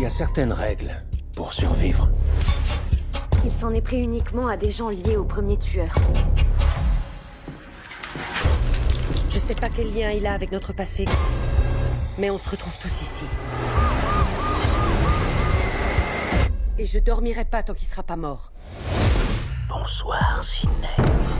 Il y a certaines règles pour survivre. Il s'en est pris uniquement à des gens liés au premier tueur. Je sais pas quel lien il a avec notre passé, mais on se retrouve tous ici. Et je dormirai pas tant qu'il sera pas mort. Bonsoir, Sidney.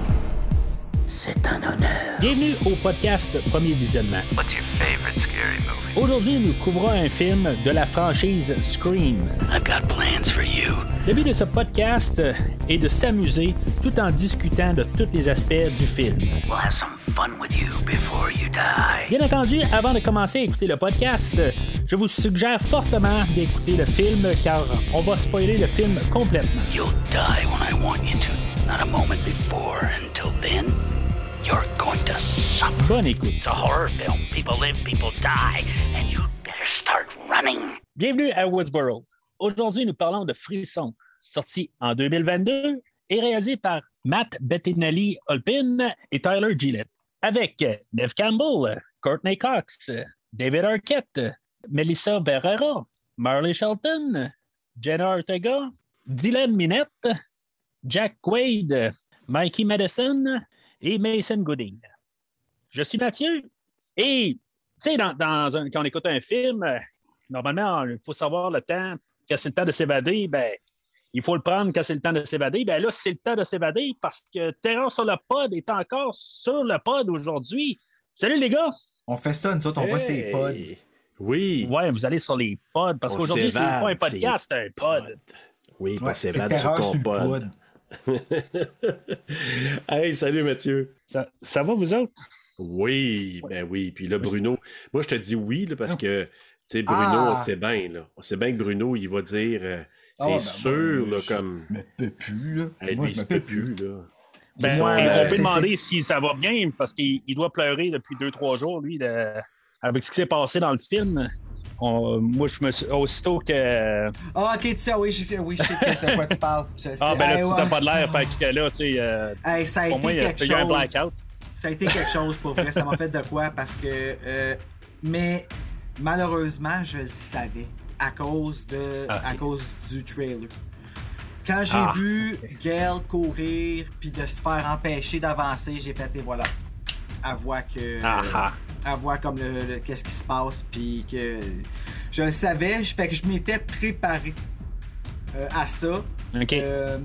C'est un honneur. Bienvenue au podcast Premier Visionnement. What's your favorite scary movie? Aujourd'hui, nous couvrons un film de la franchise Scream. I've got plans for you. Le but de ce podcast est de s'amuser tout en discutant de tous les aspects du film. We'll have some fun with you before you die. Bien entendu, avant de commencer à écouter le podcast, je vous suggère fortement d'écouter le film car on va spoiler le film complètement. You'll die when I want you to, not a moment before. Until then, you're going to suffer. Bonne écoute. It's a horror film. People live, people die, and you better start running. Bienvenue à Woodsboro. Aujourd'hui, nous parlons de Frisson, sorti en 2022 et réalisé par Matt Bettinelli Olpin et Tyler Gillett, avec Neve Campbell, Courtney Cox, David Arquette, Melissa Barrera, Marley Shelton, Jenna Ortega, Dylan Minette, Jack Quaid, Mikey Madison et Mason Gooding. Je suis Mathieu et, tu sais, dans, dans un- quand on écoute un film, euh, normalement, il faut savoir le temps, quand c'est le temps de s'évader, ben, il faut le prendre quand c'est le temps de s'évader. Ben là, c'est le temps de s'évader parce que Terreur sur le pod est encore sur le pod aujourd'hui. Salut les gars! On fait ça, nous autres, on voit ces pods. Oui. Ouais, vous allez sur les pods parce On qu'aujourd'hui, c'est pas un podcast, c'est un pod. Oui, Ouais, on c'est s'évade sur terreur ton sur le pod. pod. hey, salut Mathieu. Ça, ça va, vous autres? Oui, ben oui. Puis là, Bruno, moi je te dis oui là, parce que, tu sais, Bruno, Ah. on sait bien, là. On sait bien que Bruno, il va dire, euh, c'est Ah, ben, sûr, ben, là, je comme. me peux plus, là. Hey, Moi, lui, je il me se peut peux plus. plus, là. Ben, Moi, et euh, on peut c'est- demander si ça va bien parce qu'il il doit pleurer depuis deux, trois jours, lui, de- avec ce qui s'est passé dans le film. On- moi, je me suis. Aussitôt que. Ah, ok, tu sais, oui, je, oui, je sais de quoi tu parles. Je. Ah, ben là, Hey, tu ouais, t'as pas de l'air, fait que là, tu sais. euh, Hey, ça a pour été moi, il y a quelque il y a eu un chose. blackout. Ça a été quelque chose pour vrai. Ça m'a fait de quoi parce que. euh, mais malheureusement, je le savais à cause de, Ah, à cause du trailer. Quand j'ai Ah, vu Gail courir puis de se faire empêcher d'avancer, j'ai fait et voilà. Elle voit que. Ah, ah. À voir comme le, le- qu'est-ce qui se passe puis que je le savais je fais que je m'étais préparé euh, à ça OK. Euh,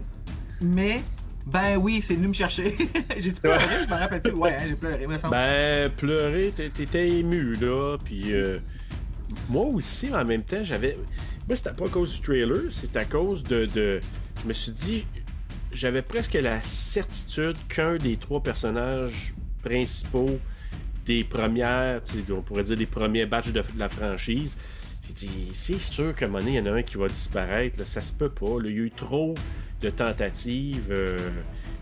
mais ben oui c'est venu me chercher j'ai pleuré? Je me rappelle plus ouais hein, j'ai pleuré me semble Ben, pleurer, t'é- t'étais ému, là. Puis euh, moi aussi, en même temps, j'avais. Moi, c'était pas à cause du trailer, c'est à cause de, de- Je me suis dit, j'avais presque la certitude qu'un des trois personnages principaux des premières, on pourrait dire des premiers batchs de, de la franchise, j'ai dit, c'est sûr qu'à un moment donné, il y en a un qui va disparaître, là, ça se peut pas. là. Il y a eu trop de tentatives. euh,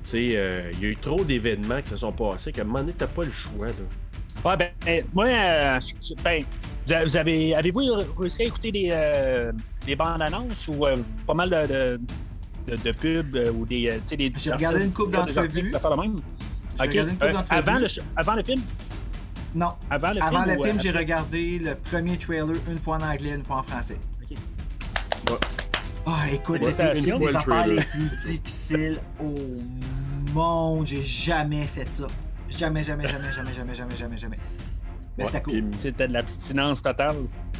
tu sais, euh, il y a eu trop d'événements qui se sont passés qu'à un moment donné, t'as pas le choix. Là. Ouais, ben, ben, moi, euh, ben, vous avez- vous avez, avez-vous réussi à écouter des, euh, des bandes annonces ou euh, pas mal de, de, de- de pubs euh, ou des, euh, tu sais, des J'ai regardé une articles, d'entrevues. Euh, avant, le, avant le film? Non. Avant le Avant film, le film j'ai regardé le premier trailer une fois en anglais, une fois en français. Ok. Ah, ouais. Ah, écoute, c'était une des affaires les plus difficiles au monde. J'ai jamais fait ça. Jamais, jamais, jamais, jamais, jamais, jamais, jamais, jamais mais Ouais, c'était cool C'était de l'abstinence totale.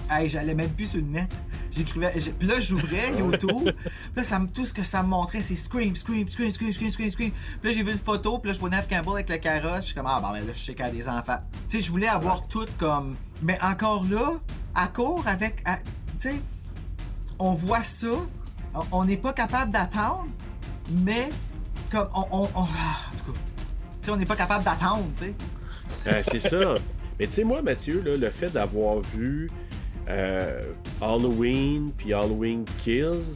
Hey, j'allais même plus sur le net. J'écrivais. Puis là, j'ouvrais YouTube. Puis là, ça tout ce que ça me montrait, c'est Scream, Scream, Scream, Scream, Scream, Scream, Scream. Puis là, j'ai vu une photo. Puis là, je vois Neve Campbell avec le carrosse. Je suis comme, ah, ben là, je sais qu'elle a des enfants. Tu sais, je voulais avoir tout comme. Mais encore là, à court avec. à- Tu sais, on voit ça. on- n'est pas capable d'attendre. Mais, comme. On, on, on- ah, en tout cas. Tu sais, on n'est pas capable d'attendre, tu sais. Euh, c'est ça. Mais tu sais, moi, Mathieu, là, le fait d'avoir vu euh, Halloween puis Halloween Kills,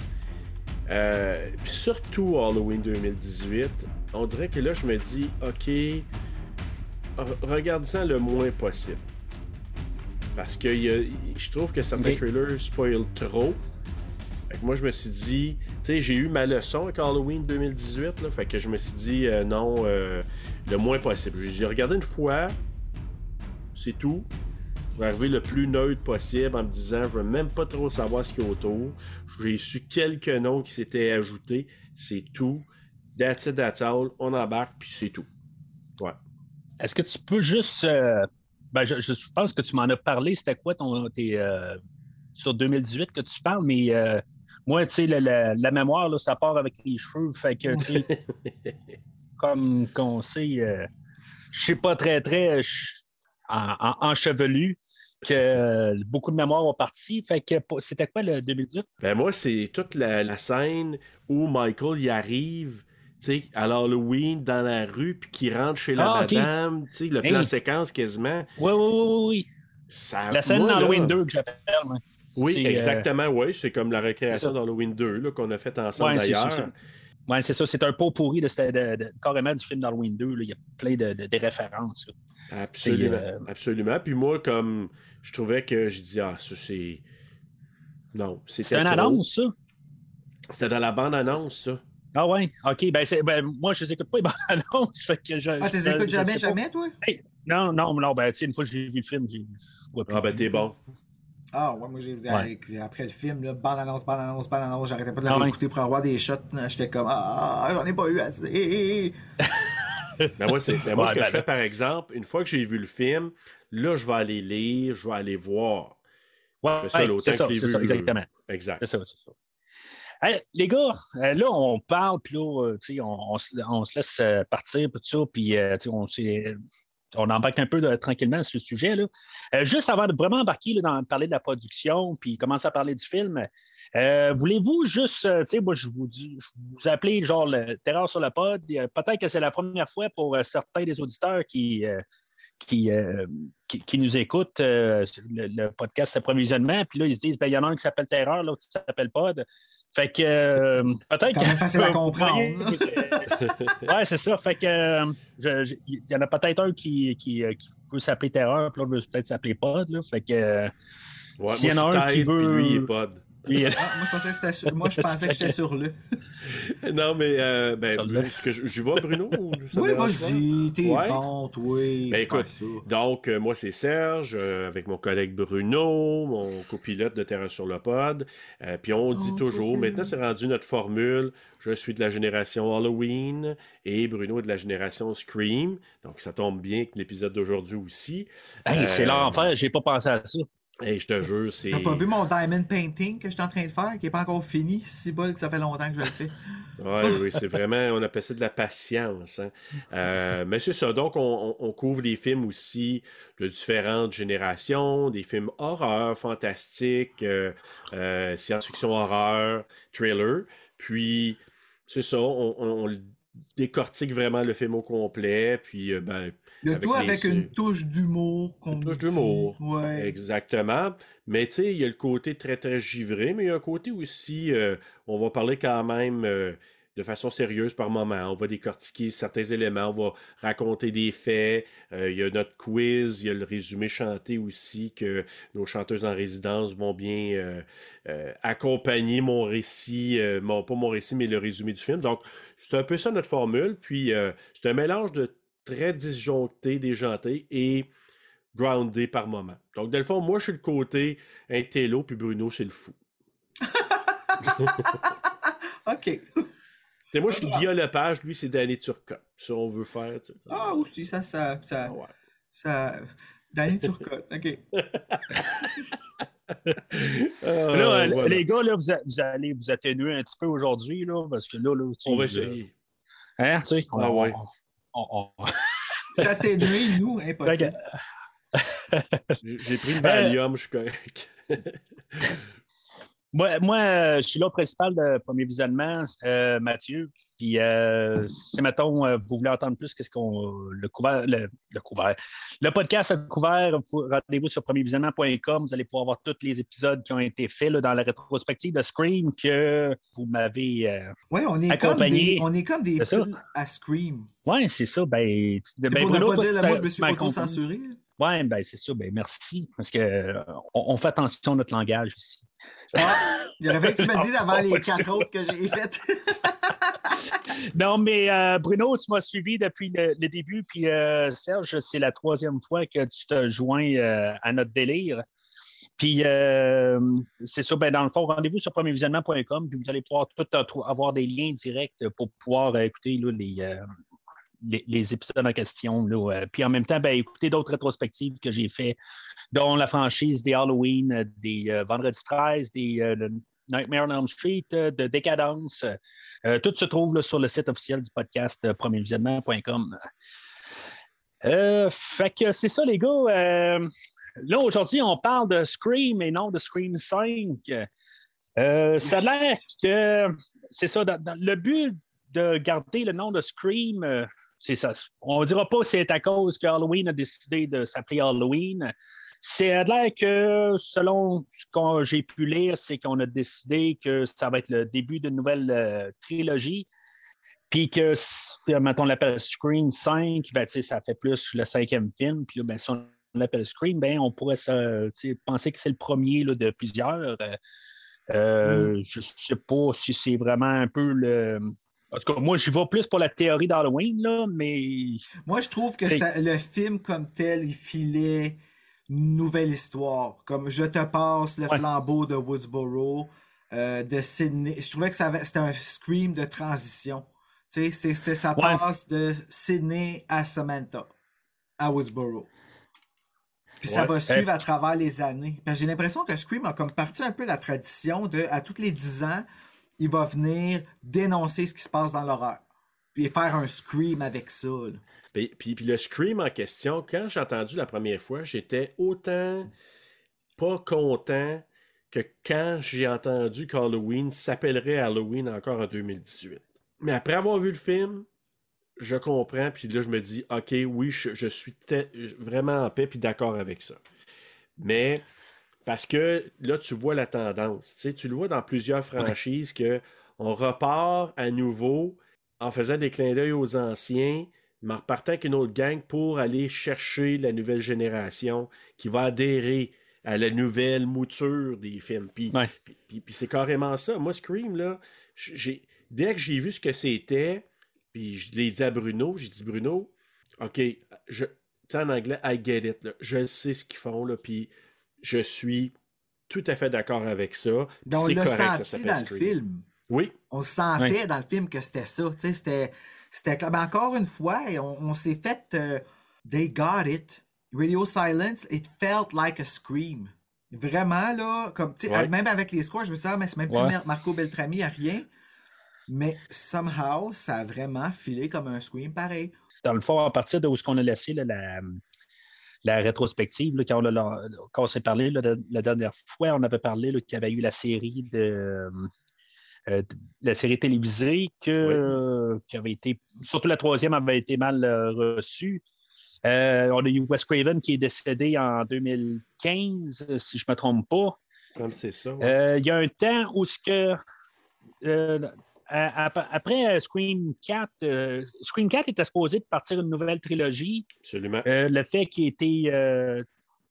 euh, puis surtout Halloween 2018, on dirait que là, je me dis, OK, re- regarde ça le moins possible. Parce que il y a- je trouve que certains Ok. trailers spoilent trop. Fait que moi, je me suis dit, tu sais, j'ai eu ma leçon avec Halloween 2018, là, fait que je me suis dit, euh, non, euh, le moins possible. J'ai regardé une fois, c'est tout. Je vais arriver le plus neutre possible en me disant je veux même pas trop savoir ce qu'il y a autour. J'ai su quelques noms qui s'étaient ajoutés. C'est tout. That's it, that's all. On embarque, puis c'est tout. Ouais. Est-ce que tu peux juste. euh, ben, je, je pense que tu m'en as parlé. C'était quoi ton. Tes, euh, sur 2018 que tu parles, mais euh, moi, tu sais, la, la- la mémoire, là, ça part avec les cheveux. Fait que, tu comme qu'on sait, je suis pas très, très en, en- enchevelu, que euh, beaucoup de mémoires ont parti. Fait que c'était quoi le 2018? Ben moi, c'est toute la, la scène où Michael y arrive, tu sais, à l'Halloween dans la rue, puis qu'il rentre chez la Ah, madame, le plan Hey. séquence quasiment. Oui, oui, oui, oui. Ça, La scène d'Halloween 2 que j'appelle. moi. Oui, euh, exactement, oui. C'est comme la récréation d'Halloween 2 là, qu'on a fait ensemble Ouais, d'ailleurs. Ouais, c'est ça. C'est un pot pourri de, c'était de- de- carrément du film d'Halloween 2. là. Il y a plein de, de- de références. là. Absolument. Euh, Absolument. Puis moi, comme je trouvais que je dis, ah, ça c'est. Non, c'était. C'était une trop. annonce, ça? C'était dans la bande-annonce, ça. Ah ouais? OK. Ben, c'est- ben, moi, je les écoute pas les bandes annonces. Fait que je, Ah, t'es je- écoutes je jamais, jamais, toi? Hey, non, non, non. Ben, tu sais, une fois que j'ai vu le film, j'ai. je vois plus. Ah, ben t'es bon. Ah, ouais, moi, j'ai Ouais. après le film, là, bande annonce, bande annonce, bande annonce, j'arrêtais pas de la Ah ouais. pour avoir des shots. J'étais comme, ah, j'en ai pas eu assez. Mais moi, c'est, mais moi Ouais, ce que ben, je fais, ben. par exemple, une fois que j'ai vu le film, là, je vais aller lire, je vais aller voir. Ouais, ça c'est ça, c'est ça, exactement. Exact. C'est ça, c'est ça. Hey, les gars, euh, là, on parle, puis là, euh, on, on se, on se laisse euh, partir, puis tout ça, puis tu sais, on, s'est- on embarque un peu tranquillement sur ce sujet. Là. Euh, juste avant de vraiment embarquer dans parler de la production, puis commencer à parler du film, euh, voulez-vous juste, euh, tu sais, moi, je vous dis, je vous appelez genre le Terreur sur le pod. Peut-être que c'est la première fois pour certains des auditeurs qui. Euh, qui, euh, qui, qui nous écoutent, euh, le, le podcast Approvisionnement, puis là, ils se disent, ben, il y en a un qui s'appelle Terreur, l'autre qui s'appelle Pod. Fait que euh, peut-être même facile à comprendre, ouais, c'est ça. Fait que euh, il y en a peut-être un qui, qui, s'appeler Terreur, puis l'autre veut peut-être s'appeler Pod. Là. Fait que Ouais, S'il y en a un qui veut- lui, il est pod. Ah, moi, je pensais que c'était sur, moi, je pensais que j'étais sur le. Non, mais euh, ben, est-ce que je, je vois Bruno? Oui, vas-y, t'es Ouais. bon, toi. Ben, écoute, ça. Donc, euh, moi, c'est Serge, euh, avec mon collègue Bruno, mon copilote de Terrain sur le pod. Euh, puis on dit Oh, toujours, maintenant, c'est rendu notre formule. Je suis de la génération Halloween et Bruno est de la génération Scream. Donc, ça tombe bien que l'épisode d'aujourd'hui aussi. hey, c'est l'enfer, j'ai pas pensé à ça. Et je te jure, c'est. T'as pas vu mon diamond painting que je suis en train de faire, qui est pas encore fini? Si bol que ça fait longtemps que je le fais. Oui, oui, c'est vraiment, on appelle ça de la patience. hein. Euh, mais c'est ça, donc on, couvre les films aussi de différentes générations, des films horreur, fantastiques, euh, euh, science-fiction horreur, thriller. Puis, c'est ça, on, on- on décortique vraiment le film au complet. Puis, euh, ben, Le Avec tout avec une touche d'humour. qu'on Une touche d'humour. Ouais. Exactement. Mais tu sais, il y a le côté très, très givré, mais il y a un côté aussi, euh, on va parler quand même euh, de façon sérieuse par moment. On va décortiquer certains éléments, on va raconter des faits. Euh, il y a notre quiz, il y a le résumé chanté aussi que nos chanteuses en résidence vont bien euh, euh, accompagner mon récit, mon, pas mon récit, mais le résumé du film. Donc, c'est un peu ça notre formule. Puis, c'est un mélange de très disjoncté, déjanté et groundé par moment. Donc, dans le fond, moi, je suis le côté intello, puis Bruno, c'est le fou. Ok. Moi, je suis Guillaume Lepage, lui, c'est Danny Turcotte. Ça, on veut faire. tu sais. Ah, aussi, ça, ça. ça, Ah ouais. ça... Danny Turcotte. Ok. Ah, Là, voilà. les gars, là, vous, a- vous allez vous atténuer un petit peu aujourd'hui, là, parce que là, là tu On va euh, essayer. Hein, tu sais, on- Ah ouais. On- S'atténuer, nous, impossible. J'ai j'ai pris le Valium, je suis correct. Moi, moi, euh, je suis là au principal de premier visionnement, euh, Mathieu. Puis, euh, si, mettons, vous voulez entendre plus, qu'est-ce qu'on. Le couvert. Le, le couvert. Le podcast a couvert. vous- Rendez-vous sur premiervisionnement.com. Vous allez pouvoir voir tous les épisodes qui ont été faits là, dans la rétrospective de Scream que vous m'avez. euh, Ouais, on est, comme Accompagné. des, on est comme des à Scream. Ouais, c'est ça. Ben, ben, pour ne Bruno, pas dire, là, moi, je me suis accompagné. auto-censuré. Ouais, ben, c'est ça. Ben, merci. Parce euh, on, fait attention à notre langage ici. Ah, fallu que tu me dises avant les quatre autres que j'ai faites. Non, mais euh, Bruno, tu m'as suivi depuis le, le début, puis euh, Serge, c'est la troisième fois que tu te joins euh, à notre délire. Puis euh, c'est ça, ben, dans le fond, rendez-vous sur premiervisionnement.com, puis vous allez pouvoir tout avoir des liens directs pour pouvoir écouter là, les, euh, les, épisodes en question. Euh, puis en même temps, ben, écouter d'autres rétrospectives que j'ai fait, dont la franchise des Halloween, euh, des euh, Vendredi 13, des Nightmare on Elm Street, de Décadence. Tout se trouve sur le site officiel du podcast premiervisionnement.com. Fait que c'est ça, les gars. Là, aujourd'hui, on parle de Scream et non de Scream 5. Euh, Ça a l'air que c'est ça. dans- le but de garder le nom de Scream, c'est ça. On ne dira pas que c'est à cause que Halloween a décidé de s'appeler Halloween. C'est à l'air que, selon ce que j'ai pu lire, c'est qu'on a décidé que ça va être le début d'une nouvelle euh, trilogie. Puis que, si, mettons, on l'appelle Scream 5, ben, ça fait plus le cinquième film. Puis ben, si on l'appelle Scream, ben, on pourrait penser que c'est le premier là, de plusieurs. Euh, euh, Je ne sais pas si c'est vraiment un peu le. En tout cas, moi, j'y vais plus pour la théorie d'Halloween, là, mais. Moi, je trouve que ça- le film comme tel, il filait une nouvelle histoire. Comme Je te passe le Ouais. flambeau de Woodsboro, euh, de Sydney. Je trouvais que c'était un scream de transition. Tu sais, c'est, ça Ouais. passe de Sydney à Samantha, à Woodsboro. Puis ça va suivre à travers les années. J'ai l'impression que Scream a comme parti un peu la tradition de, à tous les 10 ans, il va venir dénoncer ce qui se passe dans l'horreur. Puis faire un Scream avec ça. Puis, puis- le Scream en question, quand j'ai entendu la première fois, j'étais autant pas content que quand j'ai entendu qu'Halloween s'appellerait Halloween encore en 2018. Mais après avoir vu le film, je comprends, puis là je me dis, ok, oui, je, suis vraiment en paix puis d'accord avec ça. Mais parce que là, tu vois la tendance. Tu sais, tu le vois dans plusieurs franchises que on repart à nouveau en faisant des clins d'œil aux anciens, mais en repartant avec une autre gang pour aller chercher la nouvelle génération qui va adhérer à la nouvelle mouture des films. Puis, Ouais. puis, puis- puis c'est carrément ça. Moi, Scream, là, j'ai, dès que j'ai vu ce que c'était, puis je l'ai dit à Bruno, j'ai dit Bruno, OK, je, tu sais, en anglais, I get it. là. Je sais ce qu'ils font, là, puis je suis tout à fait d'accord avec ça. Donc, on c'est l'a ça senti dans le film. Oui, On sentait dans le film que c'était ça. Tu sais, c'était, c'était comme encore une fois, on, on s'est fait. euh, they got it. Radio Silence, it felt like a scream. Vraiment, là, comme, tu sais, Ouais. même avec les scores, je me suis dit, ah, mais c'est même plus Ouais. Marco Beltrami, à rien. Mais somehow, ça a vraiment filé comme un scream pareil. dans le fond, à partir de où ce qu'on a laissé là, la, la rétrospective, là, quand on, a- quand on s'est parlé là, la dernière fois, on avait parlé qu'il y avait eu la série de, euh, de- la série télévisée que, qui avait été, surtout la troisième avait été mal euh, reçue. Euh, on a eu Wes Craven qui est décédé en 2015, si je ne me trompe pas. il. Euh, y a un temps où ce que euh, après euh, Scream 4, euh, Scream 4 était supposé de partir une nouvelle trilogie. Absolument. Euh, le fait qu'il ait été, euh,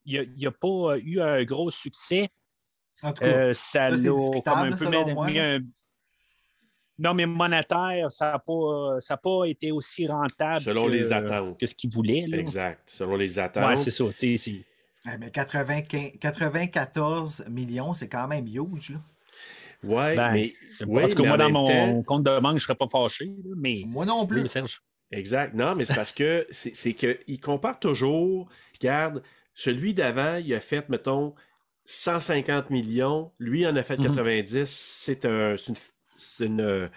il n'a pas eu un gros succès, En tout cas, euh, ça l'a comme un peu mis- moi, mis là. un- Non, mais monétaire, ça n'a pas, ça a pas été aussi rentable Selon que, les attentes. que ce qu'il voulait. là. Exact. Selon les attentes. Ouais, c'est ça. mais 95 94 millions, c'est quand même huge. Là. Ouais, Ben, mais. je cas, mais moi, dans mon temps- compte de banque, je ne serais pas fâché. mais Moi non plus. oui, Serge. Exact. Non, mais c'est parce que c'est c'est que il compare toujours. Regarde, celui d'avant, il a fait, mettons, 150 millions. Lui, il en a fait Mhm. 90. C'est un. Une. C'est une.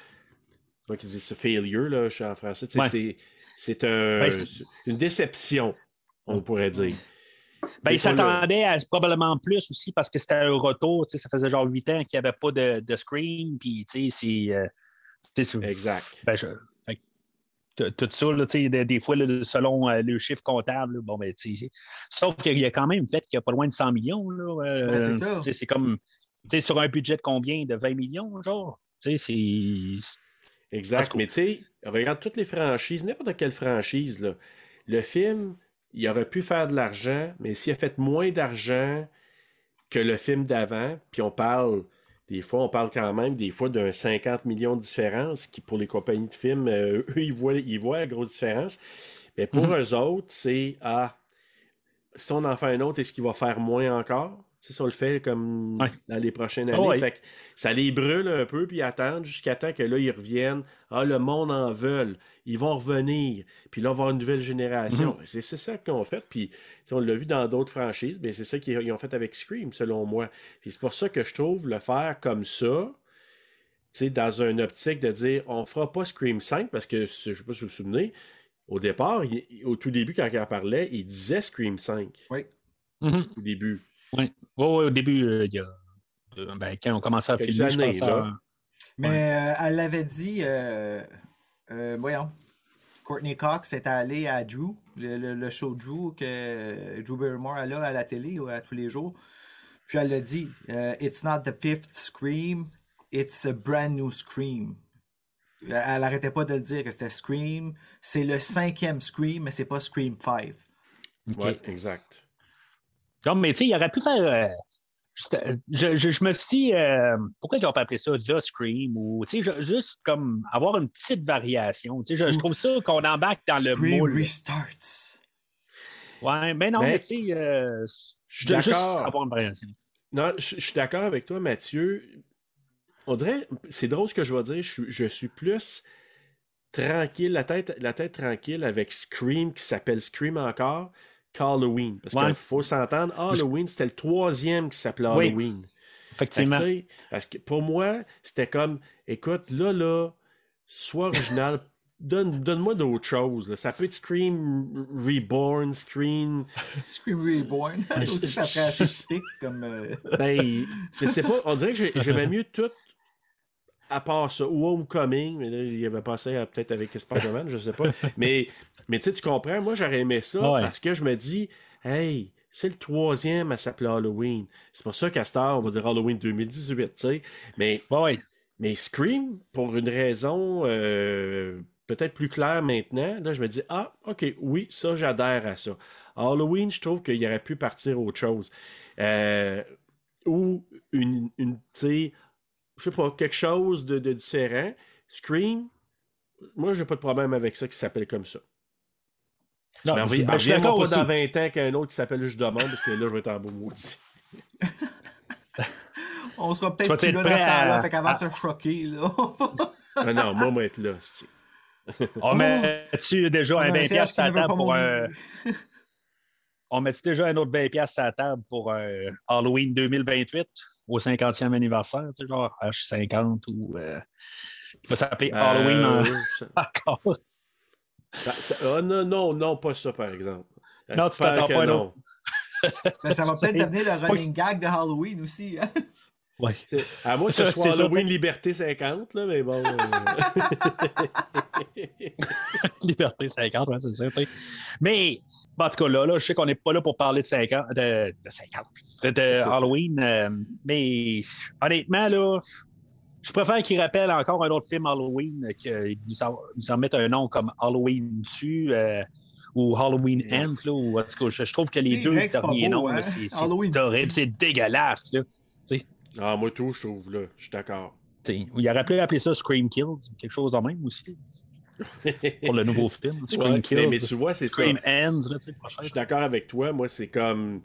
Comment qu'il dit, failure, là, je suis en français. Ouais. c'est- un, Ben, c'est- une déception, on pourrait dire. Ben, il le- s'attendait à probablement plus aussi parce que c'était un retour. Ça faisait genre huit ans qu'il n'y avait pas de, de Scream. Puis, tu sais, c'est. euh, Exact. ben, je- fait tout ça, là, des, des fois, là, selon euh, le chiffre comptable, là, bon, ben, tu sais, sauf qu'il y a quand même fait qu'il n'y a pas loin de 100 millions. Là, euh, Ben, c'est ça. C'est comme. tu sais, sur un budget de combien? De 20 millions, genre Tu sais, c'est. Exact. Que- Mais tu sais, regarde toutes les franchises, n'importe quelle franchise, là. Le film, il aurait pu faire de l'argent, mais s'il a fait moins d'argent que le film d'avant, puis on parle, Des fois, on parle quand même des fois d'un 50 millions de différence qui, pour les compagnies de films, euh, eux, ils voient, ils voient la grosse différence. Mais pour Mhm. eux autres, c'est Ah, si on en fait un autre, est-ce qu'il va faire moins encore? Si on le fait comme Ouais. dans les prochaines Ah années. ouais. Fait que ça les brûle un peu, puis ils attendent jusqu'à temps que là, ils reviennent. Ah, le monde en veut. Ils vont revenir. Puis là, on va avoir une nouvelle génération. Mhm. C'est c'est ça qu'ils ont fait. Puis on l'a vu dans d'autres franchises, mais c'est ça qu'ils ils ont fait avec Scream, selon moi. Puis c'est pour ça que je trouve le faire comme ça, dans une optique de dire on fera pas Scream 5 parce que, je sais pas si vous vous souvenez, au départ, il- au tout début, quand il en parlait, il disait Scream 5 Mhm. au début. Oui, ouais, ouais, au début, euh, il y a. euh, ben, quand on commençait à Quelques filmer, je pense là. à- Mais euh, elle l'avait dit, euh, euh, voyons, Courtney Cox est allée à Drew, le, le- le show Drew que Drew Barrymore a à la télé ou à tous les jours. Puis elle l'a dit, euh, It's not the fifth Scream, it's a brand new Scream. Elle elle arrêtait pas de le dire que c'était Scream. C'est le cinquième Scream, mais c'est pas Scream 5. Ok. Ouais, exact. Non, mais tu sais, il aurait pu faire. euh, juste, euh, je, je- je me suis dit, euh, pourquoi ils n'ont pas appelé ça The Scream ou tu sais, ju- juste comme avoir une petite variation. Tu sais, je, je trouve ça qu'on embarque dans le Scream moule. restarts. Ouais, mais non, Mais- mais, tu sais, euh, Je suis ju- juste avoir une variation. Non, je, suis d'accord avec toi, Mathieu. On dirait, c'est drôle ce que je vais dire, je, suis- je suis plus tranquille, la tête, la tête tranquille avec Scream qui s'appelle Scream encore qu'Halloween. Parce Ouais. qu'il faut s'entendre, Halloween, c'était le troisième qui s'appelait. Halloween. Effectivement. parce que pour moi, c'était comme, écoute, là, là, sois original, donne, donne-moi d'autres choses. là. Ça peut être Scream Reborn, Scream. Scream Reborn. ça aussi, ça serait assez typique comme. euh, Ben, je sais pas, on dirait que j'ai- j'aimais mieux tout à part ça. Ou Homecoming, mais là, il avait passé à- peut-être avec Spider-Man, je sais pas. Mais, mais tu sais, tu comprends, moi, j'aurais aimé ça Ouais. parce que je me dis, hey, c'est le troisième à s'appeler Halloween. C'est pour ça qu'à cette heure, on va dire Halloween 2018, tu sais. Mais, Ouais, mais Scream, pour une raison euh, peut-être plus claire maintenant, là, je me dis, ah, ok, oui, ça, j'adhère à ça. Halloween, je trouve qu'il aurait pu partir autre chose. Euh, ou une, une tu sais, je sais pas, quelque chose de, de différent. Scream, moi, j'ai pas de problème avec ça qui s'appelle comme ça. Non, Mais je- ben, je suis d'accord pas aussi. dans 20 ans qu'un autre qui s'appelle Juste Demande, parce que là, je vais être en beau maudit. On sera Tu peut-être vas plus être là dans prêt ce temps-là. à- Fait qu'avant à- de se choquer, là. Ah non, moi, moi, être là, c'est On met-tu déjà On un un 20$ CH piastres qui à ne la table pour un. On met-tu déjà un autre 20$ piastres à la table pour un Halloween 2028 au 50e anniversaire, tu sais, genre H50 ou. euh, il va s'appeler Halloween en- Euh, ça- encore. Ça- ça- ah, non, non, non, pas ça, par exemple. Non, tu t'attends que pas non. Ben, ça va peut-être devenir le running gag de Halloween aussi. hein. Ouais. C'est- À moins que ce soit Halloween Liberté 50, là, mais bon. euh, Liberté 50, ouais, c'est ça, tu sais. Mais, bon, en tout cas, là, là je sais qu'on n'est pas là pour parler de 50, de, de 50, de, de Halloween, euh, mais honnêtement, là, je préfère qu'ils rappellent encore un autre film Halloween, euh, qu'ils nous, en- nous en mettent un nom comme Halloween dessus, euh, ou Halloween Ends, là, ou en tout cas, je, je trouve que les deux derniers noms, hein? c'est horrible, c'est dégueulasse, là. Ah, moi, tout, je trouve, là. Je suis d'accord. Tu sais, Il aurait pu appeler ça Scream Kills, quelque chose en même aussi, pour le nouveau film. Scream Ouais, Kills, mais, mais tu vois, c'est ça. Scream Ends, là, tu sais, prochain. Je suis d'accord avec toi. Moi, c'est comme.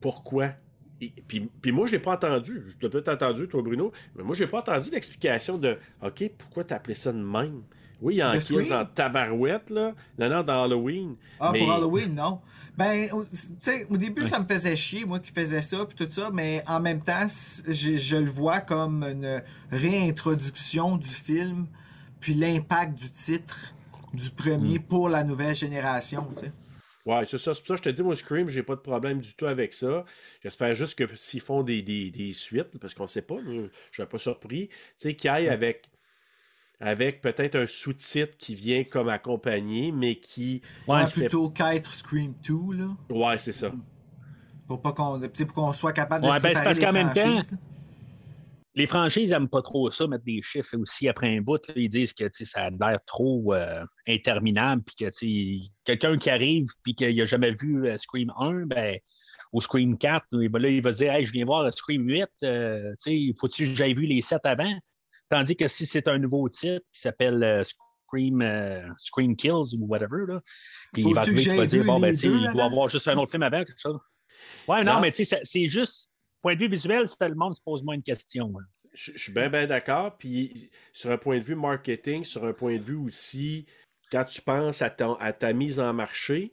Pourquoi? Et- puis, puis moi, je l'ai pas entendu. Je l'ai peut-être entendu, toi, Bruno. Mais moi, j'ai pas entendu l'explication de OK, pourquoi t'as appelé ça de même? Oui, il y a un kill dans Tabarouette, là. Non, non, dans Halloween. Ah, mais... pour Halloween, non. Ben, tu sais, au début, ça me faisait chier, moi qui faisais ça, puis tout ça, mais en même temps, je, je le vois comme une réintroduction du film, puis l'impact du titre du premier pour la nouvelle génération, tu sais. Ouais, c'est ça. C'est pour ça que je te dis, moi, Scream, j'ai pas de problème du tout avec ça. J'espère juste que s'ils font des, des, des suites, parce qu'on sait pas, je je serais pas surpris, tu sais, qu'ils aillent avec, avec peut-être un sous-titre qui vient comme accompagné, mais qui. Ouais, Ouais, plutôt qu'être Scream 2, là. Ouais, c'est ça. Pour pas qu'on tu sais, pour qu'on soit capable de Ouais, ben, c'est séparer parce qu'en même temps. Les franchises n'aiment pas trop ça, mettre des chiffres aussi après un bout. là. ils disent que ça a l'air trop euh, interminable, puis que quelqu'un qui arrive puis qu'il n'a jamais vu euh, Scream 1, ben, ou Scream 4, et ben là, il va se dire hey, je viens voir Scream 8, euh, faut-tu que j'aille vu les 7 avant? Tandis que si c'est un nouveau titre qui s'appelle Scream, Scream Kills ou whatever, là, puis il va arriver, il va dire bon, ben, il doit avoir juste un autre film avant, quelque chose. Ouais, non, Non. mais tu sais, c'est juste, point de vue visuel, c'est le monde se pose moins de questions. hein. Je, suis bien, bien d'accord. Puis sur un point de vue marketing, sur un point de vue aussi, quand tu penses à, ton- à ta mise en marché,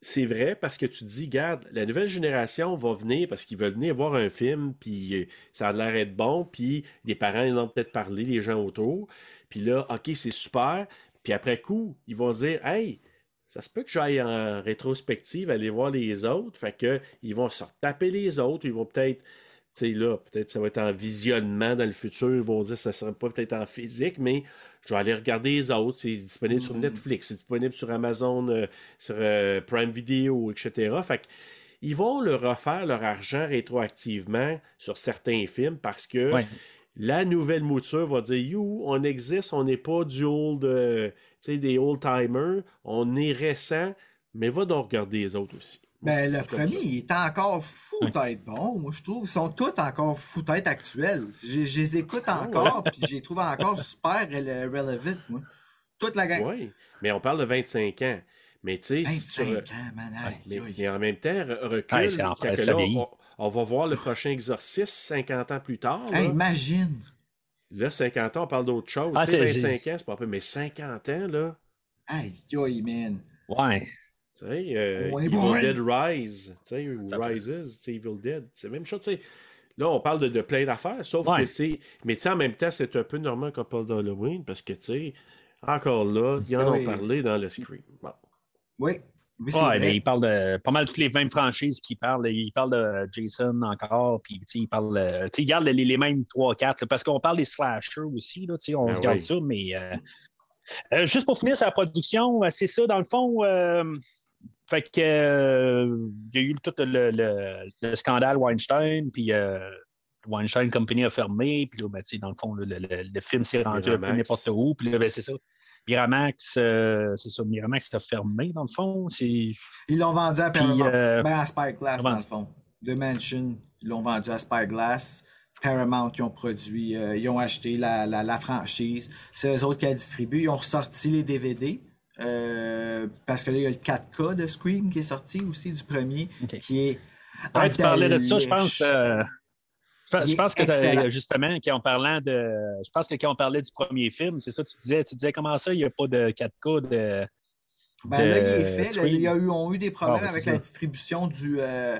c'est vrai parce que tu te dis, regarde, la nouvelle génération va venir parce qu'ils veulent venir voir un film, puis euh, ça a l'air d'être bon, puis les parents, ils ont peut-être parlé, les gens autour. Puis là, OK, c'est super. Puis après coup, ils vont dire, hey, ça se peut que j'aille en rétrospective aller voir les autres. Fait que ils vont se retaper les autres. Ils vont peut-être, tu sais, là, peut-être ça va être en visionnement dans le futur. Ils vont dire que ça ne sera pas peut-être en physique, mais je vais aller regarder les autres. C'est disponible sur Netflix, c'est disponible sur Amazon, euh, sur euh, Prime Video, etc. Fait que ils vont le refaire leur argent rétroactivement sur certains films parce que Ouais. La nouvelle mouture va dire You, on existe, on n'est pas du old, euh, tu sais, des old timers, on est récent, mais va donc regarder les autres aussi. Ben, le premier, ça. il est encore fou d'être bon, moi, je trouve. Ils sont tous encore fou d'être actuels. Je, je les écoute Ah encore, puis je les trouve encore super rele- relevant, moi. Toute la gang. Oui, mais on parle de 25 ans. Mais tu sais, si tu 25 re- ans, man. Ouais, mais, en même temps, re- recule. Ouais, c'est en que là, on, on va voir le prochain exorcisme 50 ans plus tard. là. Hey, imagine. Là, 50 ans, on parle d'autre chose. Ah, Tu c'est- 25 ans, c'est pas peu, mais 50 ans, là. Aïe, aïe, man. Ouais. Tu sais, euh, On est Evil. Dead Rise, tu sais, ou Rises, tu sais, Evil Dead, c'est la même chose, tu sais. Là, on parle de, de plein d'affaires, sauf Ouais. que c'est... Mais tu sais, en même temps, c'est un peu normal qu'on parle d'Halloween, parce que, tu sais, encore là, ils en Ah ont parlé dans le Scream. Bon. Oui. Oui, Ouais, vrai. mais il parle de pas mal toutes les mêmes franchises qui parlent. Il parle de Jason encore, puis il parle. euh, il garde les, les mêmes 3-4, là, parce qu'on parle des slashers aussi, là, on Ben se garde oui. ça, mais euh, euh, juste pour finir sa production, c'est ça, dans le fond. euh, fait que il y a eu tout le, le- le scandale Weinstein, puis Weinstein Company a fermé, puis là, ben, tu sais, dans le fond, le, le- le- le film s'est rendu un peu n'importe où, puis là, ben, c'est ça. Miramax, euh, c'est ça, Miramax a fermé, dans le fond. C'est. Ils l'ont vendu à Puis, Paramount. euh, Ben, à Spyglass, dans le fond. The Mansion, ils l'ont vendu à Spyglass. Paramount, ils ont produit, euh, ils ont acheté la, la, la franchise. C'est eux autres qui la distribuent. Ils ont ressorti les DVD. euh, parce que là, il y a le 4K de Scream qui est sorti aussi du premier, qui est. Ouais, tu parlais de ça, je pense. Euh, je pense- Il je pense que excellent. justement, quand on parlant de. Je pense que quand on parlait du premier film, c'est ça, tu disais, tu disais comment ça, il n'y a pas de 4K de. Ben de là, il est fait. là, il y a eu, ont eu des problèmes Ah, ben, c'est avec ça. la distribution du, euh,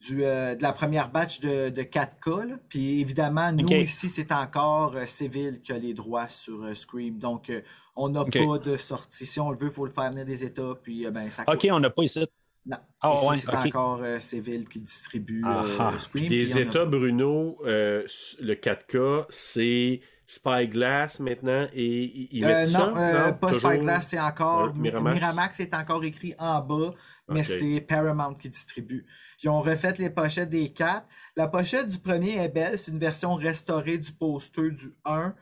du, euh, de la première batch de, de 4K. là. Puis évidemment, nous, ici, c'est encore euh, Civil qui a les droits sur euh, Scream. Donc, euh, on n'a pas de sortie. Si on le veut, il faut le faire venir des États. Puis, euh, ben, ça coûte. OK, on n'a pas ici. Non. Ah, ouais, c'est encore euh, Civil qui distribue Ah, euh, ah. Scream. Puis puis des a États. Bruno, euh, le 4K, c'est Spyglass maintenant et ils ils Euh, mettent ça? non, pas toujours? Spyglass, c'est encore. Ouais, Miramax. Miramax. est encore écrit en bas, mais c'est Paramount qui distribue. Ils ont refait les pochettes des quatre. La pochette du premier est belle, c'est une version restaurée du poster du 1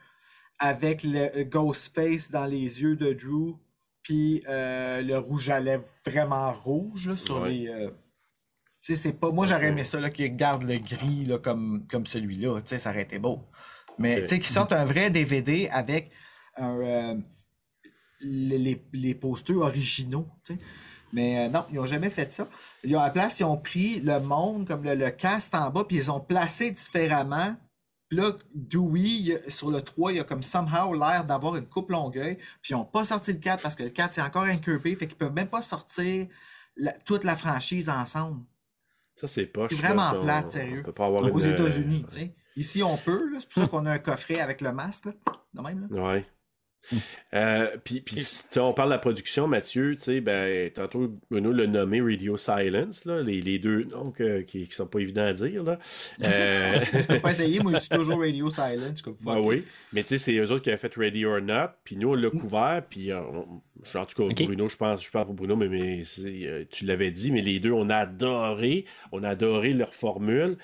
avec le Ghostface dans les yeux de Drew, puis euh, le rouge à lèvres vraiment rouge là, sur Ouais. les. euh, tu sais, c'est pas. Moi, j'aurais aimé ça là, qu'ils gardent le gris là, comme, comme celui-là. Tu sais, ça aurait été beau. Mais Ok. tu sais, qu'ils sortent un vrai DVD avec un, euh, les, les, les posters originaux. tu sais. Mais non, ils n'ont jamais fait ça. Ils ont, à la place, ils ont pris le monde, comme le, le cast en bas, puis ils ont placé différemment. Puis là, Dewey, sur le 3, il a comme somehow l'air d'avoir une coupe longueuil. Puis ils n'ont pas sorti le 4 parce que le 4, c'est encore incurvé. Fait qu'ils peuvent même pas sortir la- toute la franchise ensemble. Ça, c'est pas C'est vraiment plate, sérieux. On peut pas avoir Aux une, euh, États-Unis, tu sais. Ici, on peut. C'est pour ça qu'on a un coffret avec le masque, là. De même, là. Ouais. Euh, puis, puis on parle de la production, Mathieu, tu sais, ben, tantôt Bruno l'a nommé Radio Silence, là, les, les deux noms qui, qui sont pas évidents à dire. Là. Euh, Je peux pas essayer, moi je suis toujours Radio suis comme, ben oui, mais c'est eux autres qui avaient fait Ready or Not, puis nous, on l'a couvert, puis euh, en tout cas. Bruno, je pense, je parle pour Bruno, mais, mais euh, tu l'avais dit, mais les deux, on a adoré, on a adoré leur formule,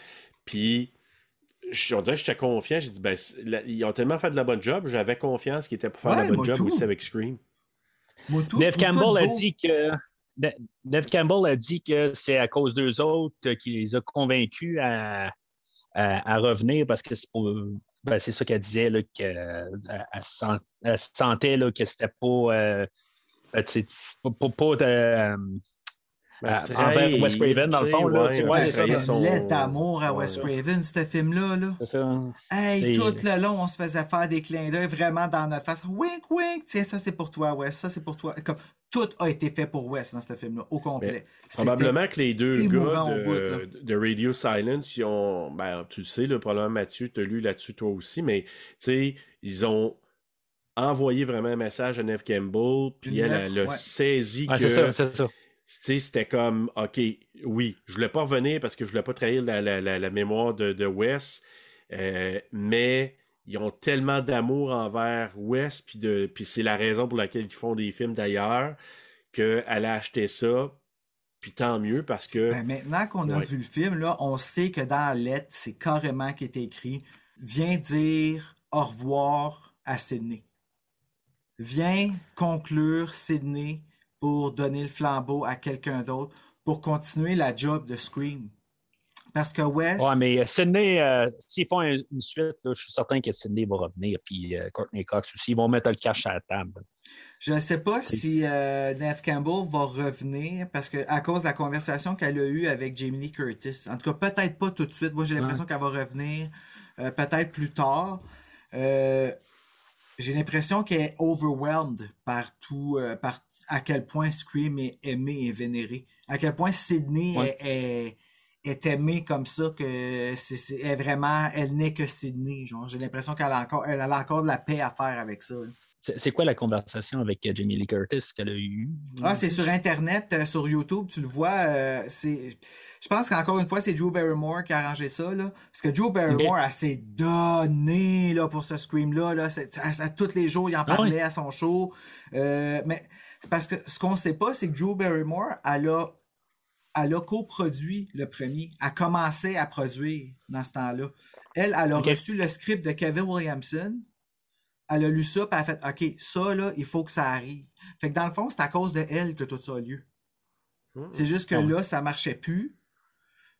puis je- on dirait que j'étais confiant. J'ai dit, ben, la- ils ont tellement fait de la bonne job, j'avais confiance qu'ils étaient pour faire Ouais, la bonne job tout. aussi avec Scream. Tout, Neve tout Campbell a dit que. Neve Campbell a dit que c'est à cause d'eux autres qui les a convaincus à, à- à revenir parce que c'est pour. ben, c'est ça qu'elle disait, là, qu'elle elle sent- elle sentait là, que c'était pas. euh, euh, sais, pas, pas- pas de, euh, Ben, Euh, trahir, envers Wes Craven, dans le fond, là, ouais, ouais, ouais, Ouais, c'est ça, son- à. Wes Craven, ce film-là. Là. c'est ça. Hey, tout le long, on se faisait faire des clins d'œil vraiment dans notre face. Wink, wink. Tiens, ça c'est pour toi, Wes. Ça c'est pour toi. Comme tout a été fait pour Wes dans ce film-là, au complet. Probablement que les deux gars bout, de, Radio Silence, ils ont. Ben, tu le sais, là, probablement Mathieu, tu as lu là-dessus toi aussi, mais tu sais, ils ont envoyé vraiment un message à Neve Campbell, puis Une elle, lettre, elle a ouais. saisi Ouais, que. c'est ça, c'est ça. C'était comme, OK, oui, je voulais pas revenir parce que je voulais pas trahir la, la- la- la mémoire de, de Wes, euh, mais ils ont tellement d'amour envers Wes, puis de- puis c'est la raison pour laquelle ils font des films d'ailleurs, qu'elle a acheté ça, puis tant mieux parce que... Ben, maintenant qu'on a Ouais. vu le film, là, on sait que dans la lettre, c'est carrément qui est écrit Viens dire au revoir à Sydney. Viens conclure Sydney pour donner le flambeau à quelqu'un d'autre pour continuer la job de Scream. Parce que Wes, Ouais, mais euh, Sydney, euh, s'ils font un- une suite, là, je suis certain que Sydney va revenir, puis euh, Courtney Cox aussi. Ils vont mettre le cash à la table. Je ne sais pas si euh, Neve Campbell va revenir parce que à cause de la conversation qu'elle a eue avec Jamie Lee Curtis. En tout cas, peut-être pas tout de suite. Moi, j'ai l'impression qu'elle va revenir peut-être plus tard. J'ai l'impression qu'elle est overwhelmed par tout, euh, par à quel point Scream est aimé et vénéré. À quel point Sydney Ouais. est, est, est aimée comme ça que c'est, vraiment, elle n'est que Sydney. Genre, j'ai l'impression qu'elle a encore, elle a encore de la paix à faire avec ça. là. C'est quoi la conversation avec euh, Jamie Lee Curtis qu'elle a eue? Ah, c'est sur Internet, euh, sur YouTube, tu le vois. euh, c'est, je pense qu'encore une fois, c'est Drew Barrymore qui a arrangé ça. Là, parce que Drew Barrymore, elle s'est donnée là, pour ce Scream-là. Là, c'est- à, à tous les jours, il en Ah parlait à son show. Euh, mais c'est parce que ce qu'on sait pas, c'est que Drew Barrymore, elle a, elle a coproduit le premier. Elle a commencé à produire dans ce temps-là. Elle, elle a reçu le script de Kevin Williamson. Elle a lu ça, puis elle a fait OK, ça, là, il faut que ça arrive. Fait que dans le fond, c'est à cause de elle que tout ça a lieu. C'est juste que Ah ouais. là, ça marchait plus.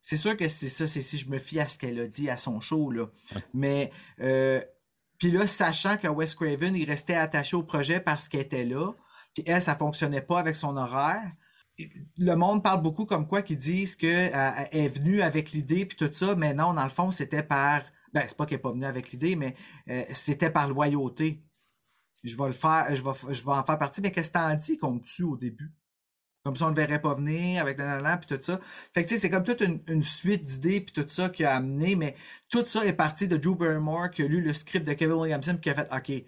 C'est sûr que c'est ça, c'est si je me fie à ce qu'elle a dit à son show, là. Mais, euh, puis là, sachant que Wes Craven, il restait attaché au projet parce qu'elle était là, puis elle, ça fonctionnait pas avec son horaire. Le monde parle beaucoup comme quoi qu'ils disent qu'elle est venue avec l'idée puis tout ça, mais non, dans le fond, c'était par. Ben, c'est pas qu'elle est pas venue avec l'idée, mais euh, c'était par loyauté. Je vais le faire, je vais, je vais en faire partie, mais qu'est-ce que t'en dis qu'on me tue au début? Comme ça, on ne le verrait pas venir avec nanana puis tout ça. Fait que tu sais, c'est comme toute une, une suite d'idées puis tout ça qui a amené, mais tout ça est parti de Drew Barrymore qui a lu le script de Kevin Williamson puis qui a fait OK,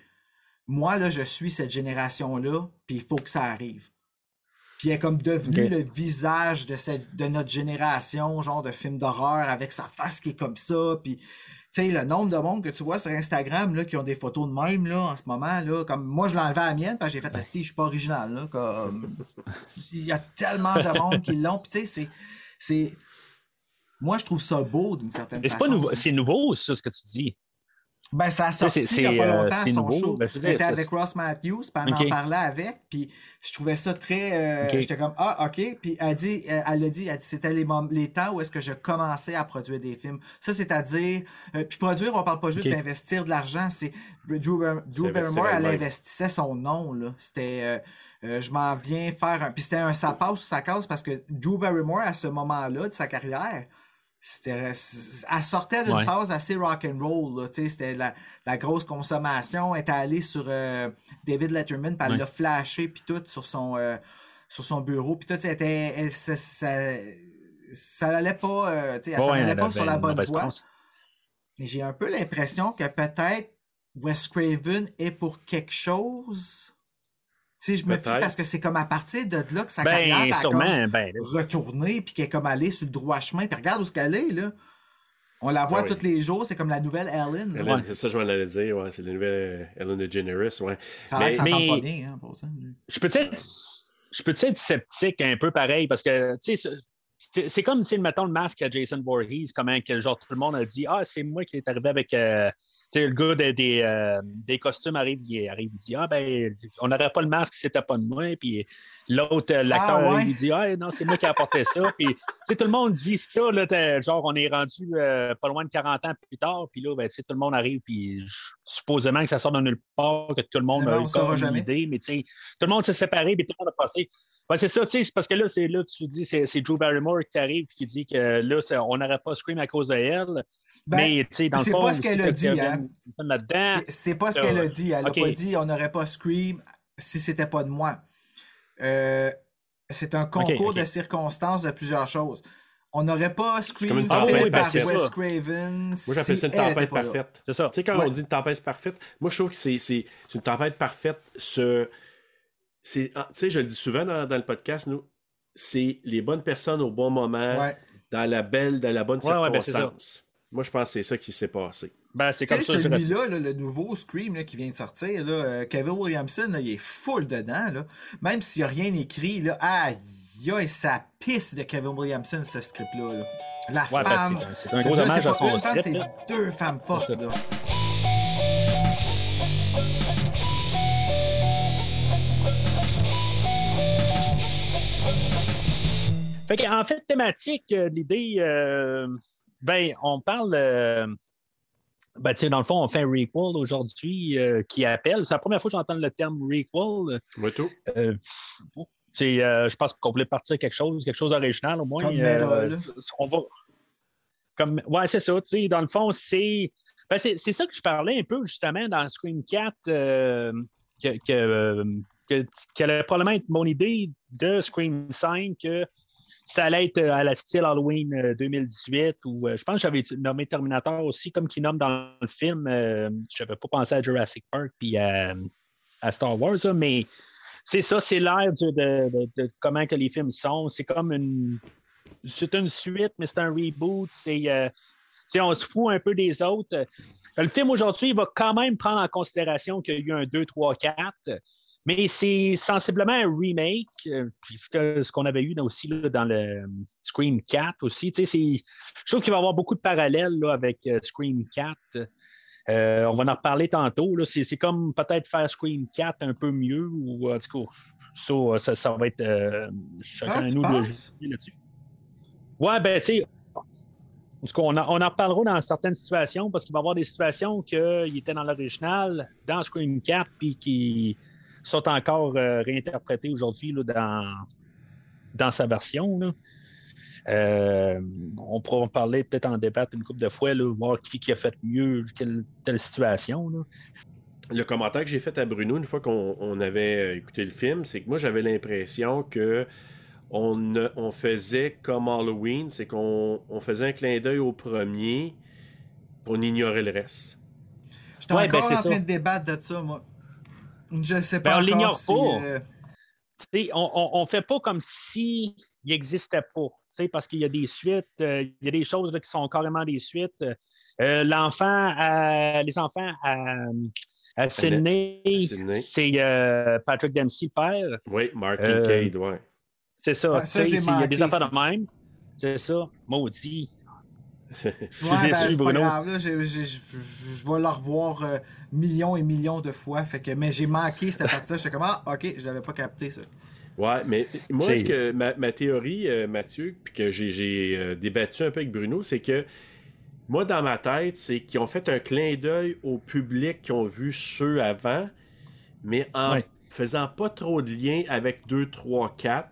moi là, je suis cette génération-là, puis il faut que ça arrive. Puis elle est comme devenue Ok. le visage de, cette, de notre génération, genre de film d'horreur avec sa face qui est comme ça, puis tu sais, le nombre de monde que tu vois sur Instagram là, qui ont des photos de même là, en ce moment, là, comme moi je enlevé à la mienne parce que j'ai fait Asti, je suis pas original. Là, comme... Il y a tellement de monde qui l'ont. Puis tu sais, c'est- c'est. Moi je trouve ça beau d'une certaine Mais c'est façon. pas nouveau, c'est nouveau, ça, ce que tu dis. Ben, ça a sorti il y a pas euh, longtemps c'est son nouveau. show. Ben, J'étais avec Ross Matthews, puis elle en parlait avec, puis je trouvais ça très... euh. J'étais comme, ah, OK. Puis elle dit, elle l'a dit, elle dit, c'était les, les temps où est-ce que je commençais à produire des films. Ça, c'est-à-dire... euh, puis produire, on parle pas juste d'investir de l'argent, c'est... Drew, Barrymore, elle investissait son nom, là. C'était... euh, euh, je m'en viens faire un... Puis c'était un ça passe ou ça casse parce que Drew Barrymore, à ce moment-là de sa carrière, c'était, elle sortait d'une Ouais. phase assez là, tu sais, C'était la, la grosse consommation. Elle était allée sur euh, David Letterman, puis elle Ouais. l'a flashé, puis tout, sur son, euh, sur son bureau. Puis tout, c'était, elle- ça, ça, ça allait pas, euh, elle Ouais, allait elle pas sur la bonne voie. j'ai un peu l'impression que peut-être Wes Craven est pour quelque chose. Si je me fie Peut-être. parce que c'est comme à partir de là que sa carrière Ben, a comme. Ben, retourné puis qu'elle est comme allée sur le droit chemin. Puis regarde où ce qu'elle est, là. On la voit Ah oui. tous les jours, c'est comme la nouvelle Ellen. là. Ellen, Ouais. C'est ça que je m'en allais dire, ouais, c'est la nouvelle euh, Ellen DeGeneres, ouais. Ça Mais- pas bien, hein, pour ça. je peux être je peux être sceptique un peu pareil? Parce que tu sais ce- c'est comme, tu sais, mettons le masque à Jason Voorhees, comment que, genre, tout le monde a dit Ah, c'est moi qui est arrivé avec. euh, sais, le gars des, des, euh, des costumes arrive, il arrive, il dit Ah, ben, on n'aurait pas le masque si c'était pas de moi. Puis l'autre, euh, l'acteur, Ah, ouais. il dit Ah, non, c'est moi qui ai apporté ça. Puis, tout le monde dit ça, là, genre, on est rendu euh, pas loin de 40 ans plus tard. Puis là, ben, tout le monde arrive, puis supposément que ça sort de nulle part, que tout le monde a eu une idée, mais tu sais, tout le monde s'est séparé, puis tout le monde a passé. Ouais, c'est ça, tu sais, c'est parce que là, c'est là, tu dis, c'est c'est Drew Barrymore qui arrive qui dit que là, on n'aurait pas Scream à cause de elle. Ben, mais, tu sais, dans le c'est fond, pas ce qu'elle a dit, hein. C'est- C'est pas ce Euh, qu'elle a dit. Elle a ok. pas dit on n'aurait pas Scream si c'était pas de moi. Euh, c'est un concours de circonstances de plusieurs choses. On n'aurait pas comme Scream une tempête fait par. Wes Craven. Moi, j'appelle ça une tempête parfaite. C'est ça. Tu sais, quand Ouais. on dit une tempête parfaite, moi, je trouve que c'est c'est- c'est une tempête parfaite. Ce, c'est- ah, tu sais, je le dis souvent dans, dans le podcast, nous, c'est les bonnes personnes au bon moment, Ouais. dans la belle, dans la bonne Ouais, ouais, ben, c'est ça. circonstance. Moi, je pense que c'est ça qui s'est passé. Ben, c'est comme ça. celui-là, là, le nouveau Scream là, qui vient de sortir, là, euh, Kevin Williamson, là, il est full dedans. Là. Même s'il n'y a rien écrit, là, aïe, aïe, ça pisse de Kevin Williamson, ce script-là. là. La Ouais, ben, femme. c'est un- c'est un Ce gros hommage c'est à son script. c'est deux femmes fortes. Là. Fait que, en fait, thématique, euh, l'idée, euh, ben, on parle. euh, ben, tu sais, dans le fond, on fait un requel aujourd'hui euh, qui appelle. C'est la première fois que j'entends le terme requel. Moi, tout. Euh, c'est, euh, je pense qu'on voulait partir quelque chose, quelque chose d'original au moins. Comme Euh, on va. Comme, ouais, c'est ça. tu sais, Dans le fond, c'est. ben, c'est, c'est ça que je parlais un peu justement dans Scream 4, euh, que, que, euh, que- qu'elle allait probablement être mon idée de Scream 5, que ça allait être à la style Halloween euh, 2018, ou euh, je pense que j'avais nommé Terminator aussi, comme qu'il nomme dans le film. euh, je n'avais pas pensé à Jurassic Park puis à, Star Wars, mais c'est ça, c'est l'air du- de, comment que les films sont. C'est comme une. C'est une suite, mais c'est un reboot. Euh, on se fout un peu des autres. Euh, Le film aujourd'hui, il va quand même prendre en considération qu'il y a eu un 2, 3, 4, mais c'est sensiblement un remake, euh, puis ce qu'on avait eu aussi là, dans le euh, Scream 4 aussi. Je trouve qu'il va y avoir beaucoup de parallèles là, avec euh, Scream 4. Euh, on va en reparler tantôt. C'est comme peut-être faire Scream 4 un peu mieux, ou en tout cas, ça, ça, ça va être chacun Ah, de nous juger là-dessus. Ouais, ben, tu sais, en tout cas, on, en- on en reparlera dans certaines situations parce qu'il va y avoir des situations qu'il était dans l'original, dans Scream 4, puis qui sont encore euh, réinterprétées aujourd'hui dans, dans sa version. là. Euh, on pourra en parler, peut-être en débattre une couple de fois, là, voir qui, qui a fait mieux, quelle telle situation. là. Le commentaire que j'ai fait à Bruno une fois qu'on on avait euh, écouté le film, c'est que moi j'avais l'impression que on, on faisait comme Halloween, c'est qu'on on faisait un clin d'œil au premier, on ignorait le reste. J'étais Ouais, encore ben, c'est en train de débattre de ça, moi. Je sais Ben, pas on encore l'ignore si, pas. euh, Tu sais, on ne fait pas comme s'il n'existait pas. tu sais, Parce qu'il y a des suites, euh, il y a des choses là, qui sont carrément des suites. Euh, L'enfant, à- les enfants à, à Sydney, c'est euh, Patrick Dempsey, père. Oui, Mark Euh, Kincaid, ouais. C'est ça. Ça, Il y a des affaires ça. de même. C'est ça. Maudit. Je suis Ouais, ben, déçu, Bruno. grave, là, je je vais le revoir euh, millions et millions de fois. Fait que, mais j'ai manqué cette partie-là. J'étais comme, ah, ok, je l'avais pas capté, ça. Ouais, mais moi, ce que ma, ma théorie, euh, Mathieu, puis que j'ai- euh, débattu un peu avec Bruno, c'est que moi, dans ma tête, c'est qu'ils ont fait un clin d'œil au public qui ont vu ceux avant, mais en Ouais. faisant pas trop de lien avec 2, 3, 4.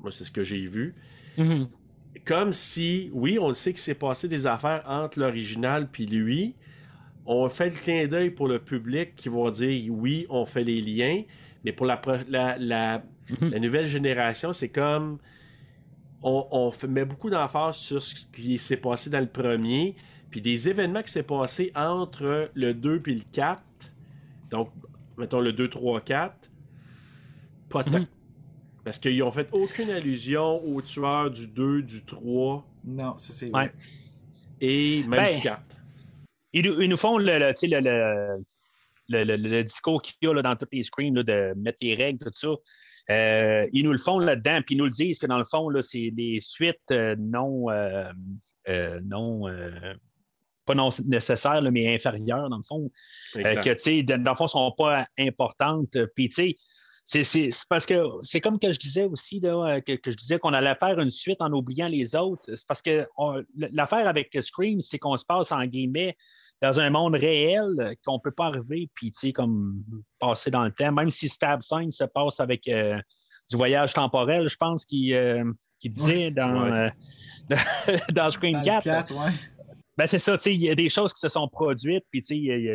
Moi, c'est ce que j'ai vu. Mhm. Comme si, oui, on le sait qu'il s'est passé des affaires entre l'original puis lui. On fait le clin d'œil pour le public qui va dire oui, on fait les liens, mais pour la, pro- la, la, la nouvelle génération, c'est comme on, on fait- met beaucoup d'emphase sur ce qui s'est passé dans le premier, puis des événements qui s'est passé entre le 2 puis le 4. Donc, mettons le 2, 3, 4. Pas tant. Mhm. Parce qu'ils ont fait aucune allusion au tueur du 2, du 3 Non, ça c'est. Ouais. et même Ben, du 4. Ils, nous- ils nous font le, le, le, le, discours qu'il y a là, dans tous les screens là, de mettre les règles, tout ça. Euh, ils nous le font là-dedans, puis ils nous le disent que dans le fond, c'est des suites euh, non, euh, non pas non nécessaires, là, mais inférieures, dans le fond, que, tu sais, dans le fond, sont pas importantes. Puis, tu sais, c'est- parce que c'est comme que je disais aussi, là, euh, que, que je disais qu'on allait faire une suite en oubliant les autres. C'est parce que l'affaire avec Scream, c'est qu'on se passe en guillemets dans un monde réel euh, qu'on peut pas arriver, puis tu sais, comme passer dans le temps. Même si Stab Sign se passe avec euh, du voyage temporel, je pense qu'il euh, disait dans, Ouais. euh, dans Scream Dans le 4. quatre, ouais. Ben, c'est ça, tu sais, il y a des choses qui se sont produites, puis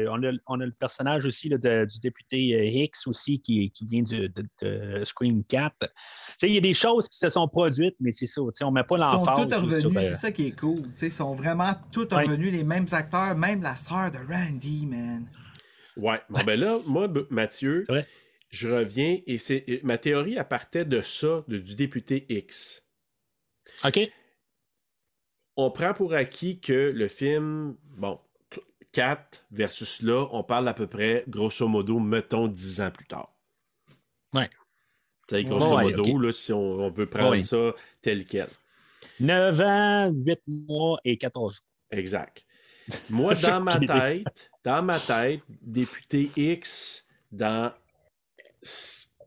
on a, on a le personnage aussi là, de- du député euh, Hicks aussi qui, qui vient du- de, de Scream 4. Tu sais, il y a des choses qui se sont produites, mais c'est ça, tu sais, on met pas Ils sont tous revenus, euh, c'est ça qui est cool. Tu sais, Ils sont vraiment tous Ouais. revenus, les mêmes acteurs, même la sœur de Randy, man. Ouais. Bon, ben là, moi, Mathieu, je reviens et c'est et ma théorie, elle partait de ça, de- du député X. OK? On prend pour acquis que le film, bon, 4 versus là, on parle à peu près, grosso modo, mettons 10 ans plus tard. Ouais. Sais, grosso Ouais, modo, là, si on, on veut prendre Ouais. ça tel quel. 9 ans, 8 mois et 14 jours. Exact. Moi, dans ma tête, dans ma tête, député X dans.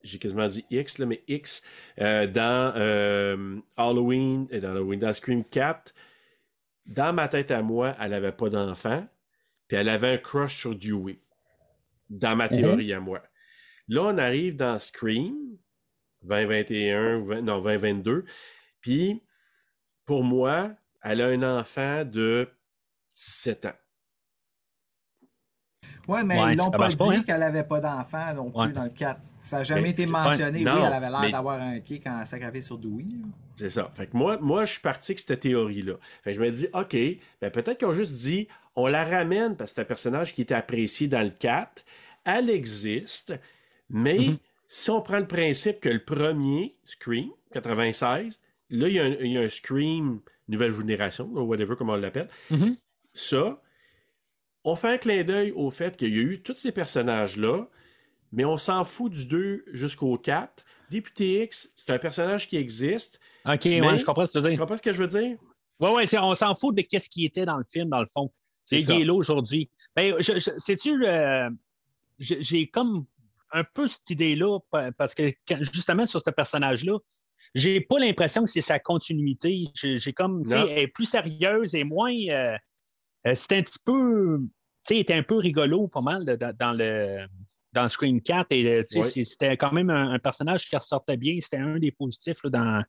J'ai quasiment dit X, là, mais X, euh, dans euh, Halloween et dans Halloween, dans Scream 4, dans ma tête à moi, elle n'avait pas d'enfant, puis elle avait un crush sur Dewey. Dans ma théorie à moi. Là, on arrive dans Scream 2021, ou 20 non, 2022, puis pour moi, elle a un enfant de 17 ans. Ouais, mais Ouais, ils l'ont pas dit hein? qu'elle avait pas d'enfant non plus Ouais. dans le 4. Ça n'a jamais Mais été mentionné. Oui, non, elle avait l'air mais- d'avoir un kick quand elle sacrifié sur Dewey. C'est ça. Fait que moi, moi, je suis parti avec cette théorie-là. Fait que je me dis, OK, ben peut-être qu'ils ont juste dit, on la ramène parce que c'est un personnage qui était apprécié dans le 4. Elle existe, mais Mhm. si on prend le principe que le premier, Scream, 96, là, il y a un, il y a un Scream nouvelle génération, ou whatever, comme on l'appelle. Mhm. Ça, on fait un clin d'œil au fait qu'il y a eu tous ces personnages-là, mais on s'en fout du 2 jusqu'au 4. Député X, c'est un personnage qui existe. OK, Mais- ouais, je comprends ce que tu veux Tu dire. comprends ce que je veux dire? Oui, oui, on s'en fout de qu'est-ce qui était dans le film, dans le fond. C'est il est là aujourd'hui. Ben, je- je- sais-tu, euh, j'ai comme un peu cette idée-là, pa- parce que quand- justement, sur ce personnage-là, j'ai pas l'impression que c'est sa continuité. J'ai comme, tu sais, elle est plus sérieuse et moins. euh, euh, c'est un petit peu. Tu sais, était un peu rigolo, pas mal, de- dans, dans le. Dans Scream 4, et euh, c'était quand même un, un personnage qui ressortait bien. C'était un des positifs là, dans,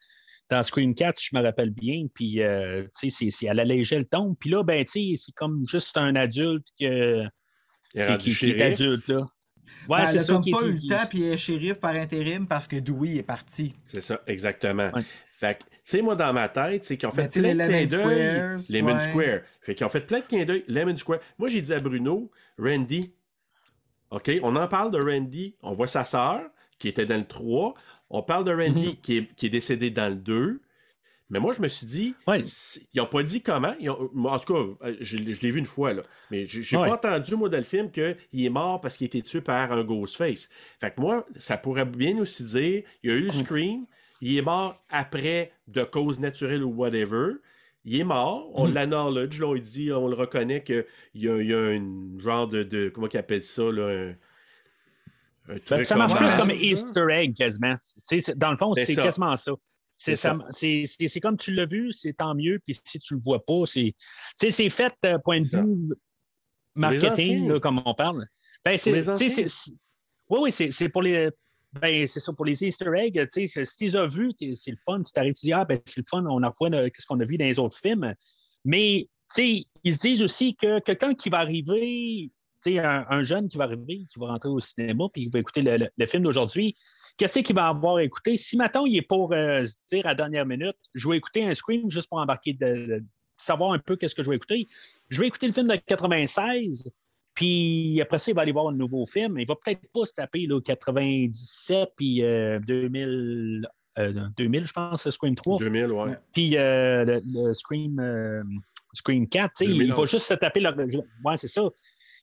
dans Scream 4, si je me rappelle bien. Puis, euh, tu sais, elle allégeait le ton. Puis là, ben, tu sais, c'est comme juste un adulte que, qui, rendu qui- qui est adulte, là. Ouais, Ben, c'est ça comme qui pas est- eu le temps, puis elle est shérif par intérim parce que Dewey est parti. C'est ça, exactement. Ouais. Fait que, tu sais, moi, dans ma tête, c'est qu'ils ont Ben, fait plein de clins d'œil. Lemon. Square. Fait qu'ils ont fait plein de clins d'œil. Lemon Square. Moi, j'ai dit à Bruno, Randy, OK, on en parle de Randy. On voit sa sœur, qui était dans le 3. On parle de Randy, Mhm. qui, est, qui est décédé dans le 2. Mais moi, je me suis dit, Ouais. ils n'ont pas dit comment. Ils ont- moi, en tout cas, euh, je, je l'ai vu une fois, là. Mais j'ai j'ai Ouais. pas entendu, moi, dans le film, qu'il est mort parce qu'il a été tué par un Ghostface. Fait que moi, ça pourrait bien aussi dire, il y a eu le Scream, il est mort après, de cause naturelle ou whatever. Il est mort, on Mm. l'acknowledge, on dit, on le reconnaît qu'il y a, il y a un genre de, de- comment ils appellent ça, là, un, un truc ça marche plus comme. Easter egg quasiment. Dans le fond, C'est quasiment ça. C'est comme tu l'as vu, c'est tant mieux. Puis si tu le vois pas, c'est c'est fait euh, point de vue marketing, là, comme on parle. Ben, c'est, oui, oui, c'est c'est pour les. Ben, c'est ça, pour les Easter eggs, tu sais, si tu as t'es- c'est le fun. Tu t'arrives, tu dis, ah, ben, c'est le fun, on en revoit euh, qu'est-ce qu'on a vu dans les autres films. Mais, tu sais, ils se disent aussi que quelqu'un qui va arriver, tu sais, un, un jeune qui va arriver, qui va rentrer au cinéma, puis qui va écouter le film d'aujourd'hui, qu'est-ce qu'il va avoir écouté? Si, maintenant il est pour euh, se dire à la dernière minute, je vais écouter un Scream juste pour embarquer, de, de savoir un peu qu'est-ce que je vais écouter, je vais écouter le film de 96, puis après ça, il va aller voir un nouveau film. Il va peut-être pas se taper là, 97 puis euh, 2000, euh, 2000, je pense, Scream 3. 2000, ouais. Puis euh, le, le Scream, euh, Scream 4, tu sais, 2011. il va juste se taper. Le... Ouais, c'est ça.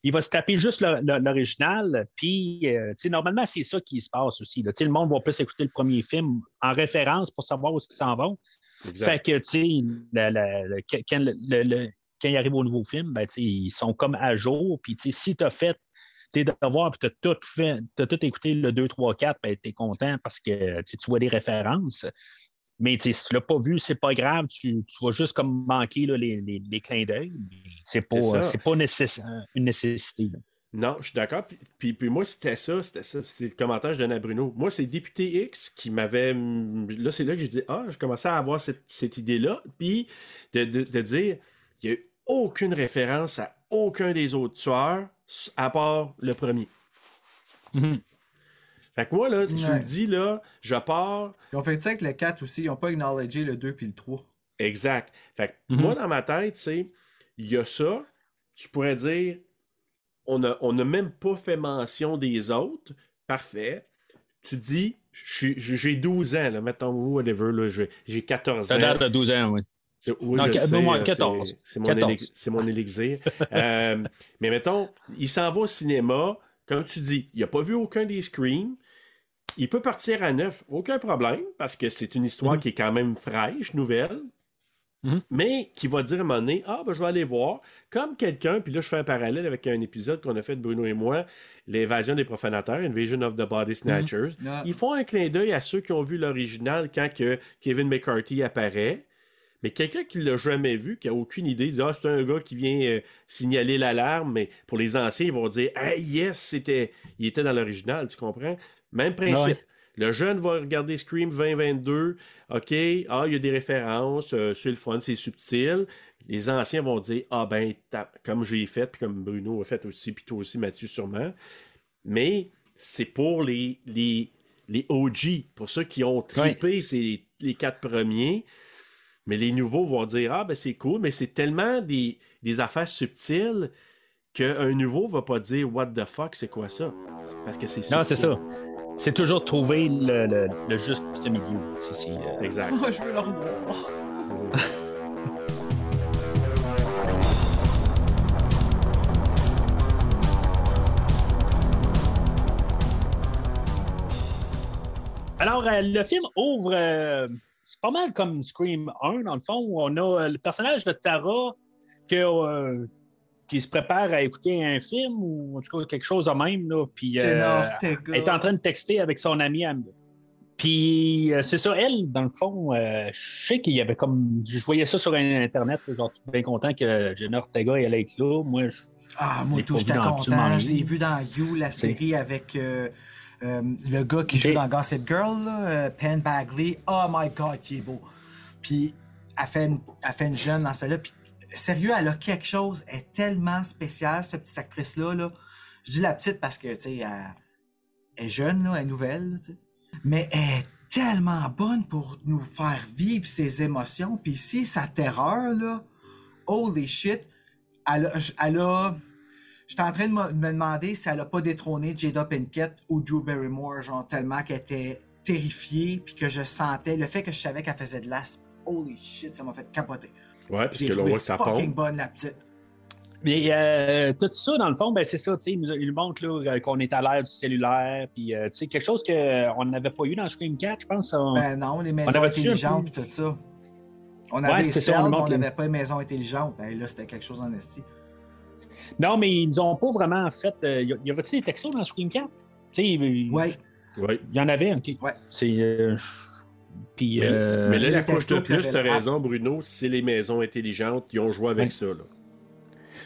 il va se taper juste l'original. Puis, euh, normalement, c'est ça qui se passe aussi. là. Le monde va plus écouter le premier film en référence pour savoir où ils s'en vont. Exact. Fait que, tu sais, le- le- le- quand, ils arrivent au nouveau film, ben, ils sont comme à jour. Puis, si tu as fait tes devoirs puis tu as tout fait, tout écouté le 2, 3, 4, ben, tu es content parce que tu vois des références. Mais si tu l'as pas vu, c'est pas grave. Tu, tu vas juste comme manquer là, les, les- les clins d'œil. C'est pas, pas nécess- une nécessité. là. Non, je suis d'accord. Puis, puis, puis moi, c'était ça, c'était ça. C'est le commentaire que je donnais à Bruno. Moi, c'est Député X qui m'avait. Là, c'est là que j'ai dit Ah, je commençais à avoir cette, cette idée-là. Puis de, de- de dire il n'y a aucune référence à aucun des autres tueurs à part le premier. Mhm. Fait que moi, là, tu Ouais. me dis, là, je pars. Ils ont fait ça avec le 4 aussi, ils ont pas acknowledgé le 2 puis le 3. Exact. Fait que Mhm. moi, dans ma tête, c'est il y a ça. Tu pourrais dire on n'a on a même pas fait mention des autres. Parfait. Tu dis j'ai 12 ans, là, mettons, whatever, là, j'ai j'ai 14 T'as ans. de 12 ans, oui. C'est- oui, Non, je qu- sais, moi, là, 14. c'est- C'est mon, 14. élix- c'est mon élixir. Euh, mais mettons, il s'en va au cinéma. Comme tu dis, il n'a pas vu aucun des screams. Il peut partir à neuf, aucun problème, parce que c'est une histoire Mhm. qui est quand même fraîche, nouvelle. Mhm. Mais qui va dire à un moment donné, ah, ben, je vais aller voir. Comme quelqu'un, puis là, je fais un parallèle avec un épisode qu'on a fait, Bruno et moi, L'évasion des profanateurs, Invasion of the Body Snatchers. Ah. Ils font un clin d'œil à ceux qui ont vu l'original quand que Kevin McCarthy apparaît. Mais quelqu'un qui l'a jamais vu, qui a aucune idée, dit Ah, c'est un gars qui vient euh, signaler l'alarme, mais pour les anciens, ils vont dire Hey, yes, c'était. Il était dans l'original, tu comprends? Même principe. Ouais. Le jeune va regarder Scream 2022. OK, ah, il y a des références, euh, c'est le fun, c'est subtil. Les anciens vont dire Ah ben, comme j'ai fait, puis comme Bruno a fait aussi, puis toi aussi, Mathieu, sûrement. Mais c'est pour les, les, les OG, pour ceux qui ont trippé ces, les quatre premiers. Mais les nouveaux vont dire Ah, ben c'est cool, mais c'est tellement des, des affaires subtiles qu'un nouveau va pas dire What the fuck, c'est quoi ça? Parce que c'est Non, c'est ça. C'est toujours trouver le, le- le juste milieu. C'est- c'est, euh, Exact. Oh, je veux le revoir. Alors, euh, le film ouvre. euh, c'est pas mal comme Scream 1, dans le fond, où on a euh, le personnage de Tara que, euh, qui se prépare à écouter un film ou en tout cas quelque chose de même. Là, puis, euh, elle est en train de texter avec son ami Amber. Puis, euh, c'est ça, elle, dans le fond, je sais qu'il y avait comme. Je voyais ça sur Internet, genre, je suis bien content que Jenna Ortega elle être là. Moi, je- Ah, moi, tout, j'étais content. Je l'ai vu dans You, la série avec euh, euh, le gars qui joue dans Gossip Girl, là, euh, Penn Bagley. Oh my god, qui est beau. Puis, elle fait une, elle fait une jeune dans celle-là. Puis, sérieux, elle a quelque chose. Elle est tellement spéciale, cette petite actrice-là. Là. Je dis la petite parce que, tu sais, elle, elle est jeune, là, elle est nouvelle. là. Mais elle est tellement bonne pour nous faire vivre ses émotions. Puis ici, sa terreur, là, holy shit, elle a... Elle a J'étais en train de me, de me demander si elle a pas détrôné Jada Pinkett ou Drew Barrymore, genre tellement qu'elle était terrifiée, puis que je sentais le fait que je savais qu'elle faisait de l'aspe. Holy shit, ça m'a fait capoter. Ouais, parce que là, on trouvé voit que ça fucking pompe. bonne la petite. Mais euh, tout ça, dans le fond, ben, c'est ça, tu sais, il nous- montre là, euh, qu'on est à l'ère du cellulaire, puis euh, tu sais, quelque chose qu'on n'avait pas eu dans Scream 4, je pense. on- Ben non, les maisons intelligentes puis tout ça. On Ouais, avait c'était Cell, ça, on on les- n'avait pas une maison intelligente. Hey, là, c'était quelque chose en esti. Non, mais ils nous ont pas vraiment fait. euh, y a- y avait-tu des textos dans Scream 4? Tu sais, il y en avait, ok. Ouais. C'est. euh, puis. Mais, euh, mais là, la les couche de plus, avaient le raison, Bruno, c'est les maisons intelligentes, ils ont joué avec Ouais. ça.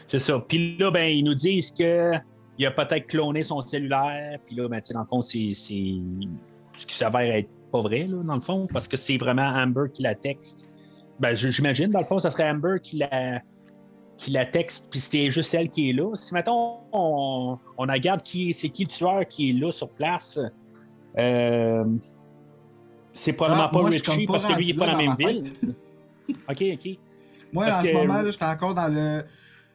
C'est ça. Puis là, ben, ils nous disent que il a peut-être cloné son cellulaire. Puis là, ben, tu sais, dans le fond, c'est c'est ce qui s'avère être pas vrai, là, dans le fond, parce que c'est vraiment Amber qui la texte. Ben, j'imagine, dans le fond, ça serait Amber qui la, qui la texte, puis c'est juste elle qui est là. Si, mettons, on, on regarde qui c'est qui le tueur qui est là sur place, euh, c'est probablement Ah, pas moi, je Richie, pas parce que lui, il est pas dans la même ville. OK, OK. Moi, Parce en ce moment, là, j'étais encore dans le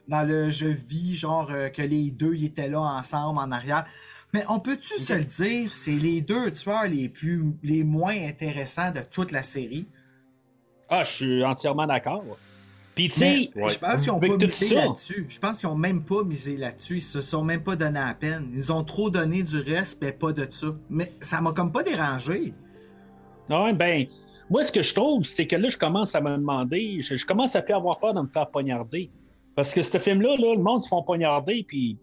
dans le je vis, genre euh, que les deux ils étaient là ensemble en arrière. Mais on peut-tu se le dire, c'est les deux tueurs les plus les moins intéressants de toute la série? Ah, je suis entièrement d'accord. Puis tu sais, Ouais. Je pense qu'ils ont pas misé là-dessus. Je pense qu'ils ont même pas misé là-dessus. Ils se sont même pas donné à peine. Ils ont trop donné du reste, mais pas de ça. Mais ça m'a comme pas dérangé. Ouais, ben, moi, ce que je trouve, c'est que là, je commence à me demander, je, je commence à plus avoir peur de me faire poignarder. Parce que ce film-là, là, le monde se font poignarder, puis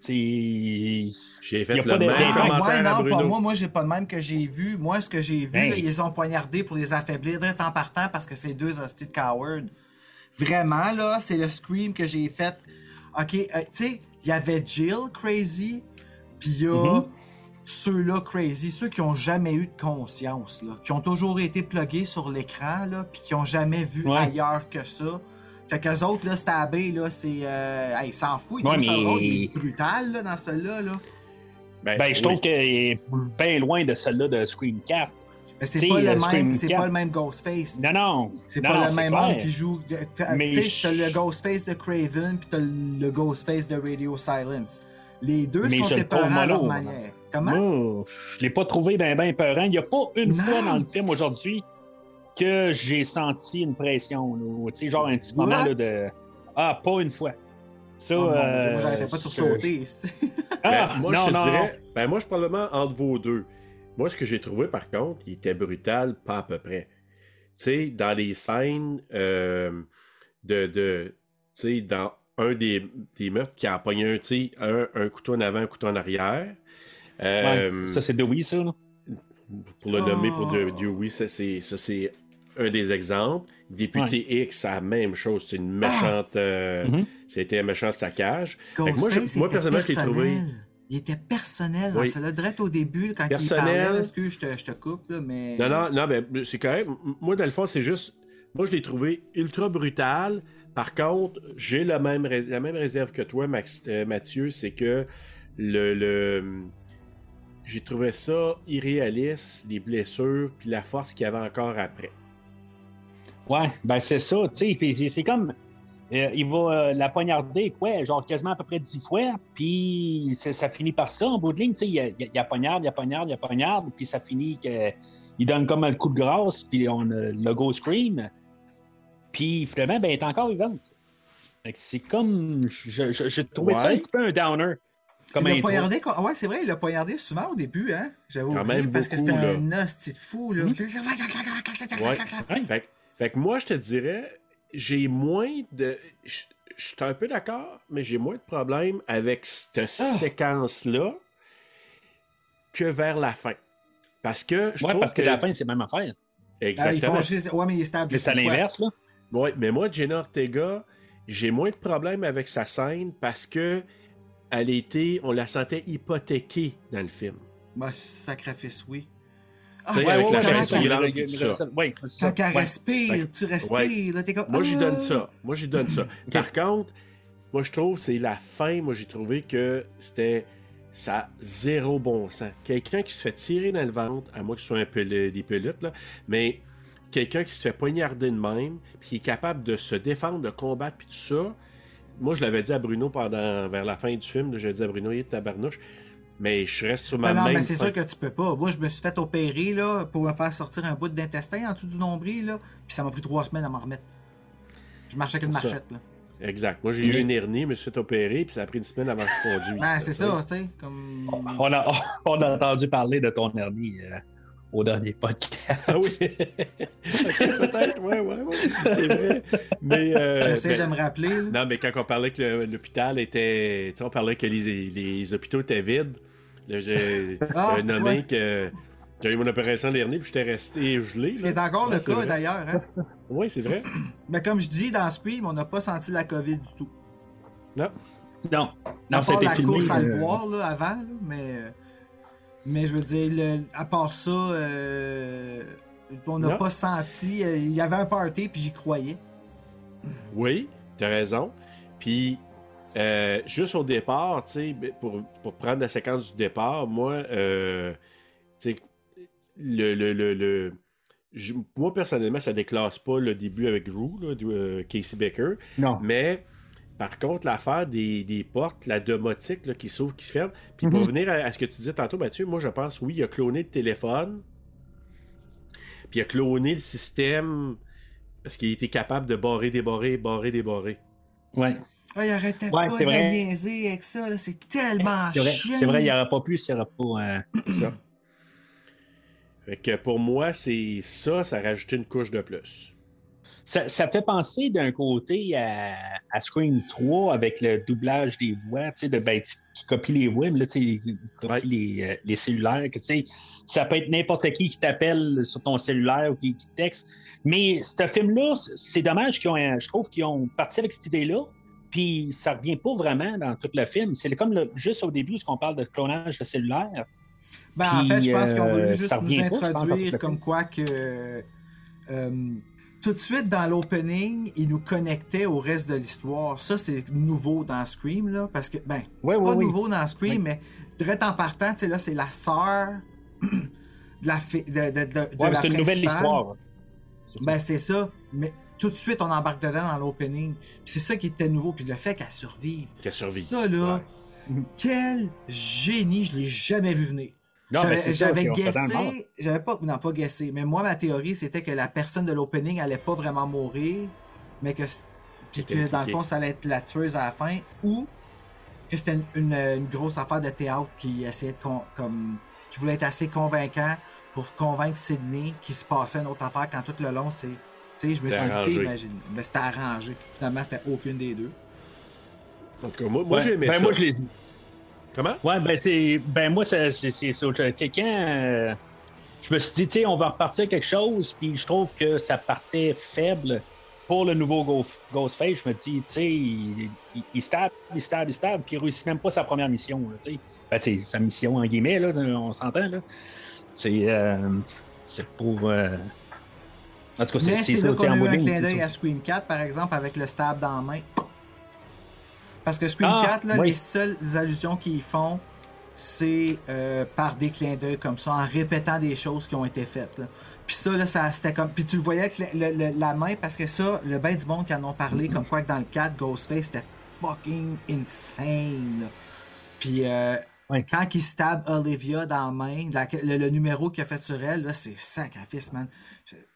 c'est. J'ai fait le pas de- même Ah, commentaire ouais, à non, Bruno. pas moi. Moi, j'ai pas de même que j'ai vu. Moi, ce que j'ai vu, Hey. là, ils ont poignardé pour les affaiblir en partant parce que c'est deux hosties de coward. Vraiment, là, c'est le scream que j'ai fait. Ok, euh, tu sais, il y avait Jill crazy, puis il y a Mhm. ceux-là crazy, ceux qui ont jamais eu de conscience, là, qui ont toujours été plugués sur l'écran, là, puis qui ont jamais vu Ouais. ailleurs que ça. Fait qu'eux autres, là, stabé, là, c'est. Euh, hey, ils s'en fout, ils Ouais, ça mais- il est brutal, là, dans celui-là, là. Ben, je oui. trouve qu'elle est bien loin de celle-là de Scream 4. Mais c'est pas, le même, c'est 4. pas le même Ghostface. Non, non. C'est pas non, le même homme qui joue. Je- t'as le Ghostface de Craven puis t'as le Ghostface de Radio Silence. Les deux Mais sont épeurants à leur manière. Comment? Je l'ai pas trouvé bien ben peurant. Il n'y a pas une Non. fois dans le film aujourd'hui que j'ai senti une pression. Tu sais, genre un petit What? moment là, de. Ah, pas une fois. Ça, Oh Dieu, euh, moi, j'arrêtais pas de je- sursauter. Ah, Ben, moi, non, je te non, dirais, ben, moi, je suis probablement entre vos deux. Moi, ce que j'ai trouvé, par contre, il était brutal, pas à peu près. Tu sais, dans les scènes euh, de. de tu sais, dans un des, des meurtres qui a pogné un, tu sais, un, un couteau en avant, un couteau en arrière. Ouais, Euh, ça, c'est Dewey, ça. Là. pour le nommer, pour Oh. de, Dewey, ça c'est, ça, c'est un des exemples. Député X, c'est la même chose. C'est une méchante. euh, Mhm. C'était un méchant saccage. Moi, je- moi, personnellement, je l'ai trouvé. Il était personnel dans Oui. celui-là. Direct au début, quand Personnel. il parlait, excuse, je te, je te coupe, là, mais. Non, non, non, ben, c'est correct. Moi, dans le fond, c'est juste. Moi, je l'ai trouvé ultra brutal. Par contre, j'ai la même, la même réserve que toi, Max- euh, Mathieu, c'est que le. le- J'ai trouvé ça irréaliste, les blessures, puis la force qu'il y avait encore après. Ouais, ben c'est ça, tu sais. C'est comme. Euh, il va euh, la poignarder, quoi, genre quasiment à peu près dix fois, puis ça finit par ça en bout de ligne, tu sais. Il y a, il y a poignarde, il y a poignarde, il y a poignarde, puis ça finit que. Il donne comme un coup de grâce, puis on a le go scream. Puis finalement, ben, elle est encore vivante. Fait que C'est comme. je- je- trouvé ça un petit peu un downer. Comme il poignardé, quoi- ouais, c'est vrai, il l'a poignardé souvent au début, hein. Même parce que beaucoup, c'était là. un hostie de fou, là. Ouais. Ouais. Fait, que- fait que moi, je te dirais, j'ai moins de. Je suis un peu d'accord, mais j'ai moins de problèmes avec cette séquence-là que vers la fin. Parce que je Ouais, trouve parce que, la fin, c'est la même affaire. Ah, Exactement. juste- Ouais, mais c'est à l'inverse, là. Ouais, mais moi, Jenna Ortega, j'ai moins de problèmes avec sa scène parce que elle était, on la sentait hypothéquée dans le film. Bah, sacrifice, oui. Ah, ouais, avec ouais, la chaise. Oui, ça. Quand respire, tu respires, ouais. là, t'es comme. Moi, j'y donne Ah! ça. Moi, j'y donne ça. Par contre, moi, je trouve c'est la fin. Moi, j'ai trouvé que c'était ça a zéro bon sens. Quelqu'un qui se fait tirer dans le ventre, à moins que ce soit un peu des pelotes, là, mais quelqu'un qui se fait poignarder de même, puis qui est capable de se défendre, de combattre, puis tout ça. Moi, je l'avais dit à Bruno pendant vers la fin du film. J'ai dit à Bruno, il est tabarnouche. Mais je reste sur ma Ben non, même mais c'est sûr que tu peux pas. Moi, je me suis fait opérer là, pour me faire sortir un bout d'intestin en dessous du nombril, là, puis ça m'a pris trois semaines à m'en remettre. Je marchais avec une ça. marchette, là. Exact. Moi, j'ai eu une hernie, je me suis fait opérer, puis ça a pris une semaine avant que je conduise. Ben, c'est ça, tu sais. Comme... On a, on a entendu parler de ton hernie euh, au dernier podcast. Ah oui. Peut-être, ouais, ouais, ouais. C'est vrai. Mais. euh, J'essaie ben, de me rappeler. Non, mais quand on parlait que l'hôpital était. Tu sais, on parlait que les, les hôpitaux étaient vides. J'ai Ah, nommé ouais. que j'ai eu mon opération l'hernie, puis j'étais resté gelé. C'est encore le cas d'ailleurs. Hein? Oui, c'est vrai. Mais comme je dis dans Scream, on n'a pas senti la COVID du tout. Non. Non, non, été la filmé. course à le euh, voir là, avant, là, mais. Mais je veux dire, le- à part ça, euh, on n'a pas senti. euh, Il y avait un party, puis j'y croyais. Oui, t'as raison. Puis, euh, juste au départ, ben, pour, pour prendre la séquence du départ, moi, euh, le, le, le, le- je- moi, personnellement, ça déclasse pas le début avec Drew, là, du, euh, Casey Baker. Non. Mais, par contre, l'affaire des, des portes, la domotique là, qui s'ouvre, qui se ferme. Puis, pour Mhm. revenir à, à ce que tu disais tantôt, Mathieu, moi, je pense, oui, il a cloné le téléphone. Puis, il a cloné le système Parce qu'il était capable de barrer, débarrer, barrer, débarrer. Ouais. Ah, il arrêtait Ouais, pas de vrai. niaiser avec ça, là. C'est tellement C'est vrai, chiant. c'est vrai, il n'y aurait pas pu s'il n'y aurait pas. euh, ça. Fait que pour moi, c'est ça, ça rajoutait une couche de plus. Ça, ça fait penser d'un côté à, à Scream 3 avec le doublage des voix, tu sais, de, ben, qui copie les voix, mais là, tu sais, copie les, euh, les cellulaires. que, tu sais, ça peut être n'importe qui qui t'appelle sur ton cellulaire ou qui, qui te texte. Mais ce film-là, c'est dommage qu'ils ont, un- je trouve qu'ils ont parti avec cette idée-là. Puis ça revient pas vraiment dans tout le film. C'est comme le- juste au début, ce qu'on parle de clonage de cellulaire. Ben, en fait, je pense qu'on euh, voulu juste nous pas, introduire comme quoi que. euh, tout de suite dans l'opening, il nous connectait au reste de l'histoire. Ça, c'est nouveau dans Scream, là, parce que, ben, c'est pas oui. nouveau dans Scream, mais direct en partant, tu sais, là, c'est la sœur de la fi- de, de, Ouais, c'est une nouvelle histoire. Ben, c'est ça. Mais tout de suite, on embarque dedans dans l'opening. Puis c'est ça qui était nouveau. Puis le fait qu'elle survive. A survécu. Ça, là, Ouais. quel génie. Je l'ai jamais vu venir. Non, J'avais- mais J'avais guessé, j'avais pas, non pas guessé, mais moi ma théorie c'était que la personne de l'opening allait pas vraiment mourir, mais que puis que dans le fond ça allait être la tueuse à la fin, ou que c'était une, une- une grosse affaire de théâtre qui essayait de con- comme qui voulait être assez convaincant pour convaincre Sydney qu'il se passait une autre affaire quand tout le long c'est, tu sais, je me suis dit, imagine, mais c'était arrangé. Finalement c'était aucune des deux. En tout cas, moi, moi Ouais. j'ai aimé ben, ça. moi, je les Comment? Ouais, ben c'est. Ben moi, c'est c'est- c'est c'est autre chose. Quelqu'un. euh, je me suis dit, tu sais, on va repartir quelque chose, puis je trouve que ça partait faible pour le nouveau Ghost- Ghostface. Je me dis, tu sais, il, il, il stab, il stab, il stab, puis il réussit même pas sa première mission, là, tu sais. Ben, tu sais, sa mission, en guillemets, là, on s'entend, là. C'est. euh, c'est pour. euh, En tout cas, c'est Mais c'est ça, là a eu un clin d'œil ça. à Scream 4, par exemple, avec le stab dans la main. Parce que Scream Ah, 4, là, oui. les seules allusions qu'ils font, c'est euh, par des clins d'œil comme ça, en répétant des choses qui ont été faites. là. Puis ça, là, ça, c'était comme. Puis tu le voyais avec le- le- le- la main, parce que ça, le bain du monde qui en ont parlé, comme quoi que dans le 4, Ghostface, c'était fucking insane. là. Puis euh, Ouais. quand il stab Olivia dans la main, la- le, le numéro qu'il a fait sur elle, là, c'est sacrifice, man.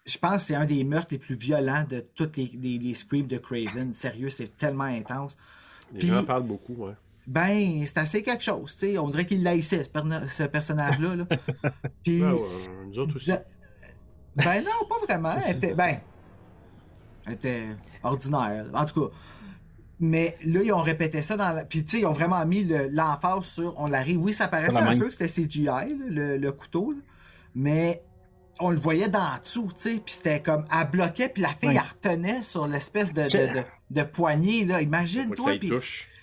Je, pense que c'est un des meurtres les plus violents de toutes les, les, les screams de Craven. Sérieux, c'est tellement intense. Les Puis- gens parlent beaucoup, ouais. Ben, c'est assez quelque chose, tu sais. On dirait qu'il l'haïssait, ce, perna- ce personnage-là. Là. Puis, ouais, nous autres aussi. de- ben non, pas vraiment. Elle était, ben, elle était ordinaire. En tout cas. Mais là, ils ont répété ça dans la... Puis, tu sais, ils ont vraiment mis le- l'emphase sur... On l'arrive. Oui, ça paraissait la un peu que c'était CGI, là, le, le couteau. là. Mais on le voyait d'en dessous, tu sais. Puis c'était comme... Elle bloquait, puis la fille, Ouais. elle retenait sur l'espèce de, de, Je- de, de poignée, là. Imagine-toi,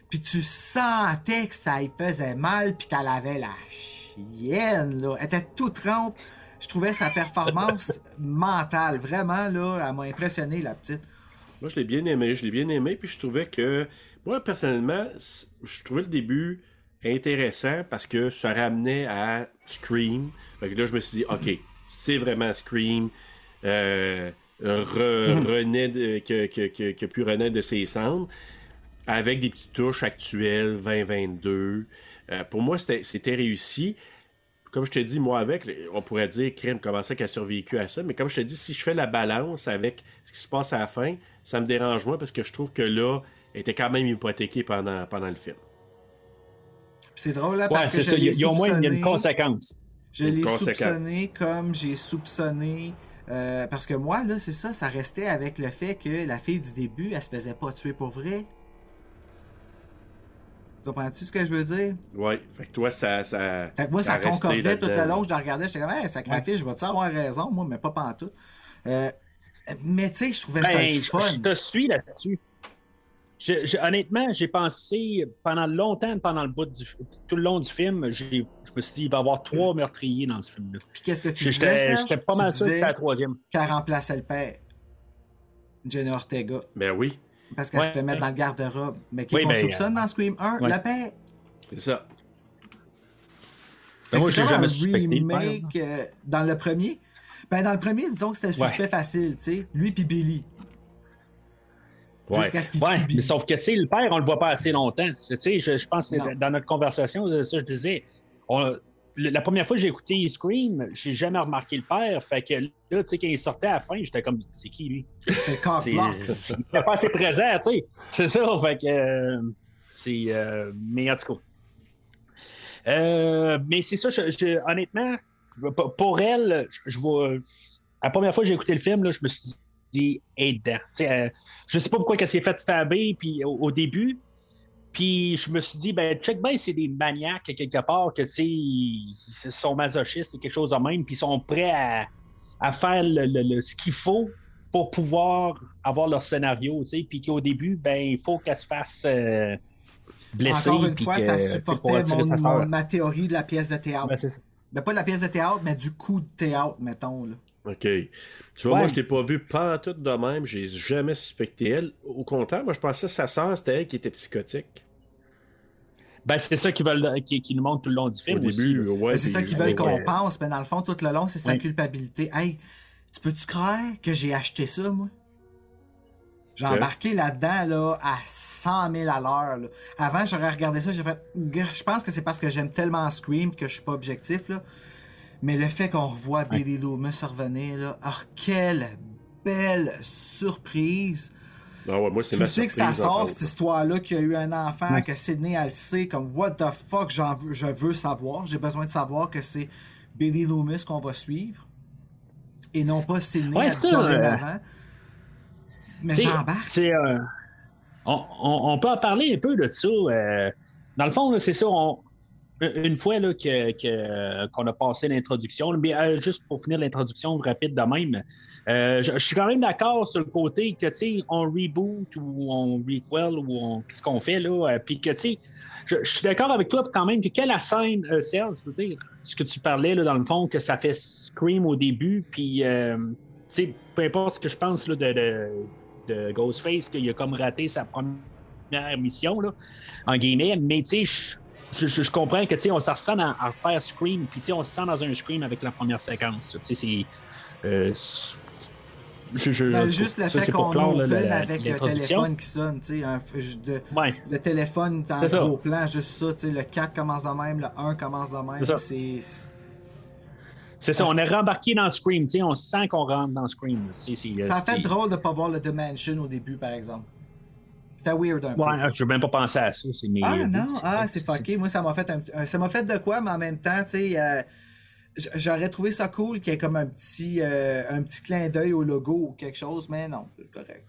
puis... tu sentais que ça y faisait mal, puis qu'elle avait la chienne, là. Elle était toute rampe. Je trouvais sa performance mentale, vraiment, là, elle m'a impressionné, la petite. Moi, je l'ai bien aimé. Je l'ai bien aimé. Puis je trouvais que. Moi, personnellement, je trouvais le début intéressant parce que ça ramenait à Scream. Fait que là, je me suis dit, OK, c'est vraiment Scream. Euh, re- renaît de- que, que, que, que pu renaître de ses cendres. Avec des petites touches actuelles, 2022. Euh, pour moi, c'était c'était réussi. Comme je te dis, moi, avec, on pourrait dire crime, comment ça qu'elle a survécu à ça. Mais comme je te dis, si je fais la balance avec ce qui se passe à la fin, ça me dérange moins parce que je trouve que là, elle était quand même hypothéquée pendant, pendant le film. C'est drôle, là, Ouais, parce que ça. Il y a- l'ai il y a au moins il y a une conséquence. Je l'ai soupçonné comme j'ai soupçonné... euh, parce que moi, là, c'est ça, ça restait avec le fait que la fille du début, elle se faisait pas tuer pour vrai. Tu comprends-tu ce que je veux dire? Ouais, fait que toi, ça. ça Fait que moi, ça, concordait tout le long. Je la regardais, j'étais comme, hey, sacrifice, je vais-tu avoir raison, moi, mais pas pantoute. Euh, mais tu sais, je trouvais ça Ben, je, fun. je te suis là-dessus. Je- je- honnêtement, j'ai pensé pendant longtemps, pendant le bout du, tout le long du film, j'ai- je me suis dit il va y avoir trois meurtriers dans ce film-là. Puis qu'est-ce que tu disais, J'étais Serge? j'étais pas Tu mal sûr que c'était la troisième. qu'elle remplaçait le père, Jenny Ortega, Ben oui, parce qu'elle Ouais, se fait mettre dans le garde-robe. Mais qui Oui, qu'on ben, soupçonne euh, dans Scream 1? ouais. Le père. c'est ça. Ben, moi, j'ai jamais un suspecté le père. remake, euh, dans le premier. Ben, dans le premier, disons que c'était Ouais. suspect facile, tu sais. Lui puis Billy. Ouais. Jusqu'à ce qu'il Ouais, mais sauf que, tu sais, le père, on le voit pas assez longtemps. Tu sais, je, je pense que dans notre conversation, euh, ça, je disais, on- la première fois que j'ai écouté Scream, j'ai jamais remarqué le père. Fait que là, tu sais, quand il sortait à la fin, j'étais comme, c'est qui lui? C'est Cock Block. il était pas assez présent, tu sais. C'est ça, fait que. euh, c'est. euh, mais en tout cas. Euh, mais c'est ça, je- je- honnêtement, pour- pour elle, je, je vois. La première fois que j'ai écouté le film, là, je me suis dit, et dedans. Tu sais, euh, je sais pas pourquoi elle s'est fait stabber puis, au, au début. Puis je me suis dit, ben, check bien, c'est des maniaques quelque part que, tu sais, ils sont masochistes ou quelque chose de même, puis ils sont prêts à, à faire le- le- le- ce qu'il faut pour pouvoir avoir leur scénario, tu sais, puis qu'au début, ben, il faut qu'elle se fasse euh, blesser. Encore une fois, que, ça supportait mon- ma théorie de la pièce de théâtre. Ben. Ben, pas de la pièce de théâtre, mais du coup de théâtre, mettons. Là. OK. Tu vois, Ouais. moi, je t'ai pas vu pas tout de même. J'ai jamais suspecté elle. Au contraire, moi, je pensais que sa sœur, c'était elle qui était psychotique. Ben, c'est ça qu'ils veulent, qui, qui nous montrent tout le long du film Au aussi. début, ouais. Ben, c'est ça qu'ils veulent ouais, qu'on ouais. pense, mais dans le fond, tout le long, c'est sa culpabilité. Hey, tu peux-tu croire que j'ai acheté ça, moi? J'ai embarqué là-dedans là, à 100 000 à l'heure. Avant, j'aurais regardé ça, j'ai fait. Je pense que c'est parce que j'aime tellement Scream que je suis pas objectif. Là. Mais le fait qu'on revoit Billy Loomis revenir, là, ah, quelle belle surprise! Ah ouais, moi, c'est Tu ma sais que ça sort, cette histoire-là, qu'il y a eu un enfant, Ouais. que Sydney, elle le sait, comme What the fuck, j'en veux, je veux savoir. J'ai besoin de savoir que c'est Billy Loomis qu'on va suivre. Et non pas Sydney Ouais, ça. Mais j'embarque. c'est, euh, on, on- on peut en parler un peu de ça. euh, dans le fond, là, c'est ça. on- une fois là, que, que- qu'on a passé l'introduction, mais euh, juste pour finir l'introduction rapide de même, euh, je, suis quand même d'accord sur le côté que, tu sais, on reboot ou on requel ou on, qu'est-ce qu'on fait là, euh, puis que, tu sais, je, suis d'accord avec toi quand même que quelle scène, euh, Serge, je veux dire, ce que tu parlais là, dans le fond, que ça fait Scream au début, puis, euh, tu sais, peu importe ce que je pense là, de Ghostface, qu'il a comme raté sa première mission, là, en guillemets, mais tu sais, je- je, je- je comprends que, tu sais, on s'en ressent à, à faire Scream, puis, tu sais, on se sent dans un Scream avec la première séquence, tu sais, c'est... euh, je, Ben, juste le fait qu'on là, open avec le téléphone qui sonne, tu sais, un f- de- Ouais. le téléphone C'est ça. gros plan, juste ça, tu sais, le 4 commence de même, le 1 commence de même, C'est c'est... Ça, on est rembarqué dans Scream, tu sais, on sent qu'on rentre dans Scream. c'est- Ça a fait c'est- drôle de pas voir le Dimension au début, par exemple. C'était weird un peu. Ouais, je n'ai même pas pensé à ça. C'est mes- Ah non, c'est- ah c'est fucké. Moi, ça m'a fait un, petit- euh, ça m'a fait de quoi, mais en même temps, tu sais, euh, j'aurais trouvé ça cool qu'il y ait comme un petit, euh, un petit clin d'œil au logo ou quelque chose, mais non, c'est correct.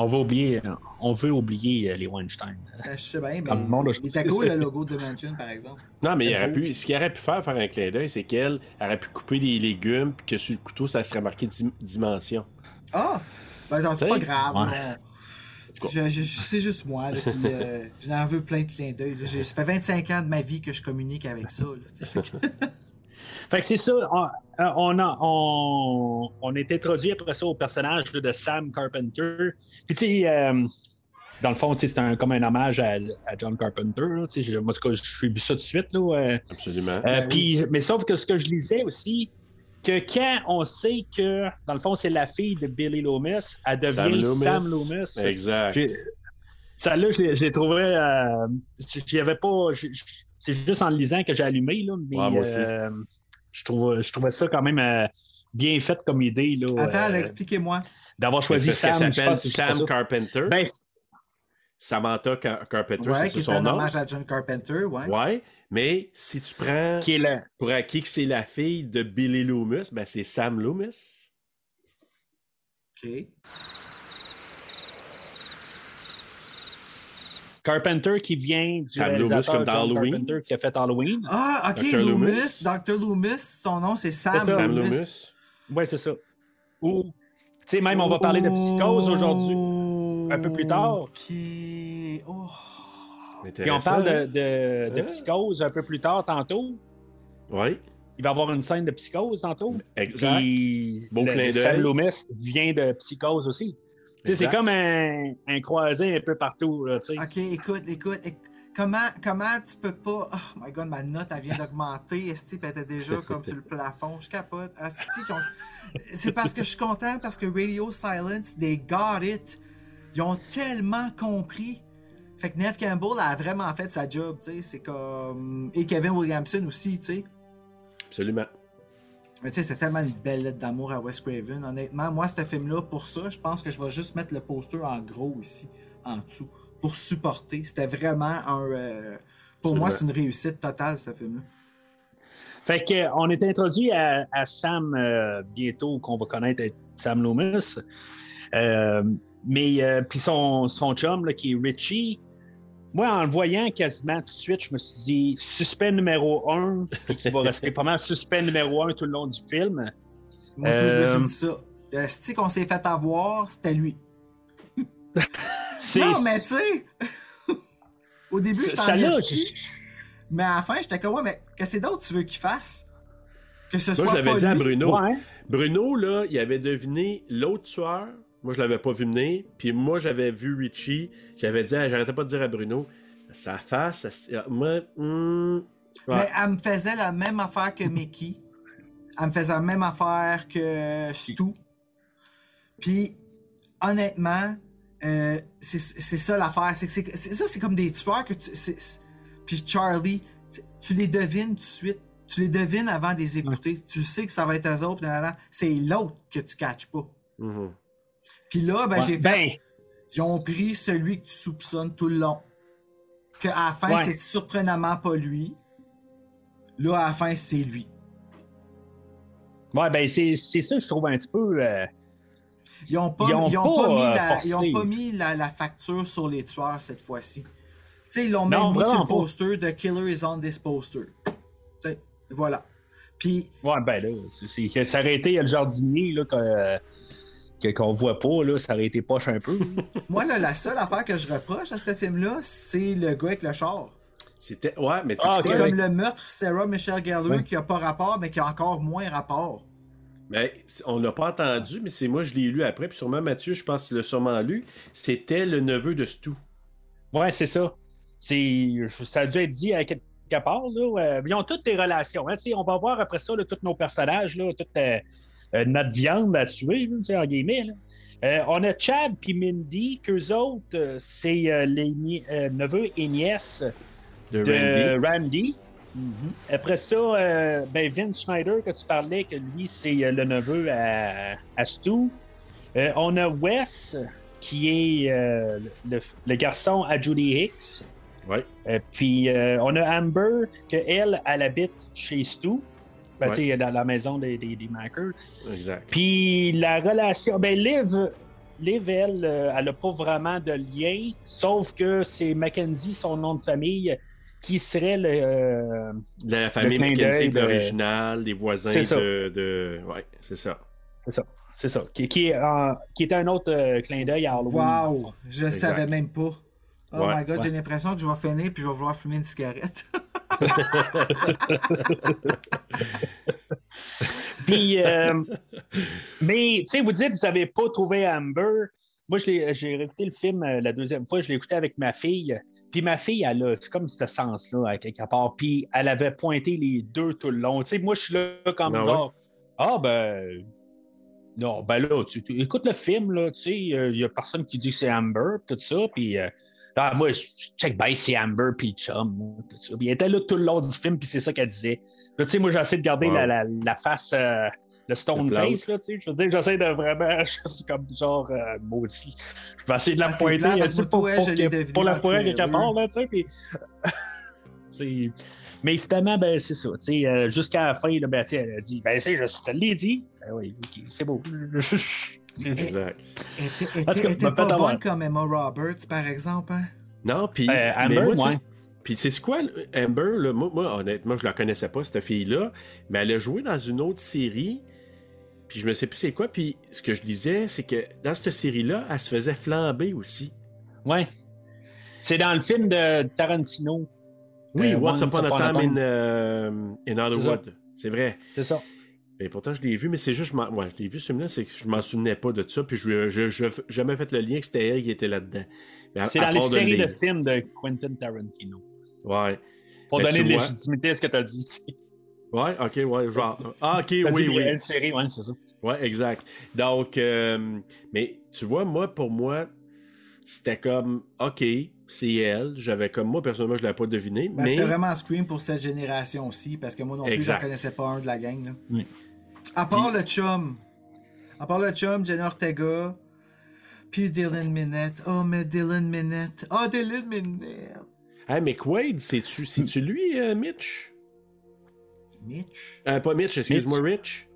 On va oublier, on veut oublier euh, les Weinstein. Euh, Je sais bien, mais Dans le monde, je il était sais. cool le logo de Dimension, par exemple. Non, mais il aurait pu, ce qu'il aurait pu faire, faire un clin d'œil, c'est qu'elle aurait pu couper des légumes, puis que sur le couteau, ça serait marqué dim- dimension. Ah! Ben, genre, c'est pas grave. Ouais. non. Je- je- je- c'est juste moi, là, qui, euh, j'en veux plein de clins d'œil. Ça fait 25 ans de ma vie que je communique avec ça. là. Fait que- Fait que c'est ça, on, euh, on, a, on, on est introduit après ça au personnage de Sam Carpenter. Puis tu sais, euh, dans le fond, c'est un, comme un hommage à, à John Carpenter. là, je- moi, je suis vu ça tout de suite. Là, euh, Absolument. Euh, Ben puis, Mais sauf que ce que je lisais aussi, que quand on sait que, dans le fond, c'est la fille de Billy Loomis, elle devient Sam Loomis. Exact. J'ai- Celle-là, je l'ai- je l'ai trouvé. Euh, j'y avais pas. C'est juste en le lisant que j'ai allumé, là, mais Ouais, moi aussi. euh, je, trouve, je trouvais ça quand même euh, bien fait comme idée. Là, Attends, euh, là, expliquez-moi. D'avoir choisi Sam. je pense Sam ça. Carpenter. Ben, Samantha Car- Carpenter, Ouais, c'est qui ça est son un nom? hommage à John Carpenter, ouais. Ouais, mais si tu prends qui est pour acquis que c'est la fille de Billy Loomis, ben c'est Sam Loomis. Ok. Carpenter qui vient du Sam Loomis comme dans John Halloween. Carpenter qui a fait Halloween. Ah, ok, Dr. Loomis. Loomis. Dr. Loomis, son nom c'est Sam. Sam Loomis. Loomis. Oui, c'est ça. Ou, tu sais, même on va parler de psychose aujourd'hui, un peu plus tard. Ok. Oh. Puis on parle de, de, de Hein? psychose un peu plus tard tantôt. Oui, Il va y avoir une scène de psychose tantôt. exact. Puis Beau le- clin Sam d'œil. Loomis vient de psychose aussi. Tu sais, c'est comme un, un croisé un peu partout. Là, tu sais. Ok, écoute, écoute. éc- Comment, comment tu peux pas. Oh my god, ma note, elle vient d'augmenter. Esti, elle était déjà comme sur le plafond. Je capote. C'est parce que je suis content parce que Radio Silence, they got it. Ils ont tellement compris Fait que Neve Campbell a vraiment fait sa job, tu sais. C'est comme. Et Kevin Williamson aussi, tu sais. Absolument. Mais tu sais, c'était tellement une belle lettre d'amour à Wes Craven. Honnêtement, moi, ce film-là, pour ça, je pense que je vais juste mettre le poster en gros ici, en dessous, pour supporter. C'était vraiment un. euh, pour moi, c'est une réussite totale, ce film-là. Fait que, euh, on est introduit à, à Sam euh, bientôt, qu'on va connaître être Sam Loomis. Euh, mais, euh, puis son, son chum, là, qui est Richie, moi, en le voyant quasiment tout de suite, je me suis dit, suspect numéro un, puis qui va rester pas mal suspect numéro un tout le long du film. Moi, tout, je me Euh, suis dit ça. Le style qu'on s'est fait avoir, c'était lui. C'est- Non, mais tu sais. Au début, je là, Mais à la fin, j'étais comme, ouais, mais qu'est-ce que d'autre tu veux qu'il fasse? Que ce Moi, soit je l'avais pas dit à. Bruno. Ouais. Bruno, là, il avait deviné l'autre tueur. Moi, je l'avais pas vu venir. Puis moi, j'avais vu Richie. J'avais dit, j'arrêtais pas de dire à Bruno, sa face, ça- moi, hmm, ouais. Mais elle me faisait la même affaire que Mickey. Elle me faisait la même affaire que Stu. Puis, honnêtement, euh, c'est ça l'affaire. C'est ça, c'est comme des tueurs que tu. Puis Charlie, tu- tu les devines tout de suite. Tu les devines avant de les écouter. Tu sais que ça va être eux autres. C'est l'autre que tu catches pas. Mhm. Puis là, ben, Ouais. j'ai fait. Ben, Ils ont pris celui que tu soupçonnes tout le long. Que à la fin, Ouais. c'est surprenamment pas lui. Là, à la fin, c'est lui. ouais, ben c'est c'est ça que je trouve un petit peu. euh, Ils ont pas, pas pas, mis, euh, la, forcé. ils ont pas mis la, la facture sur les tueurs cette fois-ci. Tu sais, ils l'ont même mis sur le poster de Killer is on this poster. Voilà. Puis, Ouais, ben là, ça aurait été le jardinier là, que- euh, que- qu'on voit pas, là, ça aurait été poche un peu. moi, là, la seule affaire que je reproche à ce film-là, c'est le gars avec le char. C'était, ouais, mais tu Ah, sais ok. C'est quoi? comme le meurtre Sarah Michelle Gellar Ouais. qui a pas rapport, mais qui a encore moins rapport. Ben, c- on l'a pas entendu, mais c'est moi, je l'ai lu après. Puis sûrement, Mathieu, je pense qu'il l'a sûrement lu. C'était le neveu de Stu. Ouais, c'est ça. C'est, ça a dû être dit à quelque part. Là. Euh, ils ont toutes tes relations. Hein, on va voir après ça là, tous nos personnages, là, toute euh, euh, notre viande à tuer, en guillemets. là. Euh, on a Chad puis Mindy, qu'eux autres, euh, c'est euh, les euh, neveux et nièces De, de Randy. Randy. Après ça, euh, ben Vince Schneider, que tu parlais, que lui, c'est euh, le neveu à, à Stu. Euh, on a Wes, qui est euh, le, le garçon à Judy Hicks. Ouais. Euh, puis euh, on a Amber, que elle, elle habite chez Stu. Ben, Ouais. tu sais, dans la maison des, des, des Mackers. Exact. Puis la relation. Ben, Liv, Liv elle, euh, elle n'a pas vraiment de lien, sauf que c'est Mackenzie, son nom de famille, qui serait le. euh, la famille Mackenzie, de l'original, des voisins de, de. Ouais, c'est ça. c'est ça. C'est ça. Qui, qui, est qui était un autre euh, clin d'œil à Halloween. Wow! Je Exact. savais même pas. Oh Ouais, my god, ouais. j'ai l'impression que je vais finir puis je vais vouloir fumer une cigarette. Puis, euh, mais, tu sais, vous dites, vous n'avez pas trouvé Amber. Moi, je l'ai- j'ai réécouté le film euh, la deuxième fois, je l'ai écouté avec ma fille. Puis ma fille, elle a c'est comme ce sens-là, à quelque part. Puis elle avait pointé les deux tout le long. Tu sais, moi, je suis là comme Ah ouais? genre, ah ben, non, ben là, tu, tu écoutes le film, là, tu sais, il n'y a personne qui dit que c'est Amber, tout ça. Puis euh, ah, moi, je je check ben, c'est Amber, puis chum, tout ça. Puis elle était là tout le long du film, puis c'est ça qu'elle disait. Là, tu sais, moi, j'essaie de garder Wow. la, la, la face, euh, le stone face, là, tu sais. Je veux dire, j'essaie de vraiment, je suis comme genre, euh, maudit. Je vais essayer de la Ah, pointer, pour, pour, que- la fourrer trailer. part, là, tu sais. Puis, Mais finalement, ben, c'est ça. tu sais, euh, Jusqu'à la fin, là, ben, elle a dit, ben, tu sais, je te l'ai dit. Ben oui, ok, c'est beau. Exact. Elle était, pas bonne comme Emma Roberts, par exemple. Hein? Non, puis. Euh, Amber, moi, ouais. Puis c'est quoi, Amber, là, moi, moi, honnêtement, je la connaissais pas, cette fille-là, mais elle a joué dans une autre série, puis je me sais plus c'est quoi, puis ce que je disais, c'est que dans cette série-là, elle se faisait flamber aussi. Ouais. C'est dans le film de Tarantino. Oui, Euh, Once Upon a Time in, euh, in Hollywood. C'est vrai. C'est ça. Et pourtant, je l'ai vu, mais c'est juste, je, m'en- ouais, je l'ai vu ce film-là, c'est que je m'en souvenais pas de ça, puis je je, je, jamais fait le lien que c'était elle qui était là-dedans. À- C'est dans les de séries de lire. films de Quentin Tarantino. Ouais. Pour Mais donner de vois- légitimité à ce que tu as dit. Ouais, ok, ouais, genre. Ah, ok, oui, oui. une série, ouais, c'est ça. Ouais, exact. Donc, euh, mais tu vois, moi, pour moi, c'était comme, OK, c'est elle. J'avais comme moi, personnellement, je l'avais pas deviné. Ben, mais C'était vraiment Scream pour cette génération aussi, parce que moi non plus, je ne connaissais pas un de la gang. Là. Oui. À part le chum. À part le chum, Jenna Ortega. Puis Dylan Minette. Oh, mais Dylan Minette. Oh, Dylan Minette. Hey, mais Quaid, c'est-tu c'est-tu lui, euh, Mitch? Mitch? Euh, pas Mitch, excuse-moi, Rich.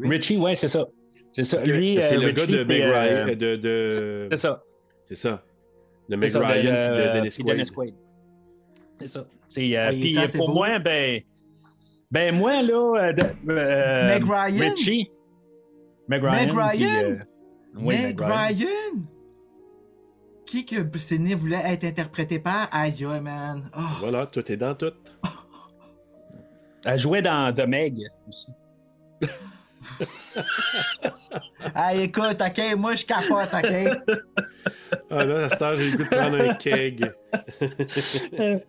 Richie, ouais, c'est ça. C'est ça. Lui, c'est euh, le gars Richie, de Meg euh, Ryan, euh, de... de... C'est ça. C'est ça. De Meg ça, Ryan de, puis de Dennis Quaid. Dennis Quaid. C'est ça. C'est, Ah, puis pour beau. moi, ben, ben moi, là, euh, de- euh, Meg Ryan? Richie. Meg Ryan. Meg puis, Ryan? euh, oui, Meg Ryan. Qui que Sidney voulait être interprété par? Aïe, aïe, man. Oh. Voilà, tout est dans tout. Elle jouait dans The Meg aussi. Ah, écoute, ok, moi je capote, ok? Ah là, à cette heure, j'ai le goût de prendre un keg.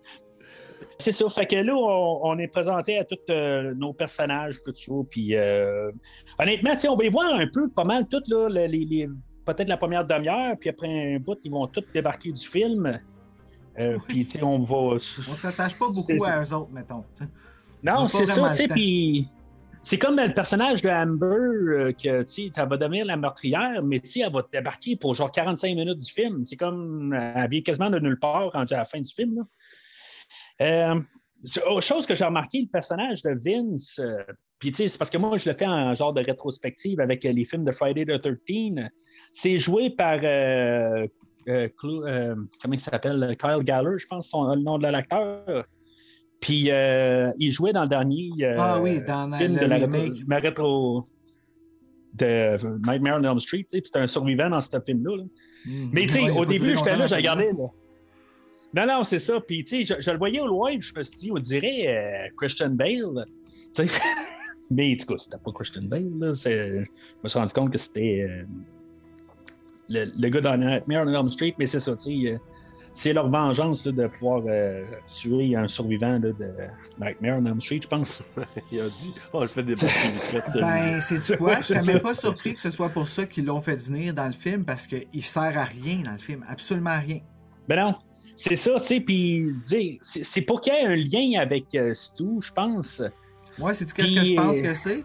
C'est ça. Fait que là, on, on est présenté à tous euh, nos personnages, tout ça. Puis, euh, honnêtement, on va y voir un peu, pas mal, tout, là, les, peut-être la première demi-heure, puis après un bout, ils vont tous débarquer du film. Euh, Puis, tu sais, on va. On s'attache pas beaucoup à eux autres, mettons. Non, c'est ça, tu sais, puis c'est comme le personnage de Amber, que, tu sais, elle va devenir la meurtrière, mais, tu sais, elle va débarquer pour genre 45 minutes du film. C'est comme, elle vient quasiment de nulle part quand à la fin du film, là. Euh, autre chose que j'ai remarqué, le personnage de Vince, euh, puis, tu sais, c'est parce que moi, je le fais en genre de rétrospective avec euh, les films de Friday the 13. C'est joué par, euh, euh, Clou- euh, comment il s'appelle, Kyle Galler, je pense, son, le nom de l'acteur. Puis euh, il jouait dans le dernier euh, Ah oui, dans film le de la remake. rétro- ma rétro de Nightmare on Elm Street, tu sais, puis c'était un survivant dans ce film-là. là. Mais tu sais, Ouais, au début, j'étais là, celui-là. regardais. Là. Non, non, c'est ça. Puis tu sais, je, je le voyais au loin, je me suis dit, on dirait euh, Christian Bale. Tu sais. Mais tout cas, c'était pas Christian Bale. Là. Je me suis rendu compte que c'était euh, le, le gars dans Nightmare on Elm Street, mais c'est ça, tu sais. euh, c'est leur vengeance là, de pouvoir euh, tuer un survivant là, de Nightmare on Elm Street, je pense. Il a dit, on le fait celui-là. Ben, c'est quoi? Je serais même pas surpris que ce soit pour ça qu'ils l'ont fait venir dans le film parce qu'il sert à rien dans le film. Absolument à rien. Ben non, c'est ça, tu sais, puis dis, c'est c'est pour qu'il y ait un lien avec euh, Stu, je pense. Moi, c'est qu'est-ce que je pense euh, que c'est?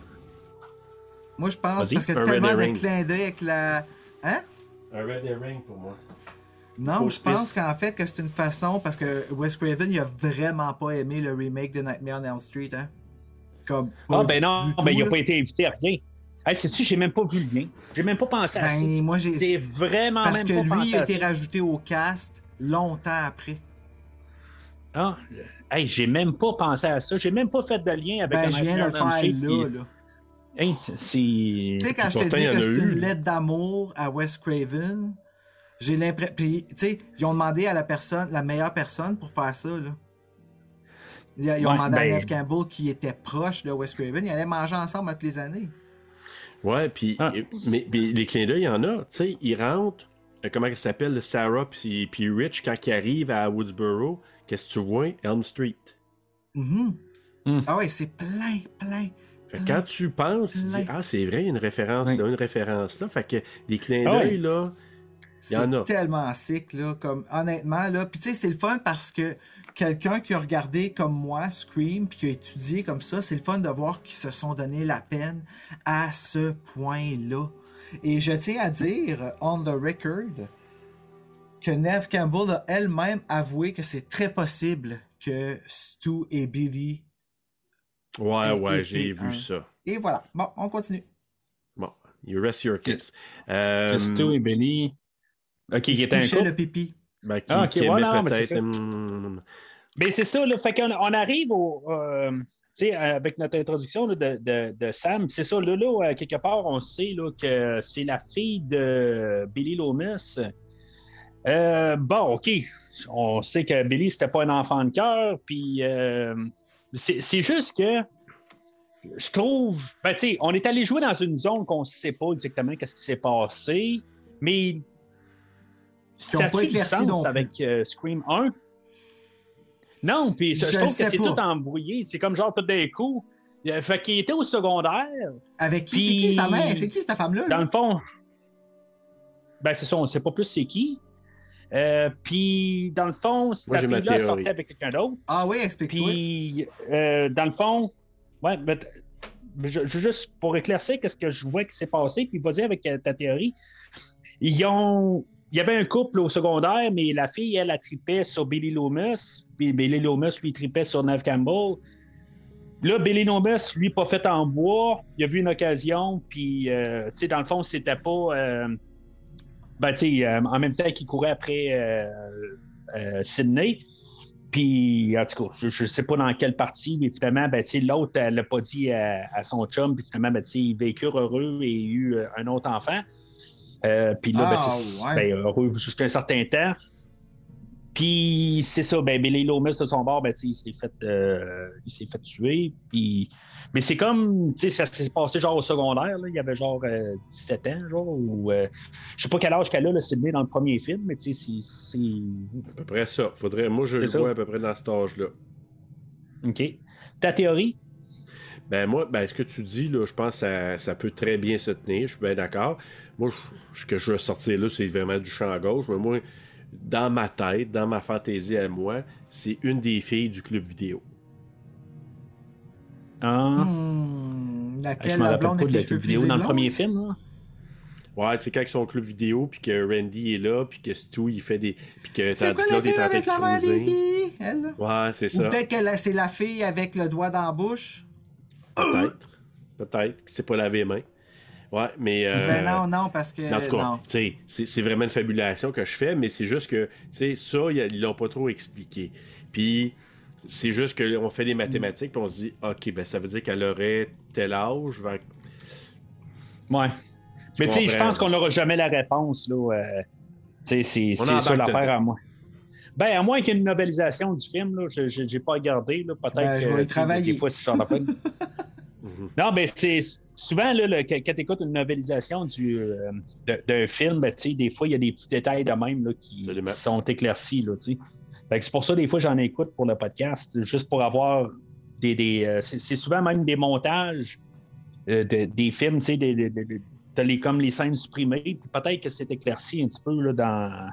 Moi, je pense parce que tellement de clins d'œil avec la. Hein? Un red herring pour moi. Non, je pense qu'en fait que c'est une façon parce que Wes Craven il a vraiment pas aimé le remake de Nightmare on Elm Street, hein? Comme. Ah ben non, ben il n'a pas été invité à rien. Hey, sais-tu, j'ai même pas vu le lien. J'ai même pas pensé à ça. Ben, moi, j'ai. Vraiment Parce même que pas lui, pensé il a été ça. rajouté au cast longtemps après. Ah, hey, j'ai même pas pensé à ça. J'ai même pas fait de lien avec Ben, un je viens de le faire là, puis- là. Hey, c'est- c'est. Tu sais, quand je te dis que c'est une lettre d'amour à Wes Craven, j'ai l'impression. Puis, tu sais, ils ont demandé à la personne, la meilleure personne pour faire ça, là. Ils, ils ont Ouais, demandé à ben- Neve Campbell qui était proche de Wes Craven. Ils allaient manger ensemble à toutes les années. Ouais, puis Ah. mais, mais les clins d'œil, il y en a. Tu sais, ils rentrent, comment elle s'appelle, Sarah puis, puis Rich, quand ils arrivent à Woodsboro, qu'est-ce que tu vois? Elm Street. Mhm. Hmm. Ah ouais, c'est plein, plein. Quand tu penses, tu dis, ah, c'est vrai, il y a une référence Oui. là, une référence là. Fait que des clins Ah d'œil, ouais. là, Il y en a. C'est tellement sick, là, comme, honnêtement, là. Puis, tu sais, c'est le fun parce que quelqu'un qui a regardé comme moi Scream, puis qui a étudié comme ça, c'est le fun de voir qu'ils se sont donné la peine à ce point-là. Et je tiens à dire, on the record, que Neve Campbell a elle-même avoué que c'est très possible que Stu et Billy. Ouais, ouais, j'ai vu un. ça. Et voilà. Bon, on continue. Bon, you rest your kiss. Euh, Stu et Billy. Ok, Il était un couple. le pipi. ben, qui, Ah, ok, voilà, mais c'est ça. hum, c'est ça, là. Fait qu'on on arrive au. euh, sais, avec notre introduction là, de, de- de Sam, c'est ça, là, là, euh, quelque part, on sait là, que c'est la fille de Billy Loomis. Euh, bon, OK. On sait que Billy, c'était pas un enfant de cœur, puis euh, c'est juste que je trouve. Ben, tu sais, on est allé jouer dans une zone qu'on ne sait pas exactement qu'est-ce qui s'est passé, mais. Qui Ça pas a-tu du sens avec euh, Scream 1? Non, puis je, trouve que c'est tout embrouillé. C'est comme genre tout d'un coup. Euh, Fait qu'il était au secondaire. Avec qui? C'est qui sa mère? C'est qui cette femme-là? Dans le fond, ben c'est ça, on ne sait pas plus c'est qui. Euh, puis, dans le fond, cette fille-là sortait avec quelqu'un d'autre. Ah oui, explique-toi. Puis, euh, dans le fond, ouais, mais t- je, je- juste pour éclaircir qu'est-ce que je vois qui s'est passé, puis vas-y avec euh, ta théorie. Ils ont. Il y avait un couple au secondaire, mais la fille, elle, a tripait sur Billy Loomis, puis Billy Loomis, lui, tripait sur Neve Campbell. Là, Billy Loomis, lui, pas fait en bois, il a vu une occasion, puis, euh, tu sais, dans le fond, c'était pas. euh, ben, tu sais, euh, en même temps qu'il courait après Sydney. Puis, en tout cas, je sais pas dans quelle partie, mais finalement, ben, l'autre, elle l'a pas dit à, son chum, puis finalement, ben, ils vécurent heureux et eu un autre enfant. Euh, puis là, ben, Ah, c'est ouais. ben, heureux jusqu'à un certain temps. Puis c'est ça, ben Billy Loomis de son bord, ben, il s'est fait, euh, il s'est fait tuer. Puis... Mais c'est comme, tu sais, ça s'est passé genre au secondaire, là, il y avait genre euh, 17 ans, genre, ou euh, je sais pas quel âge qu'elle a, là, Sydney, dans le premier film, mais tu sais, c'est- c'est. À peu près ça. Faudrait... Moi, je le ça. vois à peu près dans cet âge-là. OK. Ta théorie? Ben moi, ben, ce que tu dis, là, je pense que ça, ça peut très bien se tenir. Je suis bien d'accord. Moi, je- ce que je veux sortir là, c'est vraiment du champ à gauche. Mais moi, dans ma tête, dans ma fantaisie à moi, c'est une des filles du club vidéo. Ah. Hmm, je laquelle, me la rappelle pas de la cheveux vidéo dans le premier film. Là. Ouais, tu sais, quand ils sont au club vidéo, puis que Randy est là, puis que Stu, il fait des. Puis que la Claude fille est en train avec de? Elle, là? Ouais, c'est Ou ça. peut-être que la- c'est la fille avec le doigt dans la bouche? Peut-être. Peut-être. que C'est pas lavé les mains. Ouais, mais. euh, Ben non, non, parce que. En tout cas, non. tu sais, c'est vraiment une fabulation que je fais, mais c'est juste que, tu sais, ça, ils l'ont pas trop expliqué. Puis, c'est juste qu'on fait des mathématiques, puis on se dit, OK, ben ça veut dire qu'elle aurait tel âge. vers- Ouais. Mais tu sais, je pense qu'on n'aura jamais la réponse. Là. euh, tu sais, c'est ça l'affaire à moi. Ben, à moins qu'il y ait une novelisation du film, là, je n'ai pas regardé. là, Peut-être Ben, je vais des fois, c'est genre d'affaire. Mhm. Non, ben, c'est souvent, là, le- quand tu écoutes une novelisation du, euh, de- d'un film, ben, tu sais, des fois, il y a des petits détails de même là, qui, sont éclaircis. Là, tu sais. Fait que c'est pour ça, des fois, j'en écoute pour le podcast, juste pour avoir des. des euh, c'est c'est souvent même des montages euh, de- des films, tu sais, des, des- des- comme les scènes supprimées, puis peut-être que c'est éclairci un petit peu là, dans,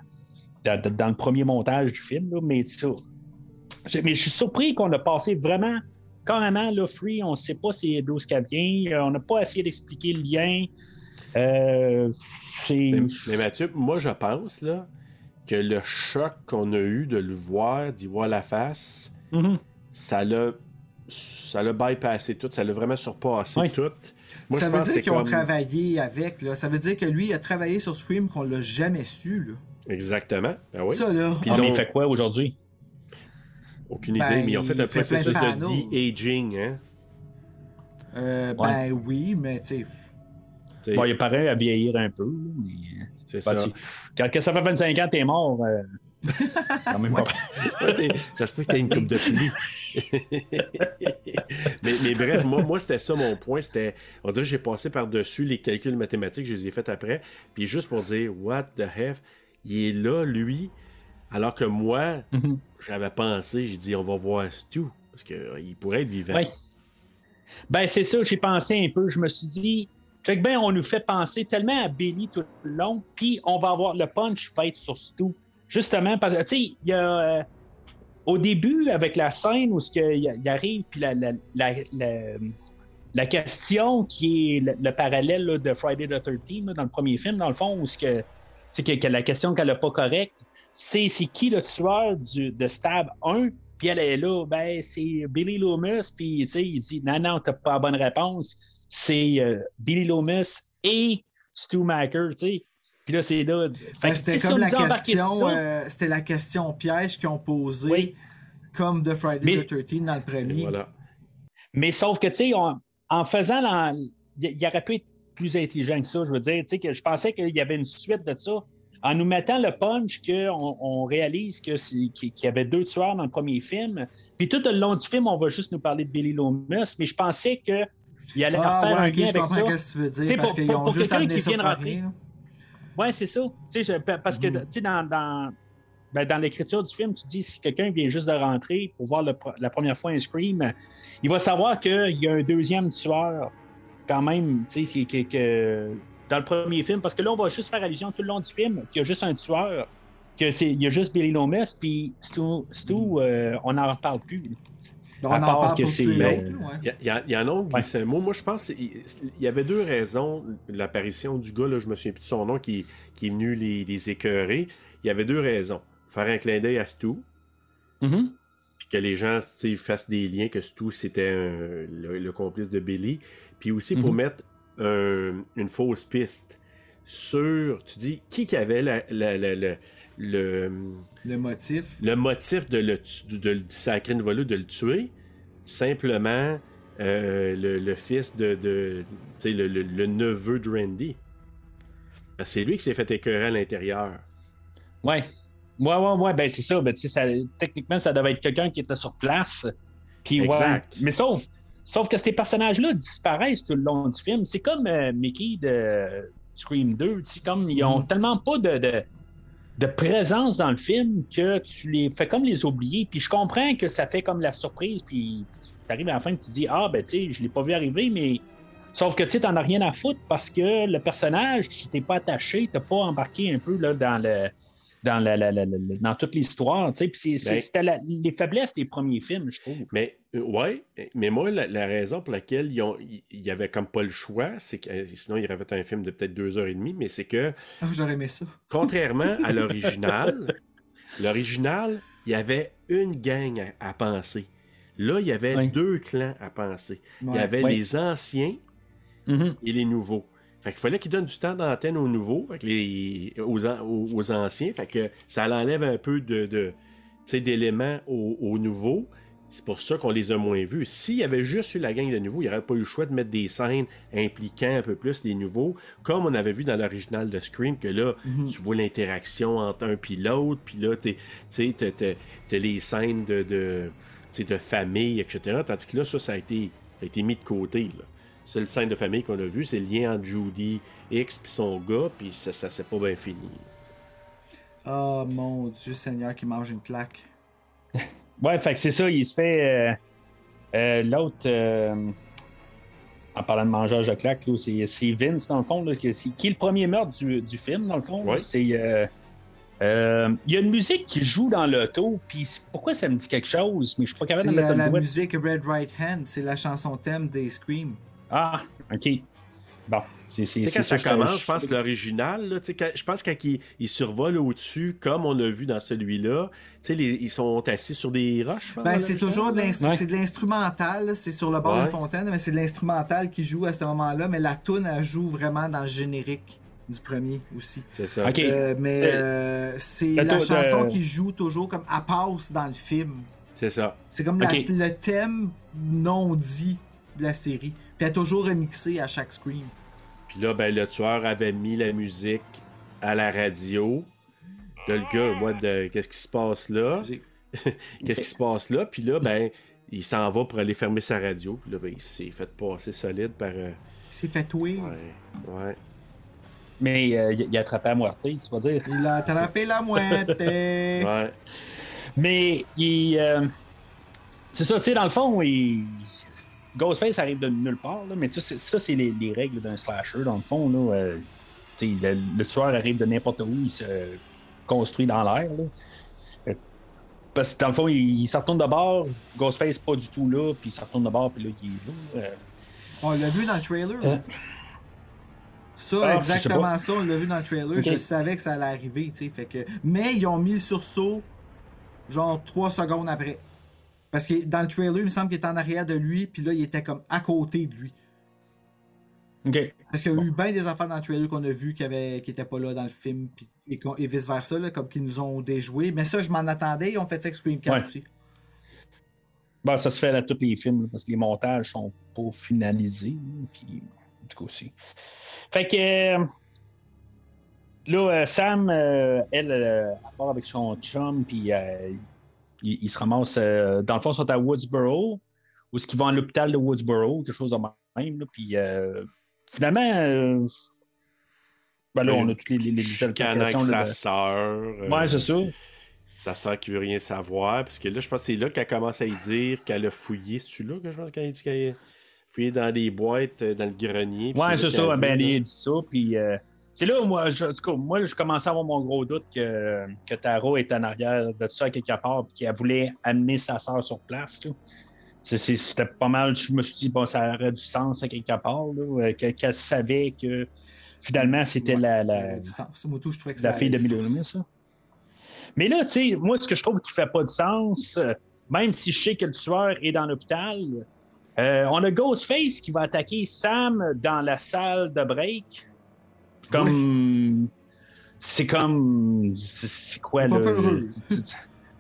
dans, dans le premier montage du film, là, mais ça. je- Mais je suis surpris qu'on a passé vraiment carrément là, Free, on ne sait pas c'est d'où ce qu'elle vient, euh, on n'a pas essayé d'expliquer le lien. Euh, Mais, mais Mathieu, moi, je pense, là, que le choc qu'on a eu de le voir, d'y voir la face, Mhm. ça l'a. Ça l'a bypassé tout, ça l'a vraiment surpassé Oui. tout. Moi, ça je veut pense dire qu'ils ont travaillé avec, là. Ça veut dire que lui, il a travaillé sur Scream qu'on l'a jamais su, là. Exactement. Ben oui. Ça, là. Puis Ah, mais il fait quoi aujourd'hui? Aucune Ben, idée, mais ils ont fait il un fait processus de de-aging, hein? Euh, Ben oui, mais tu sais. T'sais, Bon, il paraît à vieillir un peu, mais. c'est Ben, ça. tu- quand ça fait 25 ans t'es mort, euh, quand même pas. Ouais, t'es- ça se peut que t'aies une coupe de pli. mais, mais bref, moi, moi c'était ça mon point. C'était, on dirait que j'ai passé par-dessus les calculs mathématiques, je les ai faits après. Puis juste pour dire, what the F, il est là, lui. Alors que moi, Mhm. j'avais pensé, j'ai dit, on va voir Stu. Parce qu'il pourrait être vivant. Ouais. Ben, c'est ça, j'ai pensé un peu. Je me suis dit, check ben, on nous fait penser tellement à Billy tout le long, puis on va avoir le punch fait sur Stu. Justement, parce que, tu sais, il y a. euh, au début, avec la scène où il il arrive, puis la, la, la, la- la question qui est le, le parallèle là, de Friday the 13 là, dans le premier film, dans le fond, où ce que, c'est que, que la question qu'elle n'a pas correcte, c'est c'est qui le tueur du, de Stab 1? Puis elle est là, ben, c'est Billy Loomis. Puis, il dit, non, non, t'as pas la bonne réponse. C'est euh, Billy Loomis et Stu Macker, tu sais. Puis là, c'est là. Ben, c'était comme la question. euh, c'était la question piège qu'ils ont posée. Oui. Comme de Friday Mais- the 13 dans le premier. voilà. Mais sauf que, tu sais, en faisant. la- Il il aurait pu être plus intelligent que ça, je veux dire. Tu sais, que je pensais qu'il y avait une suite de ça. En nous mettant le punch qu'on on réalise que qu'il y avait deux tueurs dans le premier film. Puis tout le long du film, on va juste nous parler de Billy Loomis. Mais je pensais qu'il allait Ah, faire ouais, un ok, lien je avec ça. que tu veux Tu sais, dire. Parce pour- pour- quelqu'un qui ça vient de rentrer. Oui, c'est ça. Je- parce que tu sais, dans, dans, ben, dans l'écriture du film, tu dis si quelqu'un vient juste de rentrer pour voir le la première fois un Scream, il va savoir qu'il y a un deuxième tueur quand même, tu sais, c'est que, que- dans le premier film, parce que là, on va juste faire allusion tout le long du film qu'il y a juste un tueur que c'est, il y a juste Billy Loomis, puis Stu, Stu, euh, on n'en reparle plus. On À en part parle que c'est, euh, ouais. Il y, a- il y a- il y en a un qui Ouais. mot. Moi, je pense qu'il il y avait deux raisons. L'apparition du gars, là, je me souviens plus de son nom, qui, qui est venu les, les écœurer. Il y avait deux raisons. Faire un clin d'œil à Stu, Mhm. puis que les gens tu sais, fassent des liens, que Stu, c'était le complice de Billy. Puis aussi pour Mhm. mettre un- une fausse piste sur, tu dis, qui qui avait la- la- la- la- le, Le motif. le motif de le, de le sacrer une volée, de le tuer, simplement euh, le, le fils de, de tu sais, le, le- le neveu de Randy. C'est lui qui s'est fait écœurer à l'intérieur. Ouais. Ouais, ouais, ouais, ben c'est ça. Ben, tu sais, ça. Techniquement, ça devait être quelqu'un qui était sur place. Puis, ouais. Exact. Mais sauf, sauf que ces personnages-là disparaissent tout le long du film. C'est comme euh, Mickey de Scream 2. tu sais, comme ils ont Mhm. tellement pas de, de, de présence dans le film que tu les fais comme les oublier. Puis je comprends que ça fait comme la surprise. Puis tu arrives à la fin et tu dis Ah, ben tu sais, je l'ai pas vu arriver, mais. Sauf que tu sais, t'en as rien à foutre parce que le personnage, tu t'es pas attaché, t'as pas embarqué un peu là, dans le. Dans, la, la- la- la- la- dans toute l'histoire, tu sais, puis c'est- c'est- Ben- c'était les faiblesses des premiers films, je trouve. Mais euh, ouais, mais moi, la, la raison pour laquelle ils ont, ils- il y avait comme pas le choix, c'est que euh, sinon il aurait fait un film de peut-être deux heures et demie, mais c'est que Ah, j'aurais aimé ça. contrairement à l'original, l'original, il y avait une gang à, à penser. Là, il y avait Oui. deux clans à penser. Il y avait Oui. les anciens Mhm. et les nouveaux. Fait qu'il fallait qu'ils donnent du temps d'antenne aux nouveaux, fait que les, aux, aux- aux anciens. Fait que ça l'enlève un peu de, de, d'éléments aux, aux nouveaux. C'est pour ça qu'on les a moins vus. S'il y avait juste eu la gang de nouveaux, il n'y aurait pas eu le choix de mettre des scènes impliquant un peu plus les nouveaux, comme on avait vu dans l'original de Scream, que là, Mhm. tu vois l'interaction entre un puis l'autre, puis là, tu t'as les scènes de, de, de famille, etc. Tandis que là, ça, ça a été, ça a été mis de côté. Là. Seule scène de famille qu'on a vue, c'est le lien entre Judy X et son gars, puis ça, ça s'est pas bien fini. Oh mon Dieu Seigneur qui mange une claque. Ouais, fait que c'est ça, il se fait. euh, euh, L'autre, euh, en parlant de mangeage de claque, là, c'est c'est Vince, dans le fond, là, qui, qui est le premier meurtre du, du film, dans le fond. Ouais. C'est. euh, euh, Il y a une musique qui joue dans l'auto, puis c'est- pourquoi ça me dit quelque chose, mais je suis pas C'est capable de mettre la, le la musique Red Right Hand, c'est la chanson thème des Scream. Ah, ok. Bon, c'est quand ça je- commence, je pense que l'original, je pense quand ils survolent au-dessus, comme on a vu dans celui-là, tu sais, les- ils sont assis sur des roches. Ben, c'est toujours de Ouais. c'est l'instrumental, c'est sur le bord Ouais. d'une fontaine, mais c'est de l'instrumental qui joue à ce moment-là, mais la tune elle joue vraiment dans le générique du premier aussi. C'est ça. Ok. Euh, mais C'est- euh, c'est La chanson qui joue toujours comme à passe dans le film. C'est ça. C'est comme la- le thème non dit de la série. Puis elle est toujours remixée à chaque scream. Puis là, ben, le tueur avait mis la musique à la radio. Là, le gars, moi, de, qu'est-ce qui se passe là? Qu'est-ce qui se passe là? Puis là, ben, il s'en va pour aller fermer sa radio. Puis là, ben, il s'est fait passer solide par. euh, Il s'est fait tuer. ouais, ouais. Mais euh, il a attrapé à moitié, tu vas dire. Il a attrapé la mouette. Ouais. Mais il. euh, c'est ça, tu sais, dans le fond, il. Ghostface arrive de nulle part, là, mais ça, c'est les, les règles d'un slasher, dans le fond. Là, euh, le, le tueur arrive de n'importe où, il se construit dans l'air. Euh, Parce que dans le fond, il, il se retourne de bord, Ghostface pas du tout là, puis il se retourne de bord, puis là, il est là. euh. On l'a vu dans le trailer. Euh. hein? Ça, Ah, exactement ça, on l'a vu dans le trailer. Je savais que ça allait arriver, tu sais. Fait que... Mais ils ont mis le sursaut, genre 3 secondes après. Parce que dans le trailer, il me semble qu'il était en arrière de lui, puis là, il était comme à côté de lui. OK. Parce qu'il y a eu bien des affaires dans le trailer qu'on a vu qui n'étaient qui pas là dans le film, et, vice-versa, là, comme qu'ils nous ont déjoué. Mais ça, je m'en attendais, ils ont fait ça avec Scream 4 Ouais. aussi. Bon, ça se fait à tous les films, là, parce que les montages sont pas finalisés. Puis, du coup, aussi. Fait que. euh, là, euh, Sam, euh, elle, elle part avec son chum, puis ils il se ramassent. euh, dans le fond, ils sont à Woodsboro, ou est-ce qu'ils vont à l'hôpital de Woodsboro, quelque chose de même. là, puis euh, finalement. euh, ben là, on a toutes les, les, les avec sa sœur. euh, Ouais, c'est ça. Sa sœur qui veut rien savoir. Parce que là, je pense que c'est là qu'elle commence à y dire qu'elle a fouillé. C'est-tu là que je pense qu'elle dit qu'elle a fouillé dans les boîtes, dans le grenier. Ouais, c'est ça. Ben, là. dit ça, puis c'est là où moi, je, tout cas, moi, je commençais à avoir mon gros doute que, que Taro est en arrière de tout ça quelque part, puis qu'elle voulait amener sa sœur sur place. C'était pas mal. Je me suis dit, bon, ça aurait du sens à quelque part, euh, que- qu'elle savait que finalement, c'était Ouais, la, du je que fille de avait du Milo sens. ça. Mais là, tu sais, moi, ce que je trouve qui fait pas de sens, euh, même si je sais que le tueur est dans l'hôpital, euh, on a Ghostface qui va attaquer Sam dans la salle de break. Comme. C'est comme. C'est quoi Il le.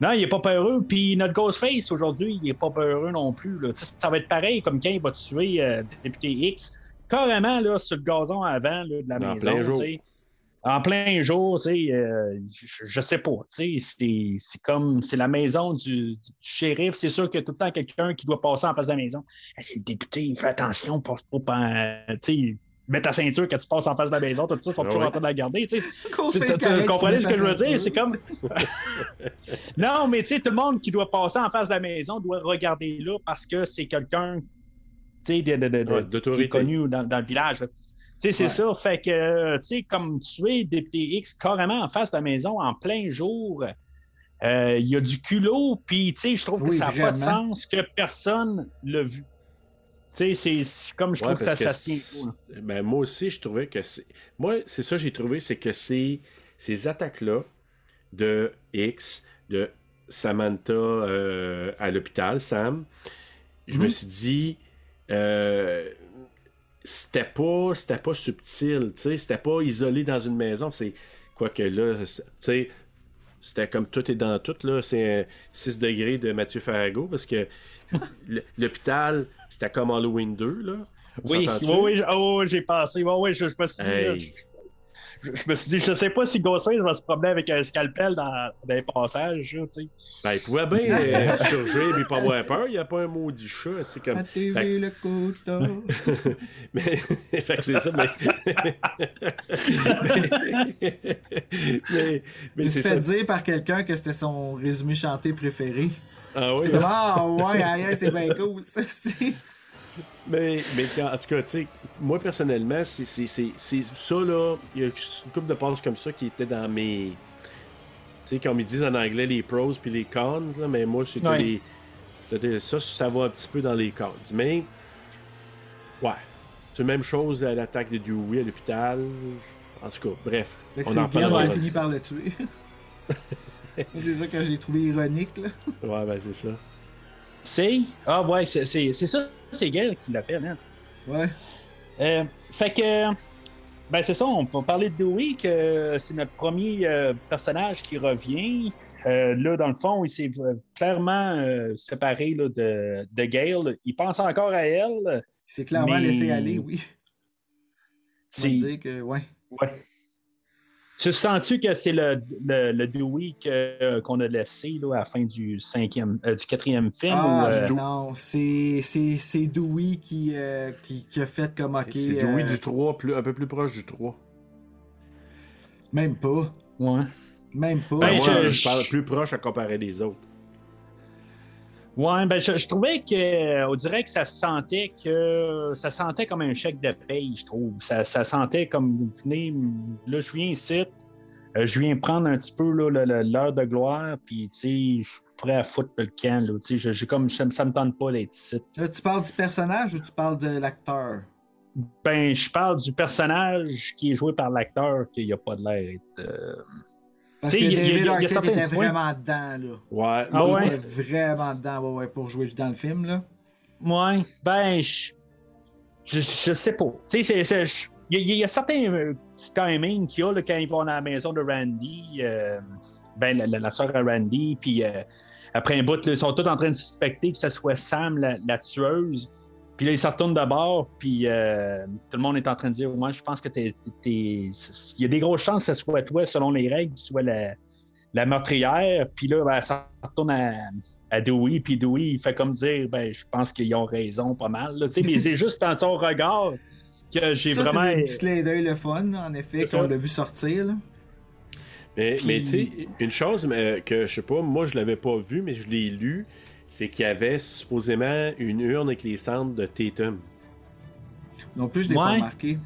Non, il est pas peureux. Puis notre Ghostface aujourd'hui, il est pas peureux non plus. là. Ça va être pareil comme quand il va tuer euh, député X. Carrément là, sur le gazon avant là, de la En maison. plein. En plein jour, tu sais, euh, je, sais pas. tu sais, C'est c'est comme c'est la maison du, du shérif. C'est sûr qu'il y a tout le temps quelqu'un qui doit passer en face de la maison. Ah, c'est le député, fais attention, passe pas par- tu sais, mets ta ceinture quand tu passes en face de la maison, tout ça, ils sont Ah toujours en train de la garder. tu comprenez ce que je veux dire? C'est comme. non, mais tu sais, tout le monde qui doit passer en face de la maison doit regarder là parce que c'est quelqu'un tu sais, de, de, de- qui est connu dans, dans le village. sais, c'est Ouais. ça. Fait que, tu sais, comme tuer député X carrément en face de la maison en plein jour, euh, il y a du culot, puis tu sais, je trouve que ça n'a pas de sens que personne l'a vu. Tu sais, c'est- comme je Ouais, trouve que ça, parce ça se que tient. là. Ben, moi aussi, je trouvais que c'est. Moi, c'est ça que j'ai trouvé, c'est que c'est ces attaques-là de X, de Samantha euh, à l'hôpital, Sam, je Mhm. me suis dit. euh, c'était pas c'était pas subtil, tu sais, c'était pas isolé dans une maison, c'est quoique là, c'est- tu sais, c'était comme tout est dans tout là, c'est un 6 degrés de Mathieu Farrago parce que l'hôpital, c'était comme Halloween 2 là. Oui, oui, oui, oh, oui, j'ai oui, je, je me suis dit. Hey. Je, je- je me suis dit, je sais pas si Ghostface va se promener avec un scalpel dans, dans les passages, là, tu sais. Ben, il pouvait bien euh, surgir et pas avoir peur. Il n'y a pas un maudit chat. C'est comme. À TV, Fait- le couteau? Mais, fait que c'est ça, mais. mais, mais, mais Il se ça. fait dire par quelqu'un que c'était son résumé chanté préféré. Ah oui. Ah ouais, aïe, aïe, c'est bien cool, ça, c'est. Mais, mais quand- en tout cas, tu sais, moi personnellement, c'est c'est- c'est- c'est ça là. Il y a une couple de passes comme ça qui étaient dans mes. Tu sais, comme ils disent en anglais, les pros puis les cons, là, mais moi, c'était Ouais. les. Ça, ça va un petit peu dans les cons. Mais. Ouais. C'est la même chose à l'attaque de Dewey à l'hôpital. En tout cas, bref. On c'est en fini par le tuer. c'est ça que j'ai trouvé ironique, là. Ouais, ben c'est ça. C'est? Ah, ouais, c'est c'est- c'est ça, c'est Gail qui l'appelle, hein. Ouais. Euh, fait que. Ben, c'est ça, on peut parler de Dewey, que c'est notre premier euh, personnage qui revient. Euh, là, dans le fond, il s'est clairement euh, séparé là, de, de Gail. Il pense encore à elle. Il s'est clairement Mais- laissé aller, oui. C'est. dire que, ouais. Ouais. Tu sens-tu que c'est le, le, le Dewey que- qu'on a laissé là, à la fin du cinquième, euh, du quatrième film? Ah, ou, euh, ben non, c'est c'est- c'est Dewey qui, euh, qui, qui a fait comme ok. c'est Dewey euh, du 3, plus, un peu plus proche du 3. Même pas. ouais. Même pas. Ben, moi, je- je, parle plus proche à comparer des autres. Ouais, ben je, je trouvais que on dirait que ça se sentait que ça sentait comme un chèque de paye, je trouve. Ça, ça sentait comme venez, là je viens ici, euh, je viens prendre un petit peu l'heure de gloire, puis tu sais, je suis prêt à foutre le camp. Là, tu sais, je- comme ça, ça me tente pas d'être ici. Là, tu parles du personnage ou tu parles de l'acteur? Ben, je parle du personnage qui est joué par l'acteur, qu'il n'y a pas de l'air d'être. euh, Parce que sais, il y a- il y a- David il y a Arquette était points. vraiment dedans, là. Ouais. Ah il ouais? était vraiment dedans ouais, ouais, pour jouer dans le film, là. Ouais, ben, je, je, je sais pas. Tu sais, c'est- c'est- je- il y, a- il y a certains euh, petits timings qu'il y a là, quand ils vont à la maison de Randy, euh, ben, la, la, la soeur à Randy, puis euh, après un bout, là, ils sont tous en train de suspecter que ce soit Sam, la, la tueuse. Puis là, ils se retournent de bord, puis euh, tout le monde est en train de dire Moi, je pense que t'es. Il y a des grosses chances que ce soit toi, selon les règles, soit la, la meurtrière. Puis là, ben, ça retourne à, à Dewey, puis Dewey, il fait comme dire ben, Je pense qu'ils ont raison pas mal. là, tu sais, mais c'est juste dans son regard que j'ai ça, vraiment. c'est des petits clins d'œil le fun, en effet, qu'on l'a vu sortir, là. Mais, Puis- mais tu sais, une chose mais, que je sais pas, moi je l'avais pas vu, mais je l'ai lu, c'est qu'il y avait supposément une urne avec les cendres de Tatum. Non plus, je l'ai pas Ouais. remarqué.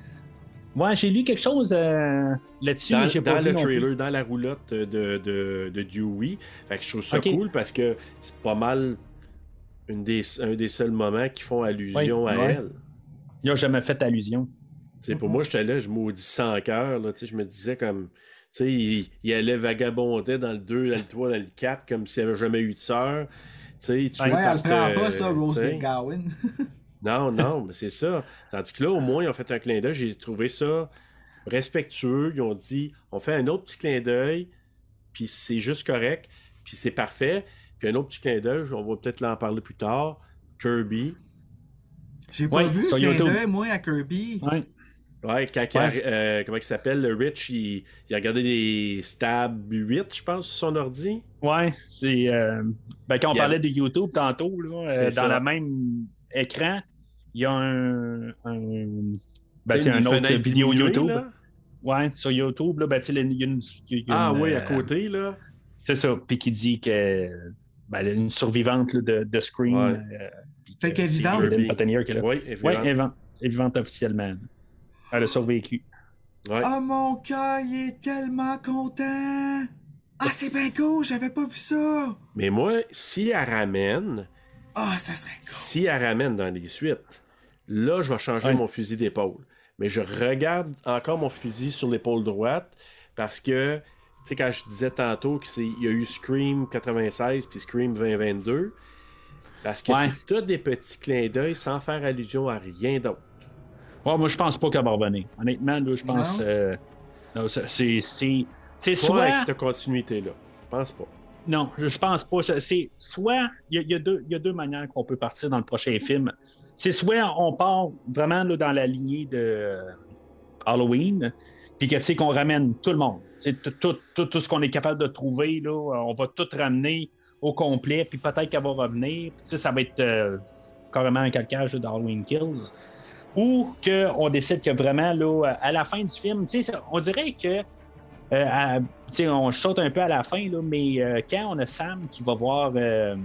Ouais, j'ai lu quelque chose euh, là-dessus, Dans, pas le trailer, dans la roulotte de, de, de Dewey. Fait que je trouve ça cool parce que c'est pas mal une des, un des seuls moments qui font allusion Ouais. à Ouais. elle. Il a jamais fait allusion. Tu sais, pour moi, j'étais là, je maudis sans cœur. là, tu sais, Je me disais comme. Tu sais, il, il allait vagabonder dans le 2, dans le 3, dans le 4, comme s'il avait jamais eu de sœur. Tu sais, tué Ouais, elle prend pas, ça, Rose tu. McGowan. Non, non, mais c'est ça. Tandis que là, au moins, ils ont fait un clin d'œil. J'ai trouvé ça respectueux. Ils ont dit, on fait un autre petit clin d'œil, puis c'est juste correct, puis c'est parfait. Puis un autre petit clin d'œil, on va peut-être l'en parler plus tard. Kirby. J'ai pas vu clin d'œil, moi, à Kirby. Ouais. Ouais, quand Ouais, euh, comment il s'appelle, le Rich, il, il a regardé des stab 8, je pense, sur son ordi. Ouais, c'est. euh, ben, quand on Il y a- parlait de YouTube tantôt, là, euh, dans ça. le même écran, il y a un. un ben, c'est un autre vidéo diminuée, YouTube. là? Ouais, sur YouTube, là, ben, tu sais, il y a une. y a Ah une, oui, à euh, côté, là. C'est ça. Puis qui dit que. Ben, une survivante là, de, de Scream. Ouais. euh, Fait que qu'elle vivante. Oui, vivante officiellement. Elle a survécu. Ouais. Ah, mon cœur, il est tellement content. Ah, c'est bien cool, j'avais pas vu ça. Mais moi, si elle ramène, Ah, ça serait cool. si elle ramène dans les suites, là, je vais changer Ouais. mon fusil d'épaule. Mais je regarde encore mon fusil sur l'épaule droite parce que, tu sais, quand je disais tantôt qu'il y a eu Scream 96 puis Scream 2022, parce que Ouais. c'est tout des petits clins d'œil sans faire allusion à rien d'autre. Ouais, moi, je pense pas qu'elle va revenir. Honnêtement, là, je pense. Non? euh, non, c'est. C'est soit. avec cette continuité-là. Je pense pas. Non, je pense pas. C'est soit. Il y, y a deux- il y a deux manières qu'on peut partir dans le prochain film. C'est soit on part vraiment là, dans la lignée de euh, Halloween, puis que tu sais qu'on ramène tout le monde. C'est tout, tout, tout, tout ce qu'on est capable de trouver, là, on va tout ramener au complet, puis peut-être qu'elle va revenir. Puis, ça va être euh, carrément un calcage d'Halloween Kills. Ou qu'on décide que vraiment, là, à la fin du film, tu sais, ça- on dirait que euh, à- tu sais, on saute un peu à la fin, là, mais euh, quand on a Sam qui va voir euh,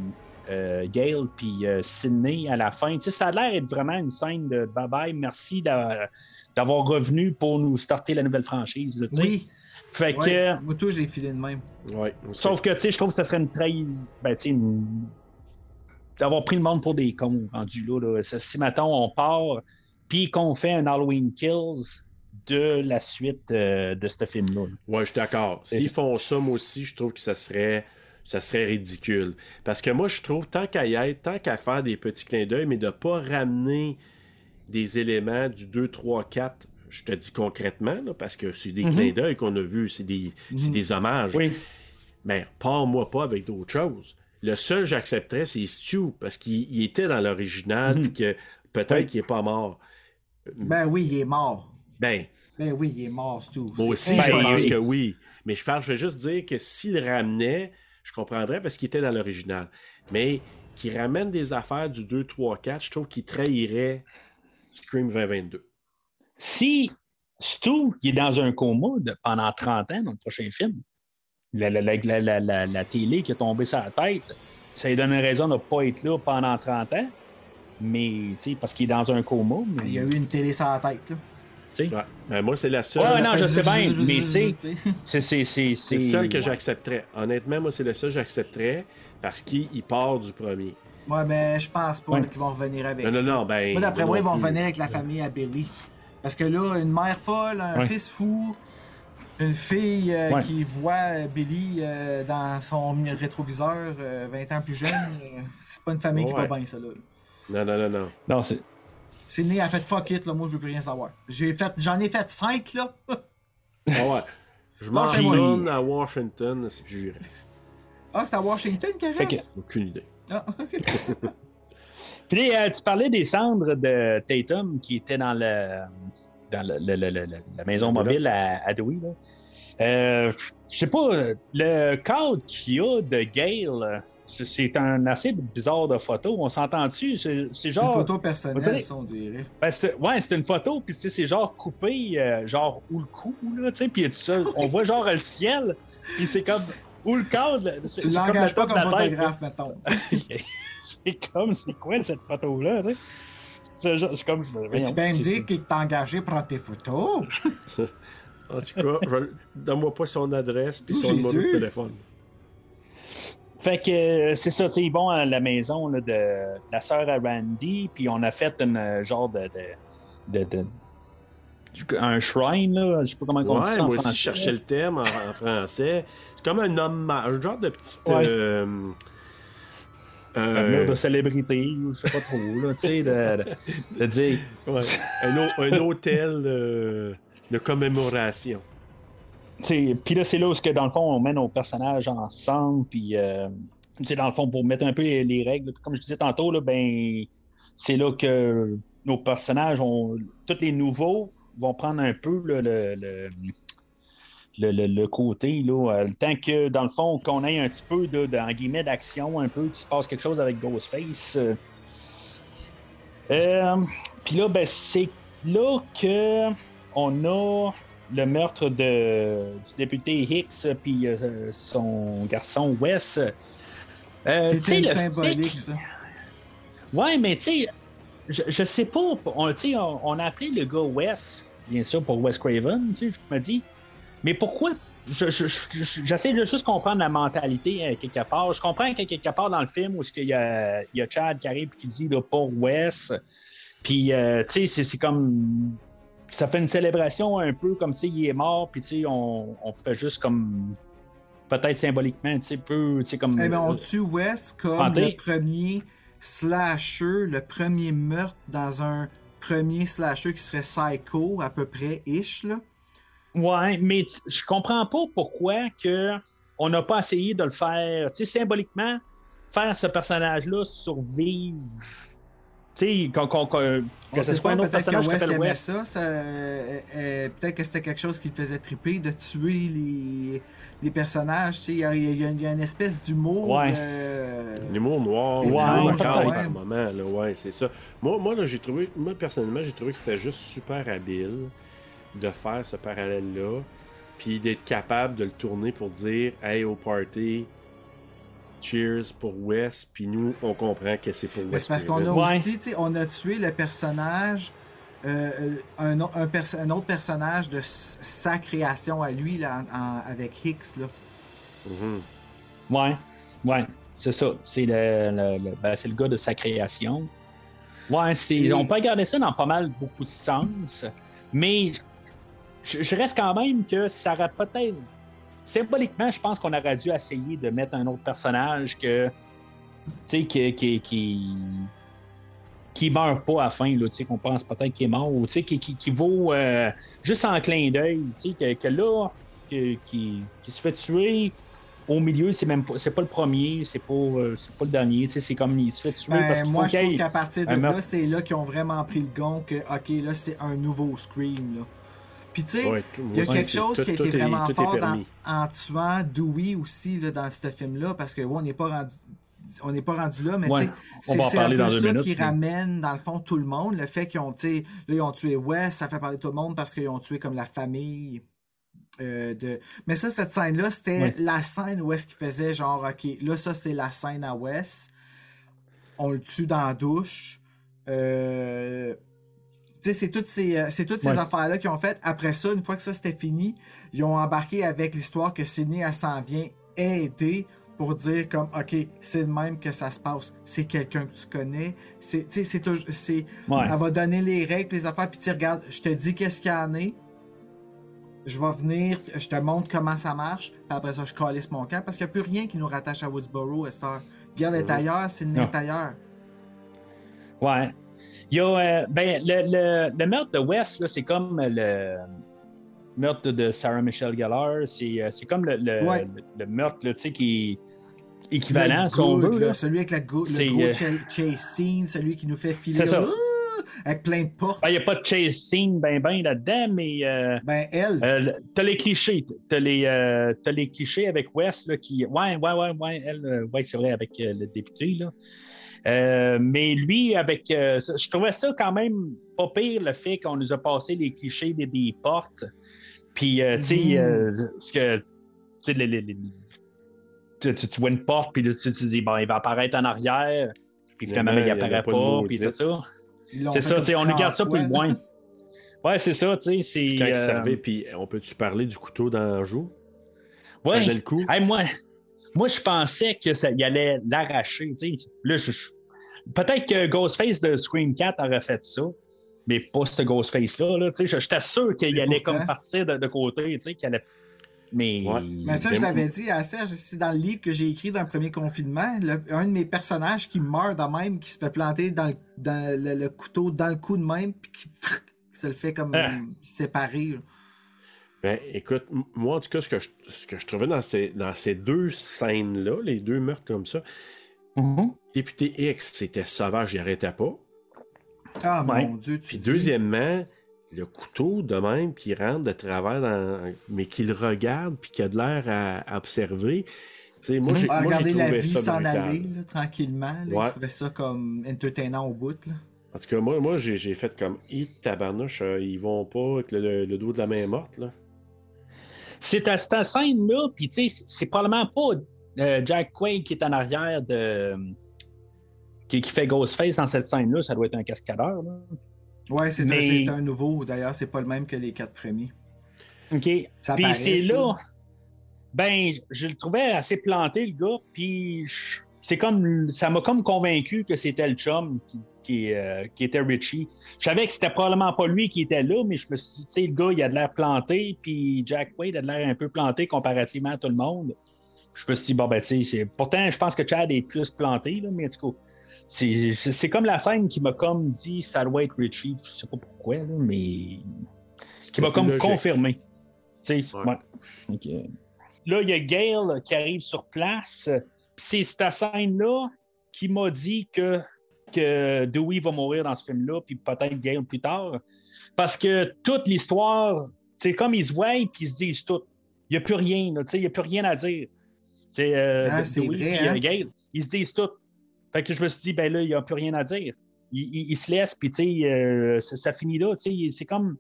euh, Gail puis euh, Sydney à la fin, tu sais, ça a l'air d'être vraiment une scène de bye bye, merci d'a- d'avoir revenu pour nous starter la nouvelle franchise. là, tu sais. Oui. Fait que, Moi, tout, je l'ai filé de même. Ouais, sauf que, tu sais, je trouve que ça serait une trahison, ben, tu sais, une- d'avoir pris le monde pour des cons rendu là. là. Si, mettons, on part, puis qu'on fait un Halloween Kills de la suite euh, de ce film-là. là. Ouais, je suis d'accord. S'ils font ça, moi aussi, je trouve que ça serait, ça serait ridicule. Parce que moi, je trouve, tant qu'à y être, tant qu'à faire des petits clins d'œil, mais de ne pas ramener des éléments du 2, 3, 4, je te dis concrètement, là, parce que c'est des Mhm. clins d'œil qu'on a vus, c'est des, Mhm. des hommages. Oui. Mais pars-moi pas avec d'autres choses. Le seul que j'accepterais, c'est Stu, parce qu'il il était dans l'original, Mhm. puis que peut-être Oui. qu'il n'est pas mort. Ben oui, il est mort. Ben, Ben oui, il est mort, c'est tout. Moi C'est aussi, je pense oui. que oui. Mais je parle, je vais juste dire que s'il le ramenait, je comprendrais parce qu'il était dans l'original. Mais qu'il ramène des affaires du 2, 3, 4, je trouve qu'il trahirait Scream 2022. Si Stu il est dans un coma de- pendant 30 ans dans le prochain film, la, la, la, la, la, la- la télé qui est tombée sur la tête, ça lui donne une raison de ne pas être là pendant 30 ans. Mais, tu sais, parce qu'il est dans un coma. Mais, Il y a eu une télé sur la tête, là. tu sais, Ouais. Ben, moi, c'est la seule. Ouais, non, je sais bien, mais tu sais, c'est. C'est seul que ouais. j'accepterais. Honnêtement, moi, c'est le seul que j'accepterais parce qu'il il part du premier. Ouais, mais je pense pas Ouais. qu'ils vont revenir avec Non, ça. non, non, ben. Moi, d'après moi, ils vont plus. revenir avec la famille à Billy. Parce que là, une mère folle, un Ouais. fils fou, une fille euh, Ouais. qui voit euh, Billy euh, dans son rétroviseur euh, 20 ans plus jeune, euh, c'est pas une famille qui va bien, ça, là. Non, non, non, non. Non, c'est. Sydney a fait fuck it, là, moi, je veux plus rien savoir. J'ai fait, j'en ai fait 5, là. Ah ouais. Je m'en à Washington, c'est plus j'irai. ah, c'est à Washington qu'il Fait que- reste? Aucune idée. Ah, ok. Puis euh, tu parlais des cendres de Tatum qui étaient dans le dans le- le- le- le- le- la maison mobile à, à Dewey. Là. Euh, je sais pas, le cadre qu'il y a de Gale, c'est- un assez bizarre de photo. On s'entend-tu? C'est c'est C'est une genre. photo on personnelle, dirait- ça, on dirait. Ben, c'est- ouais, c'est une photo, puis tu sais, c'est genre coupé, euh, genre où le cou, là, tu sais, puis on voit genre le ciel, puis c'est comme où le cadre, c'est Tu comme l'engages pas comme photographe, mettons. c'est comme, c'est quoi cette photo-là, tu sais? C'est juste- c'est comme. Tu voyons, bien me dire qu'il t'a engagé pour tes photos? En tout cas, je- donne-moi pas son adresse puis son Jésus. numéro de téléphone. Fait que euh, c'est ça, tu sais, ils vont à la maison là, de, de la sœur à Randy, puis on a fait une euh, genre de. de, de- de- un shrine, là, je sais pas comment on dit Ouais, ça en moi aussi, je cherchais le terme en, en français. C'est comme un hommage, un genre de petite. Ouais. euh, Un euh, mur de célébrité, ou je sais pas trop, là, tu sais, de, de- de dire. ouais, un, un hôtel euh, de commémoration. Puis là, c'est là où, dans le fond, on met nos personnages ensemble, puis, euh, dans le fond, pour mettre un peu les, les règles. Comme je disais tantôt, là, ben, c'est là que nos personnages, ont, tous les nouveaux, vont prendre un peu le, le, le, le- côté, là, euh, le temps que, dans le fond, qu'on ait un petit peu, de, d'action, un peu, qu'il se passe quelque chose avec Ghostface. Euh, Puis là, ben, c'est là que on a le meurtre de, du député Hicks puis euh, son garçon Wes. Euh, C'était symbolique, ça. Ouais, mais tu sais, je, je sais pas. On, on, on a appelé le gars Wes, bien sûr, pour Wes Craven, tu sais, je me dis. Mais pourquoi? Je- je- je- J'essaie de juste comprendre la mentalité euh, quelque part. Je comprends que quelque part dans le film où il y a, il y a Chad qui arrive et qui dit là, pour Wes. Puis, euh, tu sais, c'est comme. Ça fait une célébration un peu comme, tu sais, il est mort, puis, tu sais, on, on fait juste comme. Peut-être symboliquement, tu sais, peu, tu sais, comme. Eh ben, on tue Wes comme le premier slasher, le premier meurtre dans un premier slasher qui serait psycho, à peu près, ish, là. Ouais, mais je comprends pas pourquoi que on n'a pas essayé de le faire, tu sais, symboliquement, faire ce personnage-là survivre. Sais, qu'on- qu'on- qu'on- On que ce soit pas, un autre peut-être que personnage qui s'appelle Wes. ça, ça, euh, euh, peut-être que c'était quelque chose qui le faisait triper, de tuer les, les personnages, tu sais, il y a, il y y a une espèce d'humour... Ouais. euh, L'humour noir, Ouais, ouais, par moment, là, ouais, c'est ça. Moi, moi là, j'ai trouvé, moi, personnellement, j'ai trouvé que c'était juste super habile de faire ce parallèle-là, puis d'être capable de le tourner pour dire, hey, au party, cheers pour Wes, puis nous, on comprend que c'est pour Mais Wes. c'est parce qu'on a Craven. Ouais. aussi, tu sais, on a tué le personnage, euh, euh, un, o- un, perso- un autre personnage de sa création à lui, là, en- en- avec Hicks, là. Mhm. Ouais, ouais, c'est ça. C'est le, le- le- ben, c'est le gars de sa création. Ouais, c'est, Et- on peut regarder ça dans pas mal beaucoup de sens, mais je, je reste quand même que ça aurait peut-être. Symboliquement, je pense qu'on aurait dû essayer de mettre un autre personnage que. Tu sais, qui. qui, qui qui meurt pas à la fin, là, qu'on pense peut-être qu'il est mort, ou qui, qui, qui vaut euh, juste en clin d'œil, que, que là, que- qui, qui se fait tuer, au milieu, c'est même pas, c'est pas le premier, c'est pas, euh, c'est pas le dernier, c'est comme il se fait tuer Ben, parce qu'il moi, faut je qu'il trouve qu'à partir de là, meurtre. c'est là qu'ils ont vraiment pris le gon que, ok, là, c'est un nouveau Scream, là. Puis, tu sais, Ouais, il y a quelque chose qui a été vraiment est fort dans- en tuant Dewey aussi, là, dans ce film-là, parce que, ouais, on n'est pas rendu. On n'est pas rendu là, mais Ouais, c'est un peu ça qui ramène, dans le fond, tout le monde. Le fait qu'ils ont, là, ils ont tué Wes, ça fait parler tout le monde parce qu'ils ont tué comme la famille. euh, de... Mais ça, cette scène-là, c'était Ouais. la scène où est-ce qu'il faisait genre, OK, là, ça, c'est la scène à Wes. On le tue dans la douche. Euh... Tu sais, c'est toutes ces, euh, c'est toutes ces affaires-là qu'ils ont fait. Après ça, une fois que ça c'était fini, ils ont embarqué avec l'histoire que Sydney, elle s'en vient aider pour dire comme, OK, c'est le même que ça se passe. C'est quelqu'un que tu connais. C'est, tu sais, c'est, toujours- c'est, Ouais. elle va donner les règles, les affaires, puis tu sais, regarde, je te dis qu'est-ce qu'il y en est. Je vais venir, je te montre comment ça marche, puis après ça, je calisse mon camp, parce qu'il n'y a plus rien qui nous rattache à Woodsboro, Esther. Regarde, est ailleurs, c'est le Non. net ailleurs. Ouais. Il y a, euh, ben, le, le, le meurtre de West, c'est comme le meurtre de Sarah Michelle Gellar. C'est, euh, comme le, le, Ouais. meurtre là, qui est équivalent, Le si on good, veut. là, là. celui avec la go- le gros euh, cha- chase scene, celui qui nous fait filer ça. Avec plein de portes. Ben, Il n'y a pas de chase scene ben ben là-dedans, mais euh, Ben, elle, euh, t'as les clichés. T'as les, euh, les clichés avec West là, qui. Ouais, ouais, ouais, ouais, elle, ouais, c'est vrai, avec le député. Là. Euh, mais lui, avec. euh, ça- je trouvais ça quand même pas pire, le fait qu'on nous a passé les clichés des, des portes. Puis, euh, tu sais, Mhm. euh, parce que. Tu sais, les- les- les- tu, tu- tu vois une porte, puis tu, tu dis, bon, il va apparaître en arrière. Puis finalement, il il y en a apparaît pas puis tout ça. C'est ça, tu sais, on nous 30 garde ça plus fois, loin. là. Ouais, c'est ça, tu sais. c'est, Quand il euh, servait, puis on peut-tu parler du couteau dans le joue? Ouais. Le coup? Hey, moi, moi, je pensais que ça, il allait l'arracher. tu sais. Là, je- je- Peut-être que Ghostface de Scream 4 aurait fait ça, mais pas ce Ghostface-là. Là, tu sais. je- J'étais sûr qu'il allait pourtant. comme partir de, de côté. tu sais, qu'il allait... Mais. Ouais. Mais ça, je moi- l'avais dit à Serge, c'est dans le livre que j'ai écrit dans le premier confinement. le- un de mes personnages qui meurt de même, qui se fait planter dans le, dans le- le couteau dans le cou de même, puis qui, qui se le fait comme Ah. séparer. Ben, écoute, moi, en tout cas, ce que je, ce que je trouvais dans ces, dans ces deux scènes-là, les deux meurtres comme ça, Mhm. Député X, c'était sauvage, il arrêtait pas. Ah Ouais. mon Dieu, tu Puis dis- deuxièmement, le couteau de même qui rentre de travers, dans, mais qui le regarde, puis qui a de l'air à, observer. Tu sais, moi, Mhm. j'ai moi, j'ai regarder la trouvé vie ça s'en aller là, tranquillement. là. Ouais. Il trouvait ça comme entertainant au bout. Là. En tout cas, moi, moi j'ai j'ai fait comme « Hit, tabarnouche, euh, ils vont pas avec le, le- le dos de la main morte, là. C'est à cette scène-là, puis tu sais, c'est probablement pas euh, Jack Quaid qui est en arrière de. Qui, qui fait Ghostface dans cette scène-là, ça doit être un cascadeur. Là. Ouais, c'est Mais- un nouveau. D'ailleurs, c'est pas le même que les quatre premiers. OK. Ça Puis c'est là. Ben, je le trouvais assez planté, le gars. Puis je- c'est comme. Ça m'a comme convaincu que c'était le chum qui, qui, euh, qui était Richie. Je savais que c'était probablement pas lui qui était là, mais je me suis dit, tu sais, le gars, il a de l'air planté. Puis Jack Wade a de l'air un peu planté comparativement à tout le monde. Je me suis dit, bon, ben, tu sais, pourtant, je pense que Chad est plus planté, là, mais tout cas. C'est comme la scène qui m'a comme dit ça doit être Richie. Je sais pas pourquoi, là, mais qui m'a comme logique. confirmé. Ouais. ouais. Là, il y a Gail qui arrive sur place. C'est cette scène-là qui m'a dit que, que Dewey va mourir dans ce film-là, puis peut-être Gail plus tard. Parce que toute l'histoire, c'est comme ils se voient puis ils se disent tout. Il n'y a plus rien, là, tu sais, il n'y a plus rien à dire. C'est euh, Ah, Dewey vrai, puis, euh, hein? Gail, ils se disent tout. Fait que je me suis dit, ben là, il n'y a plus rien à dire. Ils- ils se laissent, puis tu sais, euh, ça, finit là, c'est comme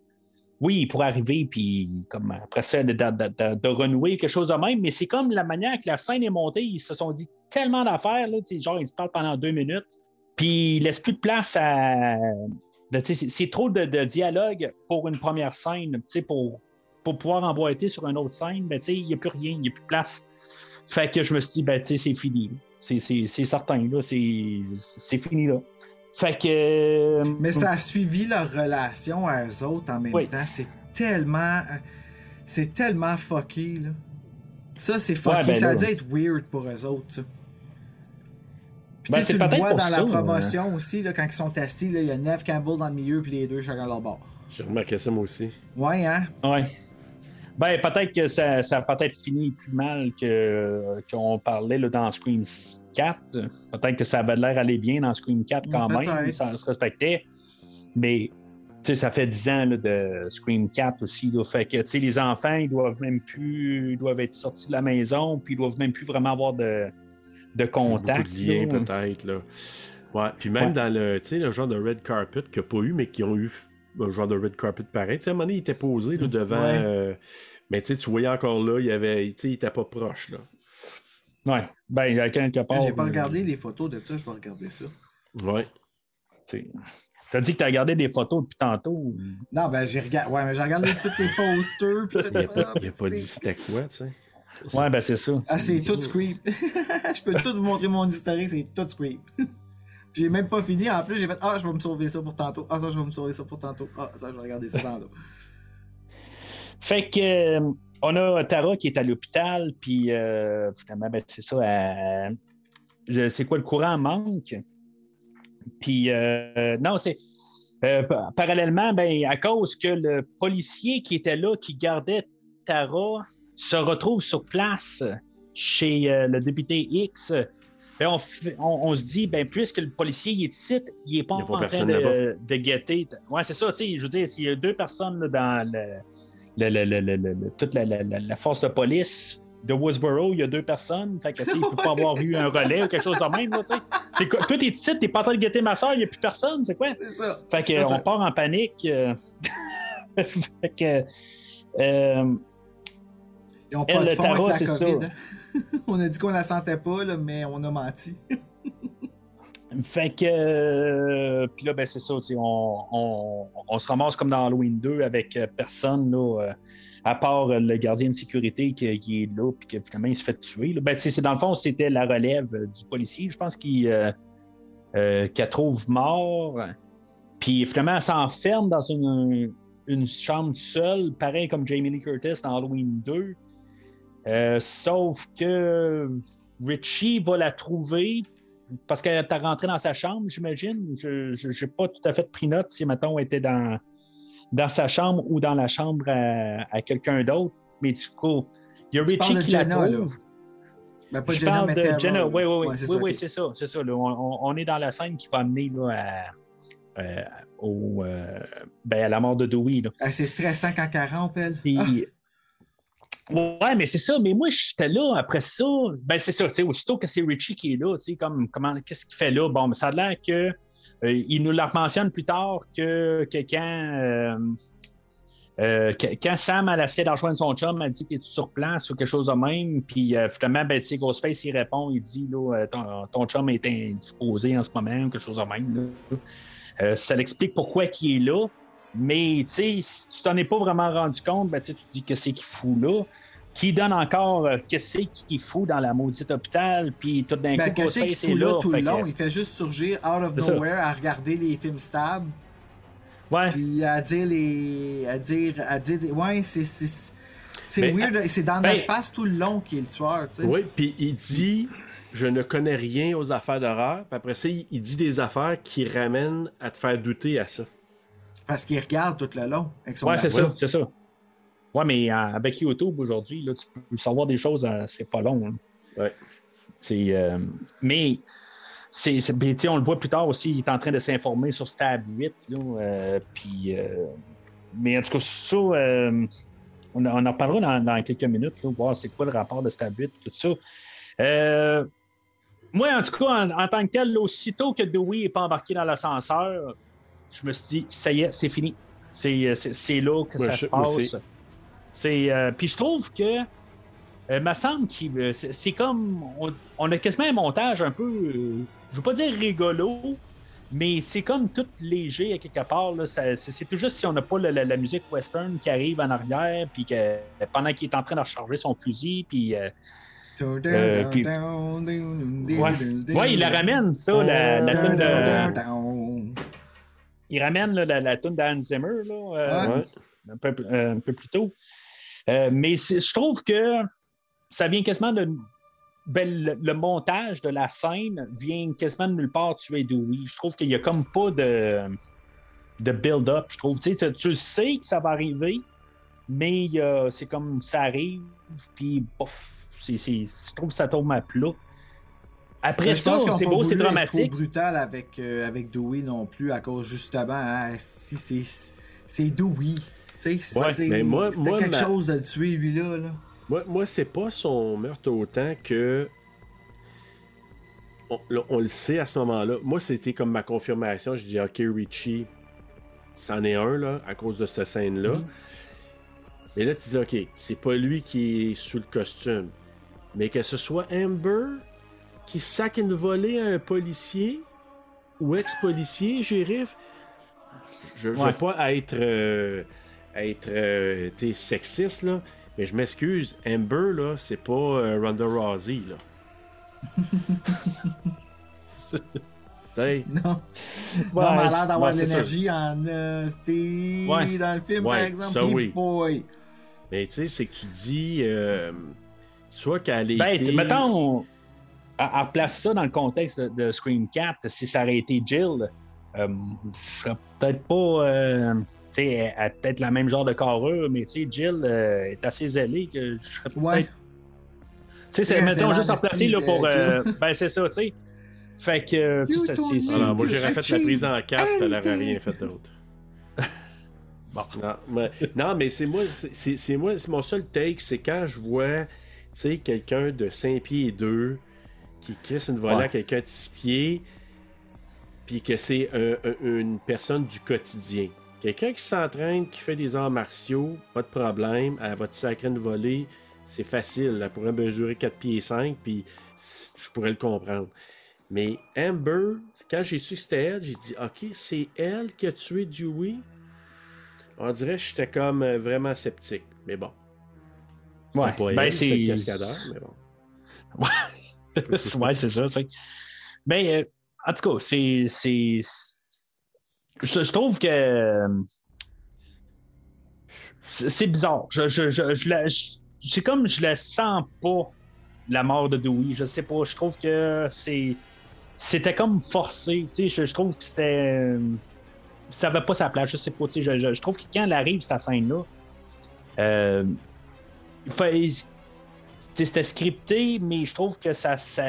oui, il pourrait arriver, puis comme après ça, de, de- de- de renouer quelque chose de même, mais c'est comme la manière que la scène est montée, ils se sont dit tellement d'affaires, là, genre, ils se parlent pendant deux minutes, puis ils laissent plus de place à. c'est, trop de, dialogue pour une première scène, pour, pour pouvoir emboîter sur une autre scène, ben, il n'y a plus rien, il n'y a plus de place. Fait que je me suis dit, ben, c'est fini. C'est, c'est, c'est certain, là, c'est, c'est fini, là. Fait que. Mais ça a suivi leur relation à eux autres en même Oui. temps. C'est tellement. C'est tellement fucké, là. Ça, c'est fucké. Ouais, ben ça a dû être weird pour eux autres, ça. Puis Ben, tu le vois pour dans ça, la promotion aussi, là, quand ils sont assis, là, il y a Neve Campbell dans le milieu, puis les deux chacun leur bord. J'ai remarqué ça, moi aussi. Ouais, hein? Ouais. Ben, peut-être que ça, ça a peut-être fini plus mal que qu'on parlait là, dans Scream 4. Peut-être que ça avait l'air d'aller bien dans Scream 4 quand même, ça se respectait. Mais tu sais, ça fait 10 ans là, de Scream 4 aussi. Là, fait que tu sais, les enfants, ils doivent même plus ils doivent être sortis de la maison, puis ils doivent même plus vraiment avoir de, de contact. Beaucoup de liens, là. peut-être, là. Ouais, puis même Ouais. dans le, tu sais, le genre de red carpet qu'il n'y a pas eu, mais qui ont eu un genre de red carpet pareil. Tu sais, à un moment donné, il était posé là, devant... Ouais. euh, mais tu sais, tu voyais encore là, il y avait, tu sais, il était pas proche, là. Ouais. Ben, il y a quelque part. J'ai pas euh, regardé les photos de ça, je vais regarder ça. Ouais. T'as dit que t'as regardé des photos depuis tantôt. Non, ben j'ai regardé. Ouais, mais j'ai regardé tous les posters, puis tout Il a ça. pas, il pas tout les- dit c'était quoi, tu sais? Ouais, ben c'est ça. Ah, c'est tout script. je peux tout vous montrer mon historique, c'est tout script. j'ai même pas fini. En plus, j'ai fait Ah, je vais me sauver ça pour tantôt. Ah, ça, je vais me sauver ça pour tantôt. Ah, ça, je vais regarder ça l'eau. Fait que euh, on a Tara qui est à l'hôpital, puis euh, finalement, ben, c'est ça. c'est quoi le courant manque? Puis euh, non, c'est pa- parallèlement, ben, à cause que le policier qui était là, qui gardait Tara, se retrouve sur place chez le député X. ben, on, fait- on- on se dit, ben, puisque le policier il est ici, il n'est pas, Il en train de, guetter. Ouais, c'est ça, tu sais, je veux dire, s'il y a deux personnes là, dans le, le- le- le- le- le- le- toute la, la- la- la force de police de Woodsboro, il y a deux personnes. Fait que, tu sais, il ne peut pas avoir eu un relais ou quelque chose de même. Là, tu sais. c'est quoi- toi, t'es ici, t'es pas en train de guetter ma soeur, il n'y a plus personne, c'est quoi? C'est ça. Fait que, C'est on ça. part en panique. euh. fait que, euh, Ils ont Elle, pas de le tarot, c'est COVID. on a dit qu'on la sentait pas, mais on a menti. Fait que. euh, puis là, ben, c'est ça, on, se ramasse comme dans Halloween 2 avec euh, personne, là, euh, à part le gardien de sécurité qui, est là, puis que finalement, il se fait tuer. Ben, c'est dans le fond, c'était la relève du policier, je pense, qui euh, trouve mort. Puis finalement, elle s'enferme dans une, une chambre seule, pareil comme Jamie Lee Curtis dans Halloween 2. Euh, sauf que Richie va la trouver parce qu'elle est rentrée dans sa chambre, j'imagine. Je n'ai pas tout à fait pris note si, mettons, elle était dans, dans sa chambre ou dans la chambre à, à quelqu'un d'autre. Mais du coup, il y a Tu Richie qui la là. trouve. Ben, pas Je Jenna, parle de Jenna. Oui, oui, oui. Ouais, c'est oui, ça, oui, ok. c'est ça. C'est ça. là. On, est dans la scène qui va amener là, à, euh, au, euh, ben, à la mort de Dewey. Ah, c'est stressant quand elle rampe, elle. Puis- Ah, Ouais, mais c'est ça. Mais moi, j'étais là après ça. Ben, c'est ça. Aussitôt que c'est Richie qui est là, tu sais, comme, comment, qu'est-ce qu'il fait là? Bon, mais ça a l'air que. euh, il nous la mentionne plus tard que, quand. euh, euh, quand Sam elle essaie de rejoindre son chum, elle dit qu'il est sur place ou quelque chose de même. Puis finalement, ben, Ghostface, il répond, il dit là, ton, ton chum est indisposé en ce moment quelque chose de même. ça l'explique pourquoi il est là. Mais tu sais, si tu t'en es pas vraiment rendu compte, ben, tu te dis que c'est qu'il fout là? Qui donne encore euh, que c'est qu'il fout dans la maudite hôpital, puis tout d'un Ben, coup, que c'est qu'il Ghostface est fout là là. tout le que- long? Il fait juste surgir out of ça. nowhere à regarder les films stab. Ouais. Puis à dire les. à dire. à dire. des- Ouais, c'est. c'est weird. C'est dans ben- notre face tout le long qui est le tueur, tu sais. Oui, puis il dit Je ne connais rien aux affaires d'horreur. Puis après ça, il dit des affaires qui ramènent à te faire douter à ça. Parce qu'il regarde tout le long. Avec son Ouais, c'est ça, c'est ça. Ouais, mais euh, avec YouTube aujourd'hui, là, tu peux savoir des choses, euh, c'est pas long. hein. Ouais. C'est, euh, mais c'est, on le voit plus tard aussi, il est en train de s'informer sur Stab 8. là, euh, puis, euh, mais en tout cas, ça, euh, on, on en reparlera dans, dans quelques minutes, là, voir c'est quoi le rapport de Stab 8 tout ça. Euh, moi, en tout cas, en, en tant que tel, aussitôt que Dewey n'est pas embarqué dans l'ascenseur, je me suis dit, ça y est, c'est fini. C'est, c'est, c'est là que Ouais, ça je- se passe. aussi. C'est, euh, puis je trouve que, euh, me semble qu'il, euh, c'est, c'est comme, on, on a quasiment un montage un peu, euh, je veux pas dire rigolo, mais c'est comme tout léger à quelque part. Là, Ça- c'est, c'est tout juste si on n'a pas la, la- la musique western qui arrive en arrière, puis que pendant qu'il est en train de recharger son fusil, puis euh, Euh, puis- ouais, ouais, il la ramène ça, la, la de, il ramène là, la, la tune d'Anne Zimmer là, euh, Ouais. Ouais. un, peu, euh, un peu plus tôt. Euh, mais je trouve que ça vient quasiment de. ben, le, le montage de la scène vient quasiment de nulle part tuer Dewey. Je trouve qu'il n'y a comme pas de, de build-up. Je trouve, tu sais, tu- sais que ça va arriver, mais c'est comme ça arrive, puis bof, je trouve que ça tombe à plat. Après ça, pense qu'on c'est pas beau, c'est dramatique. trop brutal avec, euh, avec Dewey non plus, à cause justement, hein, si c'est c'est Dewey. Tu sais, Ouais, c'est- mais moi- moi, quelque ma- chose de le tuer, lui-là. Là. Moi, moi c'est pas son meurtre autant que. On, là, on le sait à ce moment-là. Moi, c'était comme ma confirmation. Je dis, OK, Richie, c'en est un, là, à cause de cette scène-là. Mhm. Mais là, tu dis, OK, c'est pas lui qui est sous le costume. Mais que ce soit Amber qui sac une volée à un policier ou ex-policier, shérif, je veux Ouais. pas être, euh, être euh, sexiste, là, mais je m'excuse, Amber, là, c'est pas euh, Ronda Rousey, là. Non. non, mais Ouais, elle a l'air d'avoir de l'énergie en euh, Ouais. dans le film, Ouais, par exemple. ça, oui. boy. mais tu sais, c'est que tu dis, euh, soit qu'elle Ben, été... mettons, on replace ça dans le contexte de, de Scream 4. Si ça aurait été Jill, euh, je serais peut-être pas. euh, tu sais, elle a peut-être le même genre de carrure, mais tu sais, Jill euh, est assez zélée que je serais peut-être. Ouais. Tu sais, c'est- Ouais, mettons c'est juste en placer là, pour. euh, ben, c'est ça, tu sais. Fait que. tu sais, You ça, Alors, moi, j'aurais fait la prise en 4, elle n'aurait rien fait d'autre. Bon. Non, mais, non, mais c'est moi, c'est- c'est c'est moi, c'est mon seul take, c'est quand je vois, tu sais, quelqu'un de 5 pieds et 2 qui crisse une volée Ouais. à quelqu'un de 6 pieds, puis que c'est un- un- une personne du quotidien. Quelqu'un qui s'entraîne, qui fait des arts martiaux, pas de problème, elle va te sacrer une volée, c'est facile, elle pourrait mesurer 4 pieds et 5, puis je pourrais le comprendre. Mais Amber, quand j'ai su que c'était elle, j'ai dit Ok, c'est elle qui a tué Dewey? On dirait que j'étais comme euh, vraiment sceptique. Mais bon. Ouais, pas ben, c'est- cascadeur, mais bon. ouais, c'est ça, tu sais. Mais, euh, en tout cas, c'est. c'est- Je, je trouve que. euh, C'est bizarre. Je, je, je, la- c'est comme je la sens pas, la mort de Dewey. Je sais pas. Je trouve que c'est. C'était comme forcé. Je, trouve que c'était. euh, Ça avait pas sa place. Je sais pas. Je, trouve que quand elle arrive, cette scène-là, euh, il fa- tu sais, c'était scripté, mais je trouve que ça. ça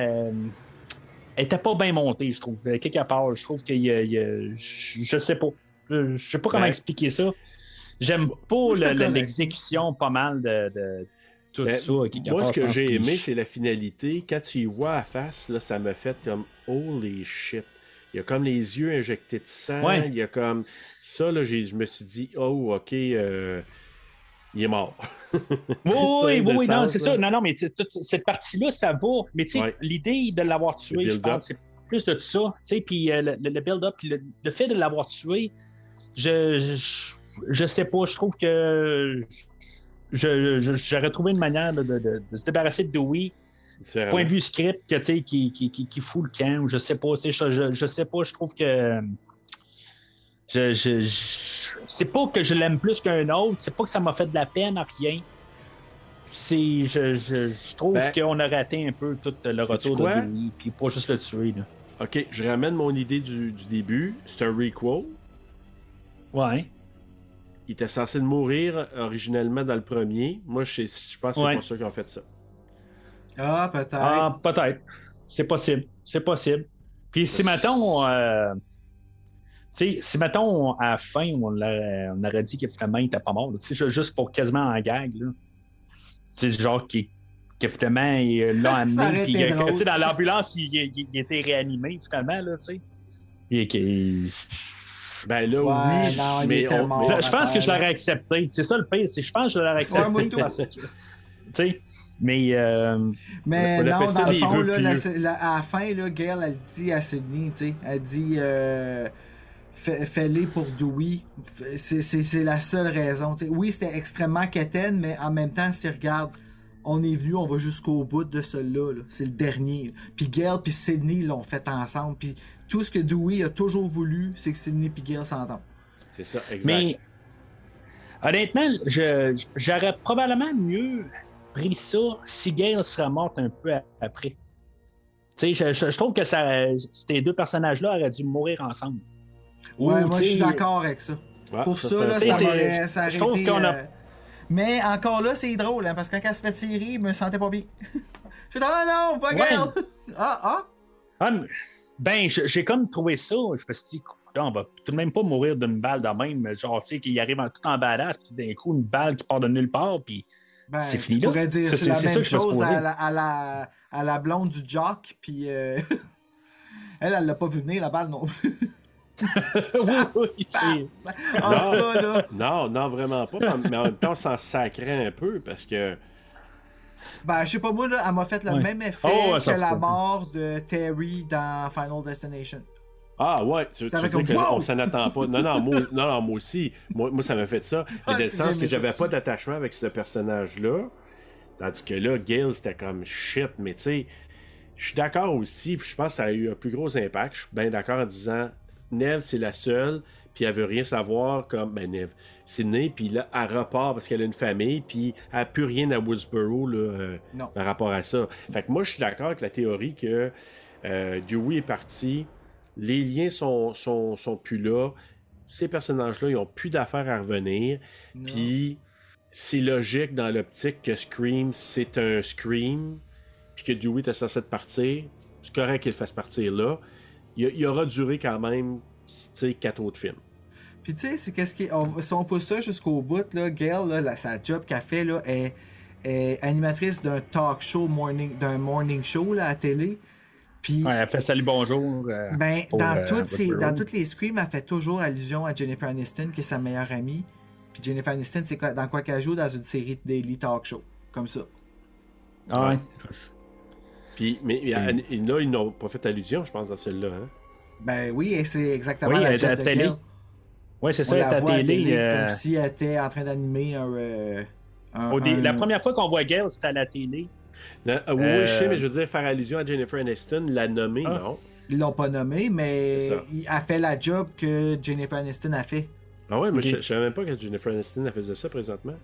était pas bien montée, je trouve. Quelque part, je trouve qu'il y y a- je, sais pas. Je, je sais pas comment expliquer ça. J'aime pas le- l'exécution pas mal de, de tout Ben, ça. quelque Moi, part, ce que j'ai aimé, c'est la finalité. Quand tu y vois à face, là, ça m'a fait comme holy shit. Il y a comme les yeux injectés de sang. Ouais. Il y a comme ça, là, je me suis dit, oh, ok, euh, il est mort. Oui, oui, oui, non, c'est ça. Non, non, mais toute cette partie-là, ça va. Mais tu sais, Ouais. l'idée de l'avoir tué, je pense, c'est plus de ça. Tu sais, puis euh, le, le build-up, puis le, le fait de l'avoir tué, je, je, je sais pas, je trouve que je- je- j'aurais trouvé une manière de, de- de- de se débarrasser de Dewey. Point de vue script, que, tu sais, qui, qui, qui, qui fout le camp, ou je sais pas, tu sais, je, je, je sais pas, je trouve que. Je, je, je- c'est pas que je l'aime plus qu'un autre, c'est pas que ça m'a fait de la peine, rien. C'est, je, je, je trouve Ben, qu'on a raté un peu tout le retour de Dewey, puis pas juste le tuer. Là. Ok, je ramène mon idée du, du début. C'est un requel. Ouais. Il était censé de mourir originellement dans le premier. Moi, je, sais- je pense que c'est Ouais. pas sûr qu'ils ont fait ça. Ah, peut-être. Ah, peut-être. C'est possible. C'est possible. Puis si, mettons, euh, tu sais, si, mettons, à la fin, on, aurait dit que finalement, il était pas mort, tu sais, juste pour quasiment en gag, là. Tu sais, genre, qui finalement, il l'a amené, puis dans l'ambulance, il, il- il était réanimé, finalement, là, tu sais. Et qu'il- Ben là, Ouais, oui, non, mais on- mort. je, je pense que je l'aurais accepté. C'est ça le pire, c'est je pense que je l'aurais accepté. Ouais, mais euh, Mais On non, dans le fond, vœux là, la- pieux. la- à la fin, là, Gail, elle dit à Sydney, tu sais, elle dit euh, fais-les pour Dewey. C'est, c'est, c'est la seule raison. Oui, c'était extrêmement quétaine, mais en même temps, si regarde, on est venu, on va jusqu'au bout de celui-là. là. C'est le dernier. Puis Gail puis Sydney l'ont fait ensemble. Puis tout ce que Dewey a toujours voulu, c'est que Sydney puis Gail s'entendent. C'est ça, exact. Mais honnêtement, je- j'aurais probablement mieux pris ça si Gail serait morte un peu après. Tu sais, je, je- je trouve que ça, ces deux personnages-là auraient dû mourir ensemble. Ouais, Ou, moi, je suis d'accord avec ça. Ouais, Pour ça, ça, là, ça m'aurait ça je trouve qu'on a- euh, Mais encore là, c'est drôle, hein, parce que quand elle se fait tirer, je me sentais pas bien. je suis ah non, pas. Gail! ah, ah! Ah, mais- ben, je- j'ai comme trouvé ça. Je me suis dit, on va tout de même pas mourir d'une balle de même. Genre, tu sais, qu'il arrive en, tout en badass, puis d'un coup, une balle qui part de nulle part, puis. Ben, C'est fini, là. pourrais dire Ça, c'est c'est- la c'est ça même que je suis chose à la, à, la, à la blonde du jock, puis euh, elle, elle l'a pas vu venir, la balle non plus. oui, oui, c'est. ah, Non. ça, là! Non, non, vraiment pas. Mais en même temps, on s'en sacrait un peu parce que. Ben, je sais pas, moi, là, elle m'a fait le Ouais. même effet Oh, ouais, que la mort de Terry dans Final Destination. Ah ouais, tu, tu Ça veux dire qu'on wow! s'en attend pas. Non, non, moi, non, non, moi aussi. Moi, moi ça m'a fait ça. Ah, dans le sens que j'avais pas d'attachement avec ce personnage-là. Tandis que là, Gail, c'était comme shit. Mais tu sais, je suis d'accord aussi. Puis je pense que ça a eu un plus gros impact. Je suis bien d'accord en disant Neve, c'est la seule. Puis elle veut rien savoir comme. Ben, Neve, c'est né. Puis là, elle repart parce qu'elle a une famille. Puis elle n'a plus rien à Woodsboro là, euh, par rapport à ça. Fait que moi, je suis d'accord avec la théorie que euh, Dewey est parti. Les liens sont, sont, sont plus là. Ces personnages-là, ils ont plus d'affaires à revenir. Puis c'est logique dans l'optique que Scream, c'est un Scream. Puis que Dewey était censé partir. C'est correct qu'il fasse partir là. Il, il aura duré quand même, tu sais, quatre autres films. Puis tu sais, c'est qu'est-ce qui. on- si on pousse ça jusqu'au bout, là, Gail, là, la- sa job qu'elle fait, là, est, est animatrice d'un talk show, morning, d'un morning show là, à télé. Puis, Ouais, elle fait salut bonjour. euh, ben, pour, dans, euh, toutes ses- dans toutes les screams, elle fait toujours allusion à Jennifer Aniston, qui est sa meilleure amie. Puis Jennifer Aniston, c'est quoi, dans quoi qu'elle joue dans une série de daily talk show. Comme ça. Ah ouais. Puis, mais là, ils n'ont pas fait allusion, je pense, dans celle-là. Hein? Ben oui, et c'est exactement Oui, la elle est à job la de télé. Oui, c'est ça, la à la télé. télé euh, comme si elle était en train d'animer un, euh, un- au dé- un- La première fois qu'on voit Gale, c'était à la télé. Non, euh, oui, Euh, je sais, mais je veux dire, faire allusion à Jennifer Aniston, la nommer, Ah. non. Ils l'ont pas nommé, mais il a fait la job que Jennifer Aniston a fait. Ah ouais, mais je, je savais même pas que Jennifer Aniston elle faisait ça présentement.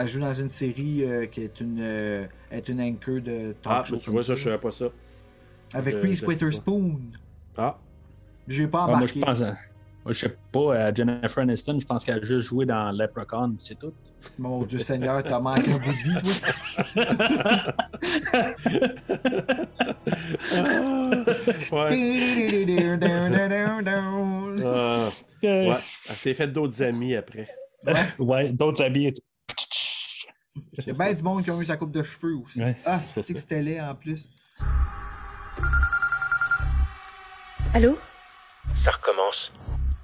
Elle joue dans une série euh, qui est une, euh, est une anchor de talk Ah, show. tu vois ça, je savais pas ça. Avec je- Reese je sais pas. Witherspoon. Ah, J'ai pas Ah, moi, embarqué. je pense. à- Moi, je sais pas, à Jennifer Aniston, je pense qu'elle a juste joué dans Leprechaun, c'est tout. Mon Dieu Seigneur, t'as manqué un bout de vie, toi. ouais. ouais. Ah, ouais. Elle s'est fait d'autres amis après. Ouais, d'autres habits. Il y a bien du monde qui ont eu sa coupe de cheveux aussi. Ouais. Ah, c'est que c'était laid en plus. Allô? Ça recommence.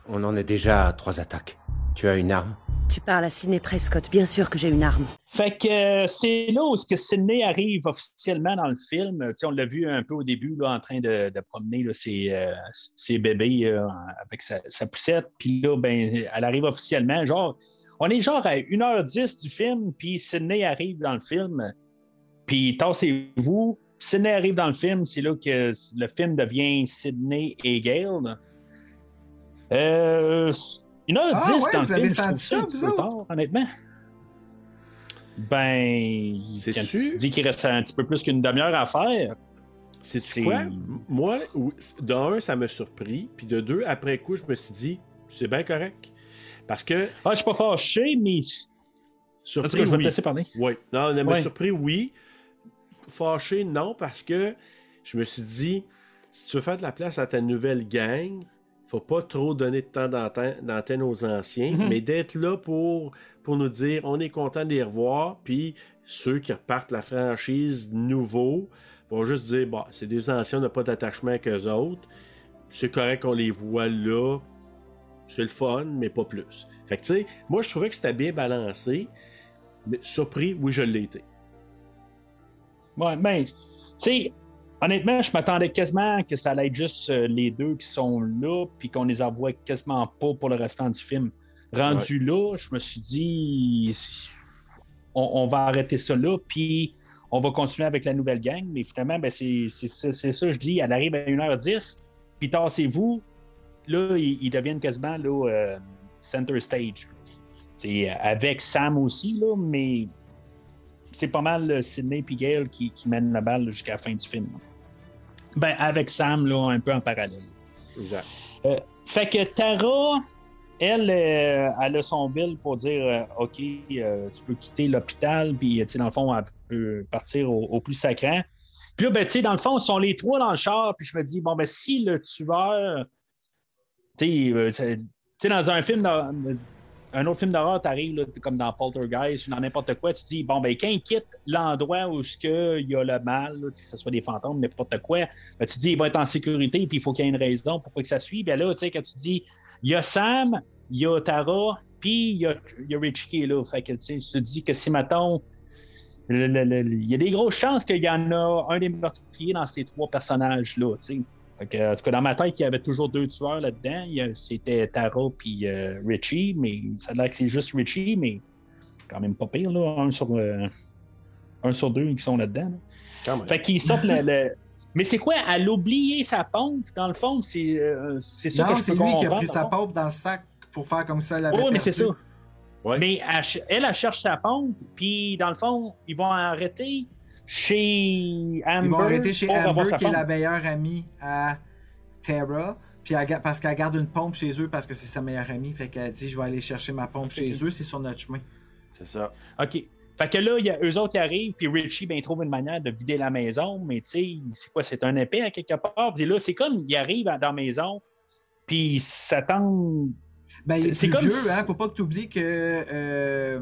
On en est déjà à trois attaques. Tu as une arme? Tu parles à Sidney Prescott, bien sûr que j'ai une arme. Fait que euh, c'est là où ce que Sidney arrive officiellement dans le film. On l'a vu un peu au début là, en train de, de promener là, ses, euh, ses bébés euh, avec sa, sa poussette. Puis là, ben, elle arrive officiellement. Genre, on est genre à 1h10 du film, puis Sidney arrive dans le film. Puis tassez-vous. Sidney arrive dans le film, c'est là que le film devient Sidney et Gale. Euh, 1h10 Ah ouais, dans le vous avez film, je trouve senti ça un vous peu autres? tard, honnêtement. Ben, tu dis qu'il reste un petit peu plus qu'une demi-heure à faire. C'est- quoi? Moi, ou- d'un, ça m'a surpris. Puis de deux, après coup, je me suis dit, c'est bien correct. Parce que, Ah, je suis pas fâché, mais. Surpris, je vais te oui. laisser parler. Oui. Non, elle m'a Ouais. surpris, oui. Fâché, non, parce que je me suis dit, si tu veux faire de la place à ta nouvelle gang, faut pas trop donner de temps d'antenne aux anciens, Mhm. mais d'être là pour, pour nous dire, on est content de les revoir, puis ceux qui repartent la franchise nouveau vont juste dire, bon, c'est des anciens, on n'a pas d'attachement avec eux autres, c'est correct qu'on les voit là, c'est le fun, mais pas plus. Fait que, tu sais, moi, je trouvais que c'était bien balancé, mais surpris, oui, je l'ai été. Ouais, ben, tu sais, honnêtement, je m'attendais quasiment que ça allait être juste euh, les deux qui sont là, puis qu'on les envoie quasiment pas pour le restant du film. Rendu là, je me suis dit, on, on va arrêter ça là, puis on va continuer avec la nouvelle gang, mais finalement, ben, c'est ça, je dis, elle arrive à 1h10, puis tassez-vous, là, ils, ils deviennent quasiment là, euh, center stage. C'est avec Sam aussi, là, mais c'est pas mal euh, Sidney et Gale qui, qui mènent la balle jusqu'à la fin du film. Ben, avec Sam, là, un peu en parallèle. Exact. Fait que Tara, elle, euh, elle a son bill pour dire euh, OK, euh, tu peux quitter l'hôpital, puis dans le fond, elle peut partir au, au plus sacrant. Puis là, ben, dans le fond, ils sont les trois dans le char, puis je me dis, bon, ben, si le tueur, euh, sais, dans un film, un autre film d'horreur, t'arrives, comme dans Poltergeist ou dans n'importe quoi, tu dis, bon, ben, quand il quitte l'endroit où il y a le mal, que ce soit des fantômes, n'importe quoi, ben, tu dis, il va être en sécurité, puis il faut qu'il y ait une raison pour que ça suive. Ben là, tu sais, quand tu dis, il y a Sam, il y a Tara, puis il y a, y a Richie qui est là. Fait que, tu te dis que si, mettons, il y a des grosses chances qu'il y en a un des meurtriers dans ces trois personnages-là, tu sais. Fait que, en tout cas, dans ma tête, il y avait toujours deux tueurs là-dedans. Il y a- C'était Tara puis euh, Richie, mais ça a l'air que c'est juste Richie, mais quand même pas pire, là, un sur, euh, un sur deux qui sont là-dedans. là. Fait qu'ils sortent le, le- Mais c'est quoi? Elle a oublié sa pompe, dans le fond? C'est euh, c'est ça non, que je c'est peux lui qui a pris sa pompe dans le sac pour faire comme ça, avait Oh, mais c'est ça. Ouais. Mais elle, elle, elle cherche sa pompe, puis dans le fond, ils vont arrêter chez Amber. Ils vont arrêter chez Amber, qui est la meilleure amie à Tara. Puis elle parce qu'elle garde une pompe chez eux parce que c'est sa meilleure amie. Fait qu'elle dit Je vais aller chercher ma pompe chez eux, c'est sur notre chemin. C'est ça. OK. Fait que là, il y a eux autres qui arrivent, puis Richie, ben, il trouve une manière de vider la maison, mais tu sais, c'est quoi? C'est un épée à quelque part. Puis là, c'est comme, il arrive dans la maison, puis il s'attend. Ben, C'est- comme vieux, hein. Faut pas que tu oublies que euh,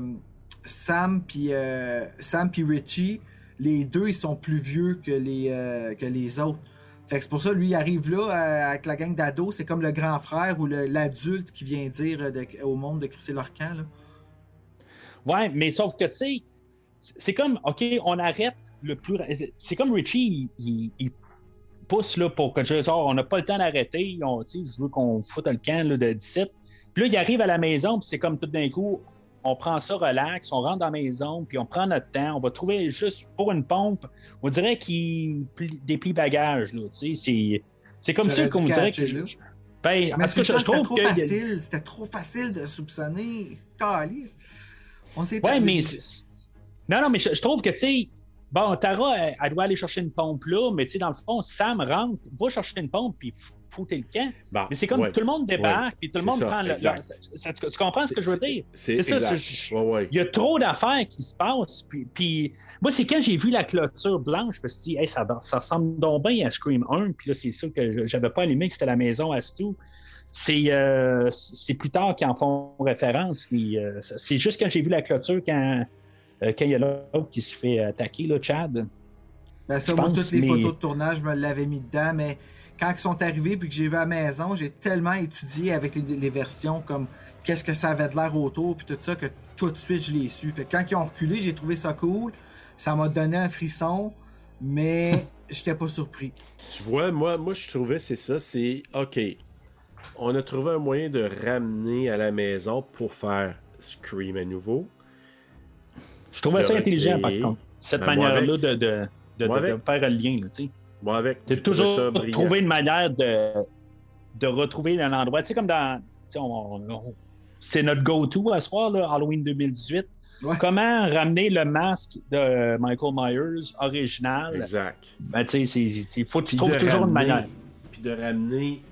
Sam puis euh, Sam puis Richie, les deux, ils sont plus vieux que les, euh, que les autres. Fait que c'est pour ça, lui, il arrive là euh, avec la gang d'ados. C'est comme le grand frère ou l'adulte qui vient dire euh, au monde de crisser leur camp. Là. Ouais, mais sauf que, tu sais, c'est comme, OK, on arrête le plus. C'est comme Richie, il, pousse là, pour que je sors. On n'a pas le temps d'arrêter. Je veux qu'on foute le camp là, de 17. Puis là, il arrive à la maison, puis c'est comme tout d'un coup, on prend ça relax, on rentre dans la maison, puis on prend notre temps. On va trouver juste pour une pompe, on dirait qu'il plie- déplie bagages. Là, tu sais, c'est, comme ça qu'on dirait que. là. Ben, Mais ça, je, trouve trop que. facile. C'était trop facile de soupçonner. Calice. On s'est Ouais, mais. Non, non, mais je, je trouve que, tu sais, bon, Tara, elle, elle doit aller chercher une pompe là, mais tu sais, dans le fond, Sam rentre, va chercher une pompe, puis f- foutez le camp. Bon, Mais c'est comme ouais. tout le monde débarque, puis tout le monde ça, prend le. le- tu, tu comprends ce que je veux dire? C'est ça, je- Ouais. Il y a trop d'affaires qui se passent. Puis, puis- moi, c'est quand j'ai vu la clôture blanche, je me suis dit, Hey, ça, ça ressemble donc bien à Scream 1. Puis là, c'est sûr que je- j'avais pas allumé que c'était la maison à Stu. C'est, euh, c'est plus tard qu'ils en font référence. Euh, c'est juste quand j'ai vu la clôture, quand, euh, quand il y a l'autre qui se fait attaquer, là, Chad. Ben, ça, moi, toutes les mais- photos de tournage, je me l'avais mis dedans, mais quand ils sont arrivés puis que j'ai vu à la maison, j'ai tellement étudié avec les, les versions comme qu'est-ce que ça avait de l'air autour puis tout ça que tout de suite je l'ai su. Fait que quand ils ont reculé, j'ai trouvé ça cool. Ça m'a donné un frisson, mais j'étais pas surpris. Tu vois, moi, moi je trouvais c'est ça, c'est OK. On a trouvé un moyen de ramener à la maison pour faire Scream à nouveau. Je trouvais ça intelligent, par contre. Cette Ben, manière-là avec. de, de, de, Moi de- de avec. faire le lien. tu sais. Avec. C'est toujours trouver une manière de, de retrouver un endroit. Tu sais, comme dans. c'est notre go-to à ce soir, là, Halloween 2018. Ouais. Comment ramener le masque de Michael Myers original? Exact. Ben, tu sais, il faut que tu trouves toujours une manière. Puis de ramener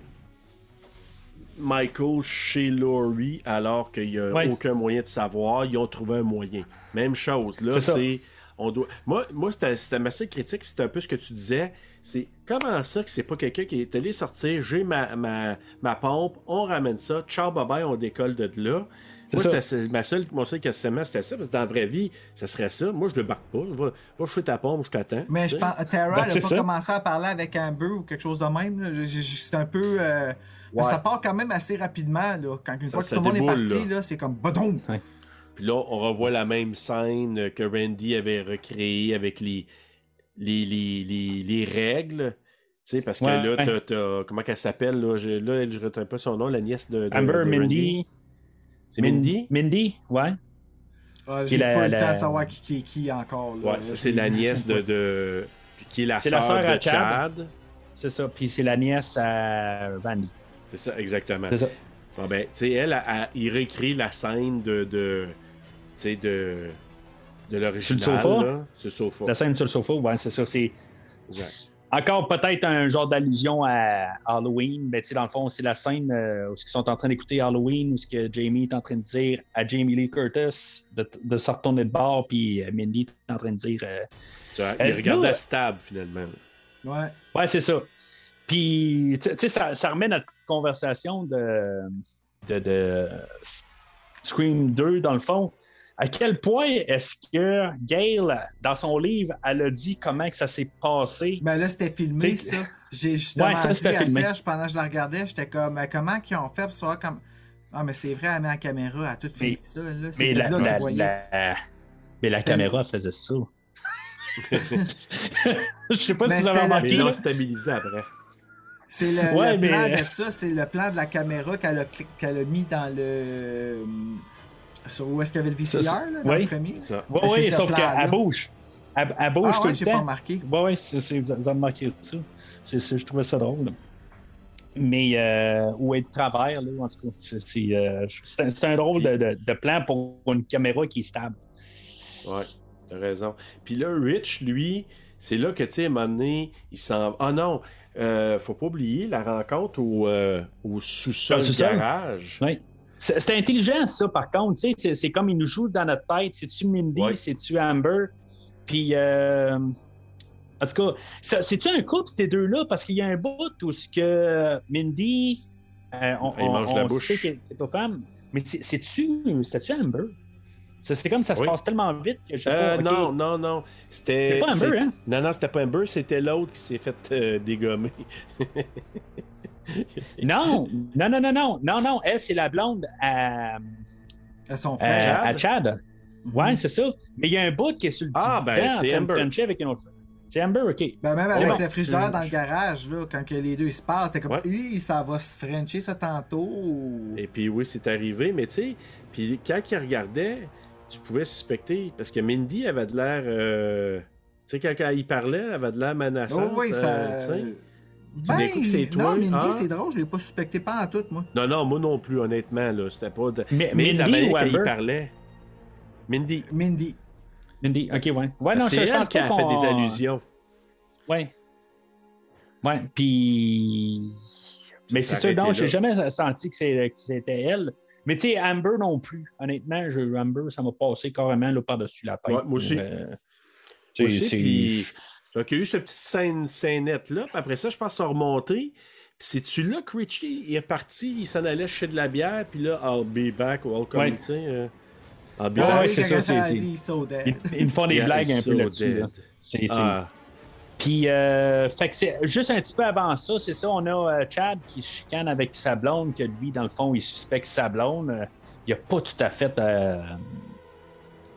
Michael chez Laurie alors qu'il n'y a Ouais. aucun moyen de savoir. Ils ont trouvé un moyen. Même chose. Là, c'est. On doit... Moi, moi c'était c'était ma seule critique, c'était un peu ce que tu disais. C'est comment ça que c'est pas quelqu'un qui est allé sortir, j'ai ma, ma, ma pompe, on ramène ça, ciao, bye bye, on décolle de là. Moi, ça. c'était ma seule, mon seul questionnement, c'était ça, parce que dans la vraie vie, ce serait ça. Moi, je ne barque pas. Va, va chez ta pompe, je t'attends. Mais je pense Tara Ben, elle c'est a pas ça. commencé à parler avec Amber ou quelque chose de même. Je- je- je- C'est un peu. euh, Ouais. Ça part quand même assez rapidement. Là. Quand une Ça- fois que tout le monde déboule, est parti, là. là, c'est comme badon. Puis là, on revoit la même scène que Randy avait recréée avec les, les, les, les, les règles. Tu sais, parce que Ouais. là, t'as, t'as- comment qu'elle s'appelle, là, je, là, je retiens pas son nom, la nièce de, de- Amber, de Randy. Mindy. C'est Mindy? Mindy, ouais. Ah, Qui J'ai la- pas le la- temps de savoir qui, qui est qui encore. là. Ouais, ça, c'est la nièce de, de... Qui est la C'est la sœur de Chad. Chad. C'est ça. Puis c'est la nièce à Randy. C'est ça, exactement. C'est ça. Bon, ben, tu sais, elle, elle- il réécrit la scène de... sais, de... De l'original, Sur le sofa? là. Sur le sofa. La scène sur le sofa, ouais, c'est ça. C'est encore peut-être un genre d'allusion à Halloween, mais tu sais, dans le fond, c'est la scène euh, où ils sont en train d'écouter Halloween, où ce que Jamie est en train de dire à Jamie Lee Curtis de, de se retourner de bord, puis euh, Mindy est en train de dire euh, Euh, il regarde la stab, finalement. Ouais. Ouais, c'est ça. Puis, tu tu sais, ça, ça remet notre conversation de, de, de Scream 2, dans le fond. À quel point est-ce que Gail, dans son livre, elle a dit comment que ça s'est passé? Ben là, c'était filmé, C'est- ça. J'ai justement Ouais, ça, dit à filmé. Serge pendant que je la regardais, j'étais comme, comment qu'ils ont fait pour savoir comme. Ah, mais c'est vrai, elle met la caméra, elle a tout filmé Mais- ça. Là. Mais C'est la, là la- mais la caméra faisait ça. Je sais pas Mais si vous avez remarqué. ils l'ont stabilisé après. C'est le, Ouais, le mais- plan de ça, c'est le plan de la caméra qu'elle a, a mis dans le. Sur où est-ce qu'il y avait le VCR, Ça, là, dans oui. le premier? Ça. Ouais, c'est ce sauf qu'elle bouge. Elle, elle bouge Ah tout ouais, le j'ai temps. pas remarqué. Ouais, c'est, c'est- vous avez remarqué ça. C'est, c'est- je trouvais ça drôle. Mais, euh, ou être de travers, là, en tout cas. C'est, c'est, euh, c'est un, c'est un drôle de, de- de plan pour une caméra qui est stable. Ouais, t'as raison. Puis là, Rich, lui, c'est là que, tu sais, à un moment donné, il s'en Ah non, euh, faut pas oublier la rencontre au, euh, au sous-sol Ah, sous-sol. garage. Ouais. C'est, intelligent, ça, par contre. C'est, comme il nous joue dans notre tête. C'est-tu Mindy? Ouais. C'est-tu Amber? Puis, euh, en tout cas, c'est-tu un couple, ces deux-là? Parce qu'il y a un bout où ce que Mindy, euh, on, Il mange on- la on bouche. sait qu'elle est aux femmes. Mais c'est- c'est-tu, Amber? C'est, comme ça se Oui. passe tellement vite que je Euh. Non, non, non. C'était. C'est pas Amber, hein? Non, non, c'était pas Amber, c'était l'autre qui s'est fait euh, dégommer. Non, non, non, non, non, non, non. Elle, c'est la blonde à, À son à- frère. à Chad. Ouais, c'est ça. Mais il y a un bout qui est sur le Ah, ben, c'est Amber. avec une autre. C'est Amber, ok. Ben, même avec bon. le frigidaire dans le garage, là, quand que les deux ils se parlent, t'es comme. Hi, ça va se frencher ça tantôt. ou- Et puis oui, c'est arrivé, mais tu sais, puis quand il regardait, tu pouvais suspecter, parce que Mindy avait de l'air... euh, Tu sais, quand, quand il parlait, elle avait de l'air menaçante. Oh, oui, ça. euh, sais. Ben, que c'est toi, non, Mindy, ah. c'est drôle, je l'ai pas suspecté pas en tout, moi. Non, non, moi non plus, honnêtement, là, c'était pas... De... Mais, Mais de la Mindy manière ou qu'il Amber? parlait... Mindy. Mindy. Mindy, ok, ouais. Ouais, non, c'est je, je elle pense qui a fait des allusions. Ouais. Ouais, puis. Mais c'est Ça sûr, non, j'ai jamais senti que c'est- que c'était elle. Mais tu sais, Amber non plus. Honnêtement, je, Amber, ça m'a passé carrément là, par-dessus la tête. Ouais, moi aussi. Euh, Moi aussi, c'est- puis- Donc, il y a eu cette petite scène, scénette-là, puis après ça, je pense que ça a remonté. Puis c'est-tu là que Richie il est parti, il s'en allait chez de la bière, puis là, I'll be back, welcome, Ouais. tu sais. euh, I'll be Ouais, back. ouais, c'est ça, c'est-. Ils, ils me font des Yeah, blagues un peu là-dessus. là. C'est- Ah, Puis, euh, fait que c'est juste un petit peu avant ça, c'est ça, on a euh, Chad qui chicane avec sa blonde, que lui, dans le fond, il suspecte sa blonde. Euh, il a pas tout à fait. euh, en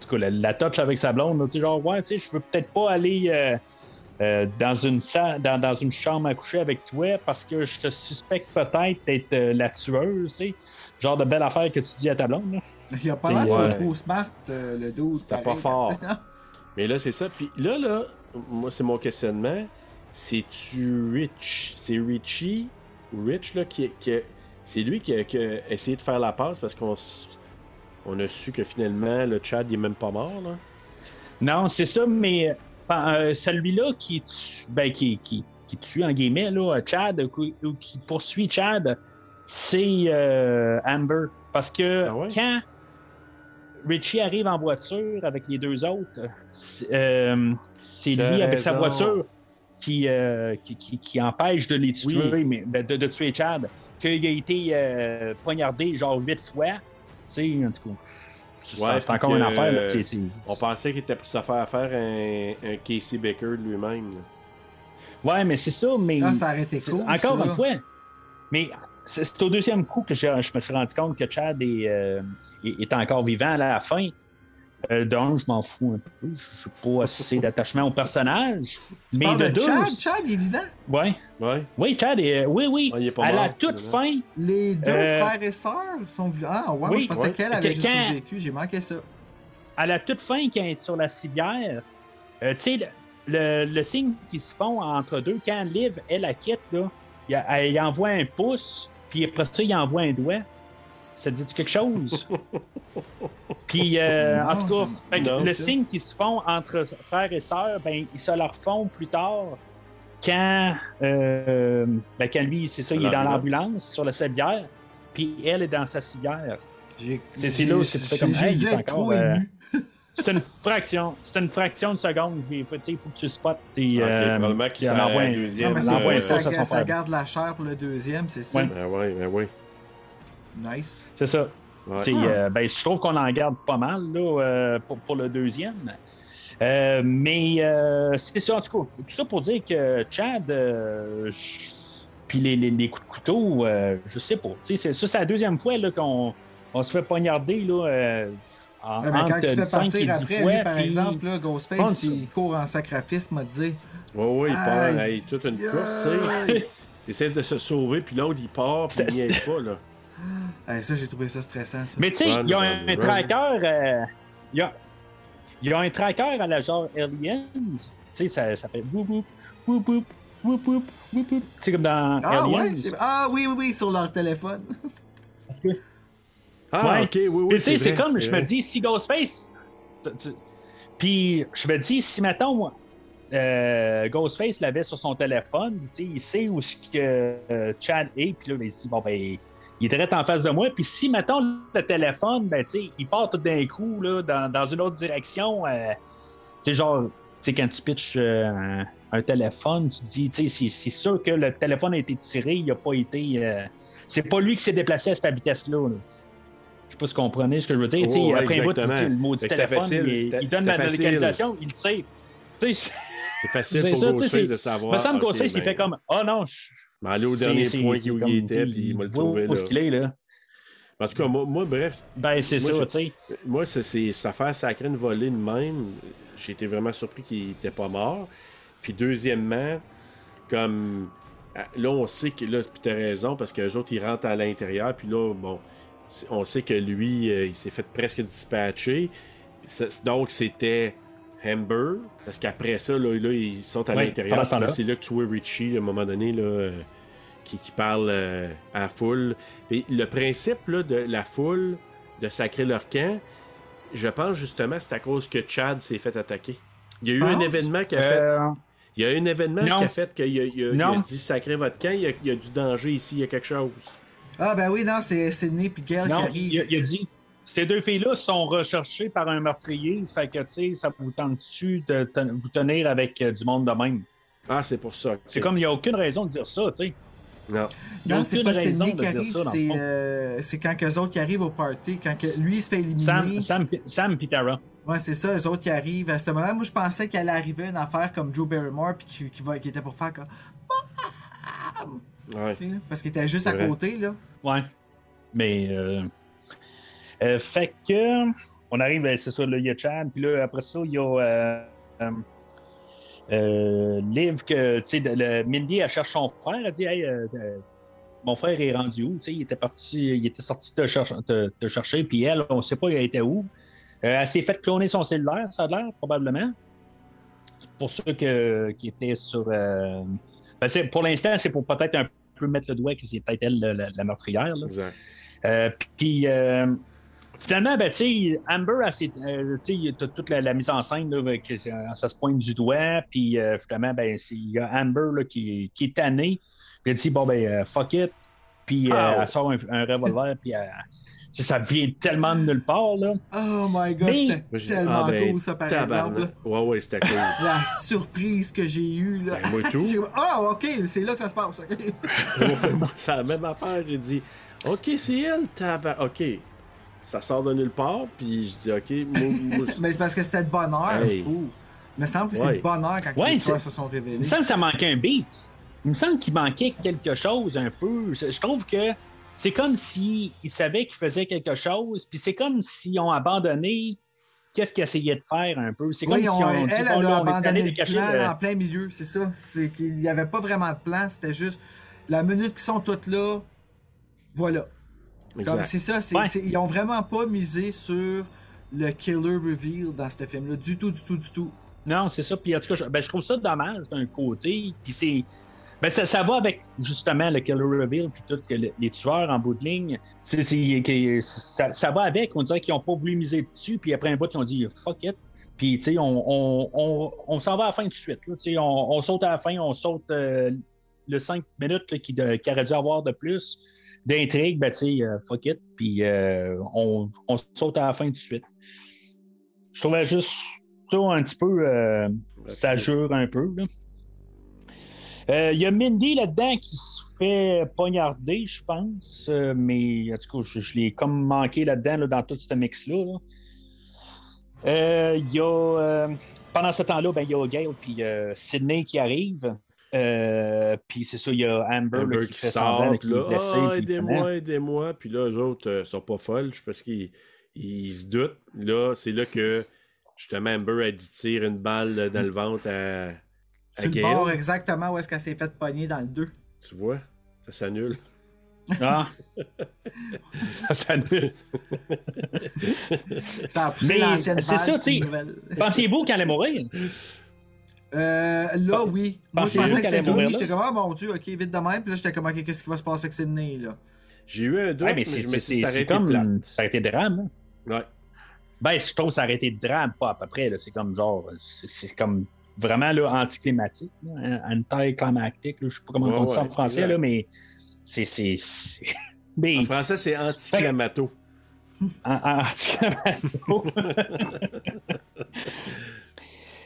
tout cas, la, la touch avec sa blonde, là, genre, ouais, tu sais, je veux peut-être pas aller euh, dans, une sa- dans, dans une chambre à coucher avec toi parce que je te suspecte peut-être d'être euh, la tueuse, tu sais. Genre de belle affaire que tu dis à ta blonde. là. Il a pas l'air trop, ouais. trop smart, euh, le dude. C'était pareil. pas fort. Mais là, c'est ça. Puis là, là, moi, c'est mon questionnement. C'est-tu Rich? C'est Richie, Rich, là, qui, qui c'est lui qui a, qui a essayé de faire la passe parce qu'on on a su que finalement, le Chad, il est même pas mort, là. Non, c'est ça, mais euh, celui-là qui tue, ben, qui, qui, qui tue en guillemets, là, Chad, ou, ou qui poursuit Chad, c'est euh, Amber. Parce que Ah ouais? quand Richie arrive en voiture avec les deux autres, c'est euh, lui avec sa voiture qui, qui, qui- qui empêche de les tuer, Oui. mais, ben, de, de tuer Chad. Qu'il a été poignardé genre huit fois. Tu sais, en tout cas. C'est Ouais, c'est encore une affaire. là, On pensait qu'il était pour se faire faire un, un Casey Baker de lui-même. là. Ouais, mais c'est ça, mais. Ah, ça aurait été c'est- cool. Encore ça. une fois. Mais c'est au deuxième coup que je, je me suis rendu compte que Chad est, euh, est, est encore vivant à la fin. Euh, donc, je m'en fous un peu. Je n'ai pas assez d'attachement au personnage. Tu mais de de deux. Chad, Chad, il est vivant? Ouais. Ouais. Oui, Chad est. Oui, oui. Ah, il est pas à la toute fin. Les deux Euh, frères et sœurs sont vivants. Ah, ouais, moi, oui, je pensais ouais. qu'elle avait juste quand- survécu. J'ai manqué ça. à la toute fin, quand elle est sur la civière, euh, tu sais, le, le, le signe qui se font entre deux, quand Liv, elle, la quitte, là, il, il envoie un pouce, puis après ça, il envoie un doigt. Ça te dit quelque chose? puis, euh, Non, en tout cas, ça- fait non, le ça. signe qui se font entre frères et sœurs, ben, ils se leur font plus tard quand, euh, ben, quand lui, c'est ça, il est dans L'ambulance. sur la civière, puis elle est dans sa civière. J'ai- C'est- là où tu fais comme, hey, euh. C'est une fraction, c'est une fraction de seconde. Il faut, tu sais, il faut que tu spots. Et, Ok, euh, qu'il envoie un un- deuxième. Non, mais euh, ça, ça frère. garde la chair pour le deuxième, c'est ça. Ouais. Ben ouais, ben ouais. Nice. C'est ça. Ouais. C'est, euh, ben, je trouve qu'on en garde pas mal là, euh, pour, pour le deuxième. Euh, mais euh, c'est ça, en tout cas. Tout ça pour dire que Chad, euh, puis les, les- les coups de couteau, euh, je sais pas. Tu sais, C'est, ça, c'est la deuxième fois là, qu'on on se fait poignarder là, euh, en, Ouais, mais quand tu fais partir après, fois, lui, par puis- exemple, là, Ghostface, Pense- il court en sacrifice, m'a dit. Ouais, ouais, il part, hey, toute une course, tu sais. Il essaie de se sauver, puis l'autre, il part, puis il niaise pas, là. Hey, ça, j'ai trouvé ça stressant, ça. Mais tu sais, il y a un, run. tracker. euh, Il y, a, il y a un tracker à la genre Aliens. Tu sais, ça, ça fait boop boop, boop boop, boop boop, boop boop. C'est comme dans Ah, ouais? Aliens. c'est- Ah, oui, oui, oui, sur leur téléphone. Parce que- Ah, Ouais. ok, oui, oui. Tu sais, c'est comme, je me dis, si Ghostface. tu- Puis je me dis, si mettons, euh, Ghostface l'avait sur son téléphone, puis, tu sais, il sait où ce que euh, Chad est, puis là, il se dit, bon, ben, il est direct en face de moi. Puis si, mettons, le téléphone, ben, il part tout d'un coup, là, dans, dans une autre direction. euh, tu sais, genre, tu quand tu pitches euh, un, un téléphone, tu dis, tu sais, c'est- c'est sûr que le téléphone a été tiré, il n'a pas été. euh, c'est pas lui qui s'est déplacé à cette vitesse-là. là. Je sais pas si vous comprenez ce que je veux dire. Oh, ouais, après un bout, tu exactement. dis, le maudit téléphone, facile, il, donne la facile. localisation, il le sait. Tu sais, C'est facile c'est pour c'est- de savoir. il me semble ok, Ghostface, il ben, fait comme, oh non, je- Mais aller au dernier point où il était, tu puis il m'a le trouvé, Où est-ce là. qu'il est, là? En tout cas, moi, moi, bref, Ben, c'est ça, tu sais. moi, c'est, c'est ça faire sacrer une volée de même. J'ai été vraiment surpris qu'il était pas mort. Puis deuxièmement, comme là, on sait que là, puis t'as raison, parce que les autres, ils rentrent à l'intérieur, puis là, bon, on sait que lui, euh, il s'est fait presque dispatcher. Donc, c'était Amber, parce qu'après ça, là, là, ils sont à l'intérieur. C'est là que tu vois Richie, à un moment donné, là, euh, qui, qui parle euh, à la foule. Et le principe là, de la foule, de sacrer leur camp, je pense justement c'est à cause que Chad s'est fait attaquer. Il y a eu un événement qui a fait. Euh, Il y a eu un événement non. qui a fait qu'il a, il a- il a Non. dit sacrer votre camp, il y, a, il y a du danger ici, il y a quelque chose. Ah, ben oui, non, c'est Sidney puis Gail qui arrive. il a dit ces deux filles-là sont recherchées par un meurtrier, fait que, tu sais, ça vous tente-tu de ten- vous tenir avec euh, du monde de même? Ah, c'est pour ça. C'est comme, il n'y a aucune raison de dire ça, tu sais. Non. Il y a Non, c'est aucune pas raison Sidney de qui dire arrive, ça, dans le c'est fond. euh, c'est quand eux autres qui arrivent au party, quand que lui il se fait éliminer. Sam, Sam, Sam pis Tara. Ouais, c'est ça, eux autres qui arrivent. À ce moment-là, moi je pensais qu'elle arrivait une affaire comme Joe Barrymore puis qui, qui, va- qui était pour faire comme. Ouais. Parce qu'il était juste à côté, là. Ouais. Mais, euh, euh, fait que, on arrive, ben, c'est ça, là, il y a Chad, puis là, après ça, il y a euh, euh, euh, Liv, que, tu sais, Mindy, elle cherche son frère, elle dit, hey, mon frère est rendu où? Tu sais, il était parti, il était sorti te, chercher- te- te chercher, puis elle, on sait pas, elle était où. Euh, elle s'est fait cloner son cellulaire, ça a l'air, probablement. Pour ceux que, qui étaient sur. euh, ben, pour l'instant, c'est pour peut-être un peu mettre le doigt que c'est peut-être elle, la, la meurtrière. là. Exact. Euh, Puis finalement, ben, tu sais, Amber, euh, tu sais, t'as toute la, la mise en scène, là, que c'est- ça se pointe du doigt. Puis euh, finalement, ben, c'est- il y a Amber là, qui, qui est tannée. Puis elle dit, bon, ben, euh, fuck it. Puis euh, Ah. elle sort un, un revolver. Puis elle- ça vient tellement de nulle part. Là. Oh my god, Mais- c'était tellement ah, ben, cool ça par tabarnak. exemple. Ouais, ouais, c'était cool. La surprise que j'ai eue là. Ben, moi, tout. Ah, ok, c'est là que ça se passe. ok. Ouais, moi, c'est la même affaire. J'ai dit, OK, c'est elle, tabac. OK. Ça sort de nulle part, puis je dis, OK, moi, moi, Mais c'est parce que c'était de Hey. je trouve. Il me semble que c'est Ouais. de bonne heure quand Ouais, les tueurs se sont Il révélés. me semble que ça manquait un beat. Il me semble qu'il manquait quelque chose un peu. Je trouve que c'est comme s'ils savaient qu'ils faisaient quelque chose, puis c'est comme s'ils ont abandonné qu'est-ce qu'ils essayaient de faire un peu. C'est comme Oui, si on- on elle, dit, elle bon, a là, abandonné le de plan le- là, en plein milieu, c'est ça. C'est qu'il n'y avait pas vraiment de plan, c'était juste la minute qu'ils sont toutes là, voilà. Comme c'est ça, Ouais. ils ont vraiment pas misé sur le killer reveal dans ce film-là, du tout, du tout, du tout. Non, c'est ça. Puis en tout cas, je, ben, je trouve ça dommage d'un côté. Puis c'est. Ben, ça, ça va avec justement le killer reveal puis tout que le- les tueurs en bout de ligne. C'est- c'est- que- ça, ça va avec. On dirait qu'ils n'ont pas voulu miser dessus. Puis après un bout, ils ont dit fuck it. Puis tu sais, on, on, on, on s'en va à la fin tout de suite. là. Tu sais, On, on saute à la fin, on saute euh, le 5 minutes là, qui, de- qui aurait dû avoir de plus d'intrigue. Ben tu sais, euh, fuck it. Puis euh, on, on saute à la fin tout de suite. Je trouvais juste ça un petit peu. euh, ça jure un peu. là. Euh, Il y a Mindy là-dedans qui se fait poignarder, je pense. euh, mais en tout cas, je, je l'ai comme manqué là-dedans, là, dans tout ce mix-là. là. Euh, y a. pendant ce temps-là, ben, il y a Gail puis Sydney qui arrivent. Euh, puis c'est ça, il y a Amber, là, qui, qui fait sort, semblant qui est là, blessée. ah, aidez-moi, aidez-moi. Puis là, eux autres euh, sont pas folles, parce qu'ils ils se doutent. Là, c'est là que, justement, Amber a dit tire une balle dans le ventre à, à le bord exactement où est-ce qu'elle s'est fait pogner dans le 2. Tu vois, ça s'annule. Ah! ça s'annule. Ça a poussé Mais l'ancienne c'est ça, tu sais. Pensez-vous qu'elle allait mourir? Euh, là, oui. Moi, je pensais que c'était là? J'étais comme, ah mon dieu, ok, vite de même. Puis là, j'étais comme, ok, qu'est-ce qui va se passer avec Sydney, là? J'ai eu un doute, Ouais, mais mais, c'est comme. plate. Ça a été drame. hein? Ouais. Ben, je trouve que ça aurait été drame, pas à peu près. là. C'est comme genre. C'est comme vraiment là, anticlimatique, là, hein, anticlimactique. là. Je sais pas comment Ouais, on dit ça en français, exact. là, mais c'est. Mais. En français, c'est anticlamato. anticlimato.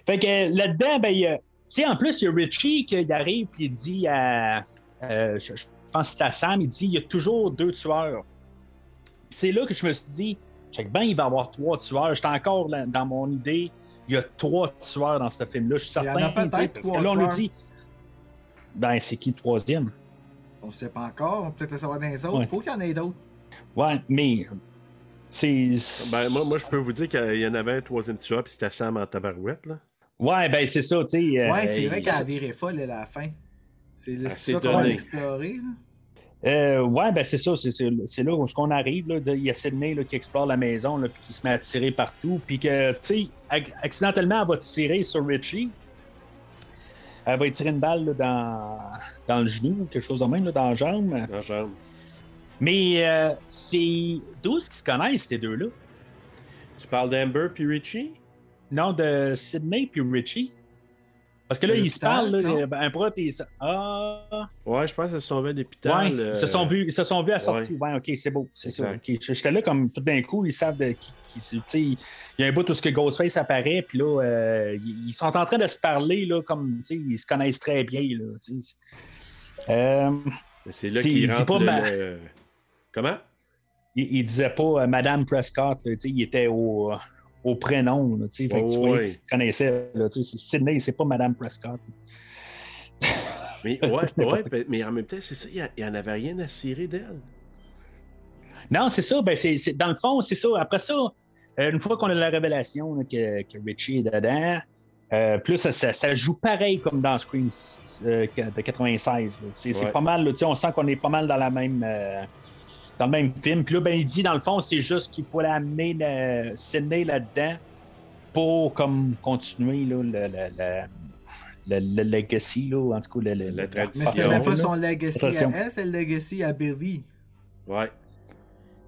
fait que là-dedans, ben, il y a. Tu sais, en plus, il y a Richie qui arrive et il dit à. euh, je, je pense que c'est à Sam, il dit il y a toujours deux tueurs. C'est là que je me suis dit, check ben, il va y avoir trois tueurs. J'étais encore là- dans mon idée, il y a trois tueurs dans ce film-là. Je suis Il y en certain. a peut-être parce que là, on nous dit. Ben, c'est qui le troisième? On sait pas encore. On peut peut-être le savoir dans les autres. Ouais. Il faut qu'il y en ait d'autres. Ouais, mais. C'est. Ben, moi, moi, je peux vous dire qu'il y en avait un troisième tueur, puis c'était Sam en tabarouette, là. Ouais, ben, c'est ça, tu sais. euh, Ouais, c'est vrai qu'elle a viré folle à la fin. C'est s'est ça qu'on va explorer. là. Euh, ouais, ben c'est ça, c'est, c'est, c'est là où ce qu'on arrive. Là, de- il y a Sydney là, qui explore la maison, là, puis qui se met à tirer partout, puis que, tu sais, ac- accidentellement, elle va tirer sur Richie. Elle va lui tirer une balle là, dans, dans le genou, ou quelque chose de même, là, dans la jambe. Dans la jambe. Mais euh, c'est d'où est-ce qu'ils se connaissent, ces deux-là? Tu parles d'Amber puis Richie? Non, de Sydney puis Richie. Parce que là, ils se parlent, là, un bras, t'es... Ah... Ouais, je pense qu'ils se sont vus à Ouais, l'hôpital. ils euh, se sont vus, ils se sont vus à la sortie. Ouais, ok, c'est beau, c'est ça. J'étais là comme tout d'un coup, ils savent de, qui, qui il y a un bout où ce que Ghostface apparaît, puis là, euh, ils ils sont en train de se parler là, comme, tu sais, ils se connaissent très bien là. tu sais. Euh, C'est là qu'ils dit rentrent pas le- ma- le- Comment? il, il disait pas euh, Madame Prescott, là, tu sais, il était au, au prénom, là, tu sais, fait que tu Ouais, voyais. Là, tu sais, c'est Sydney, c'est pas Madame Prescott. Mais, ouais, ouais, ben, mais en même temps, c'est ça, il y a- il y en avait rien à cirer d'elle. Non, c'est ça. Ben, c'est, dans le fond, c'est ça. Après ça, euh, une fois qu'on a la révélation là, que, que Richie est dedans, euh, plus ça, ça- ça joue pareil comme dans Scream euh, de 96. là. C'est, Ouais. pas mal. là, on sent qu'on est pas mal dans la même. euh, dans le même film. Puis là, ben, il dit, dans le fond, c'est juste qu'il faut amener euh, Sydney là-dedans pour comme continuer là, le, le, le, le- le legacy, là, en tout cas, le, le- La le- tradition. Mais c'était même pas son legacy à elle, c'est le legacy à Billy. Ouais.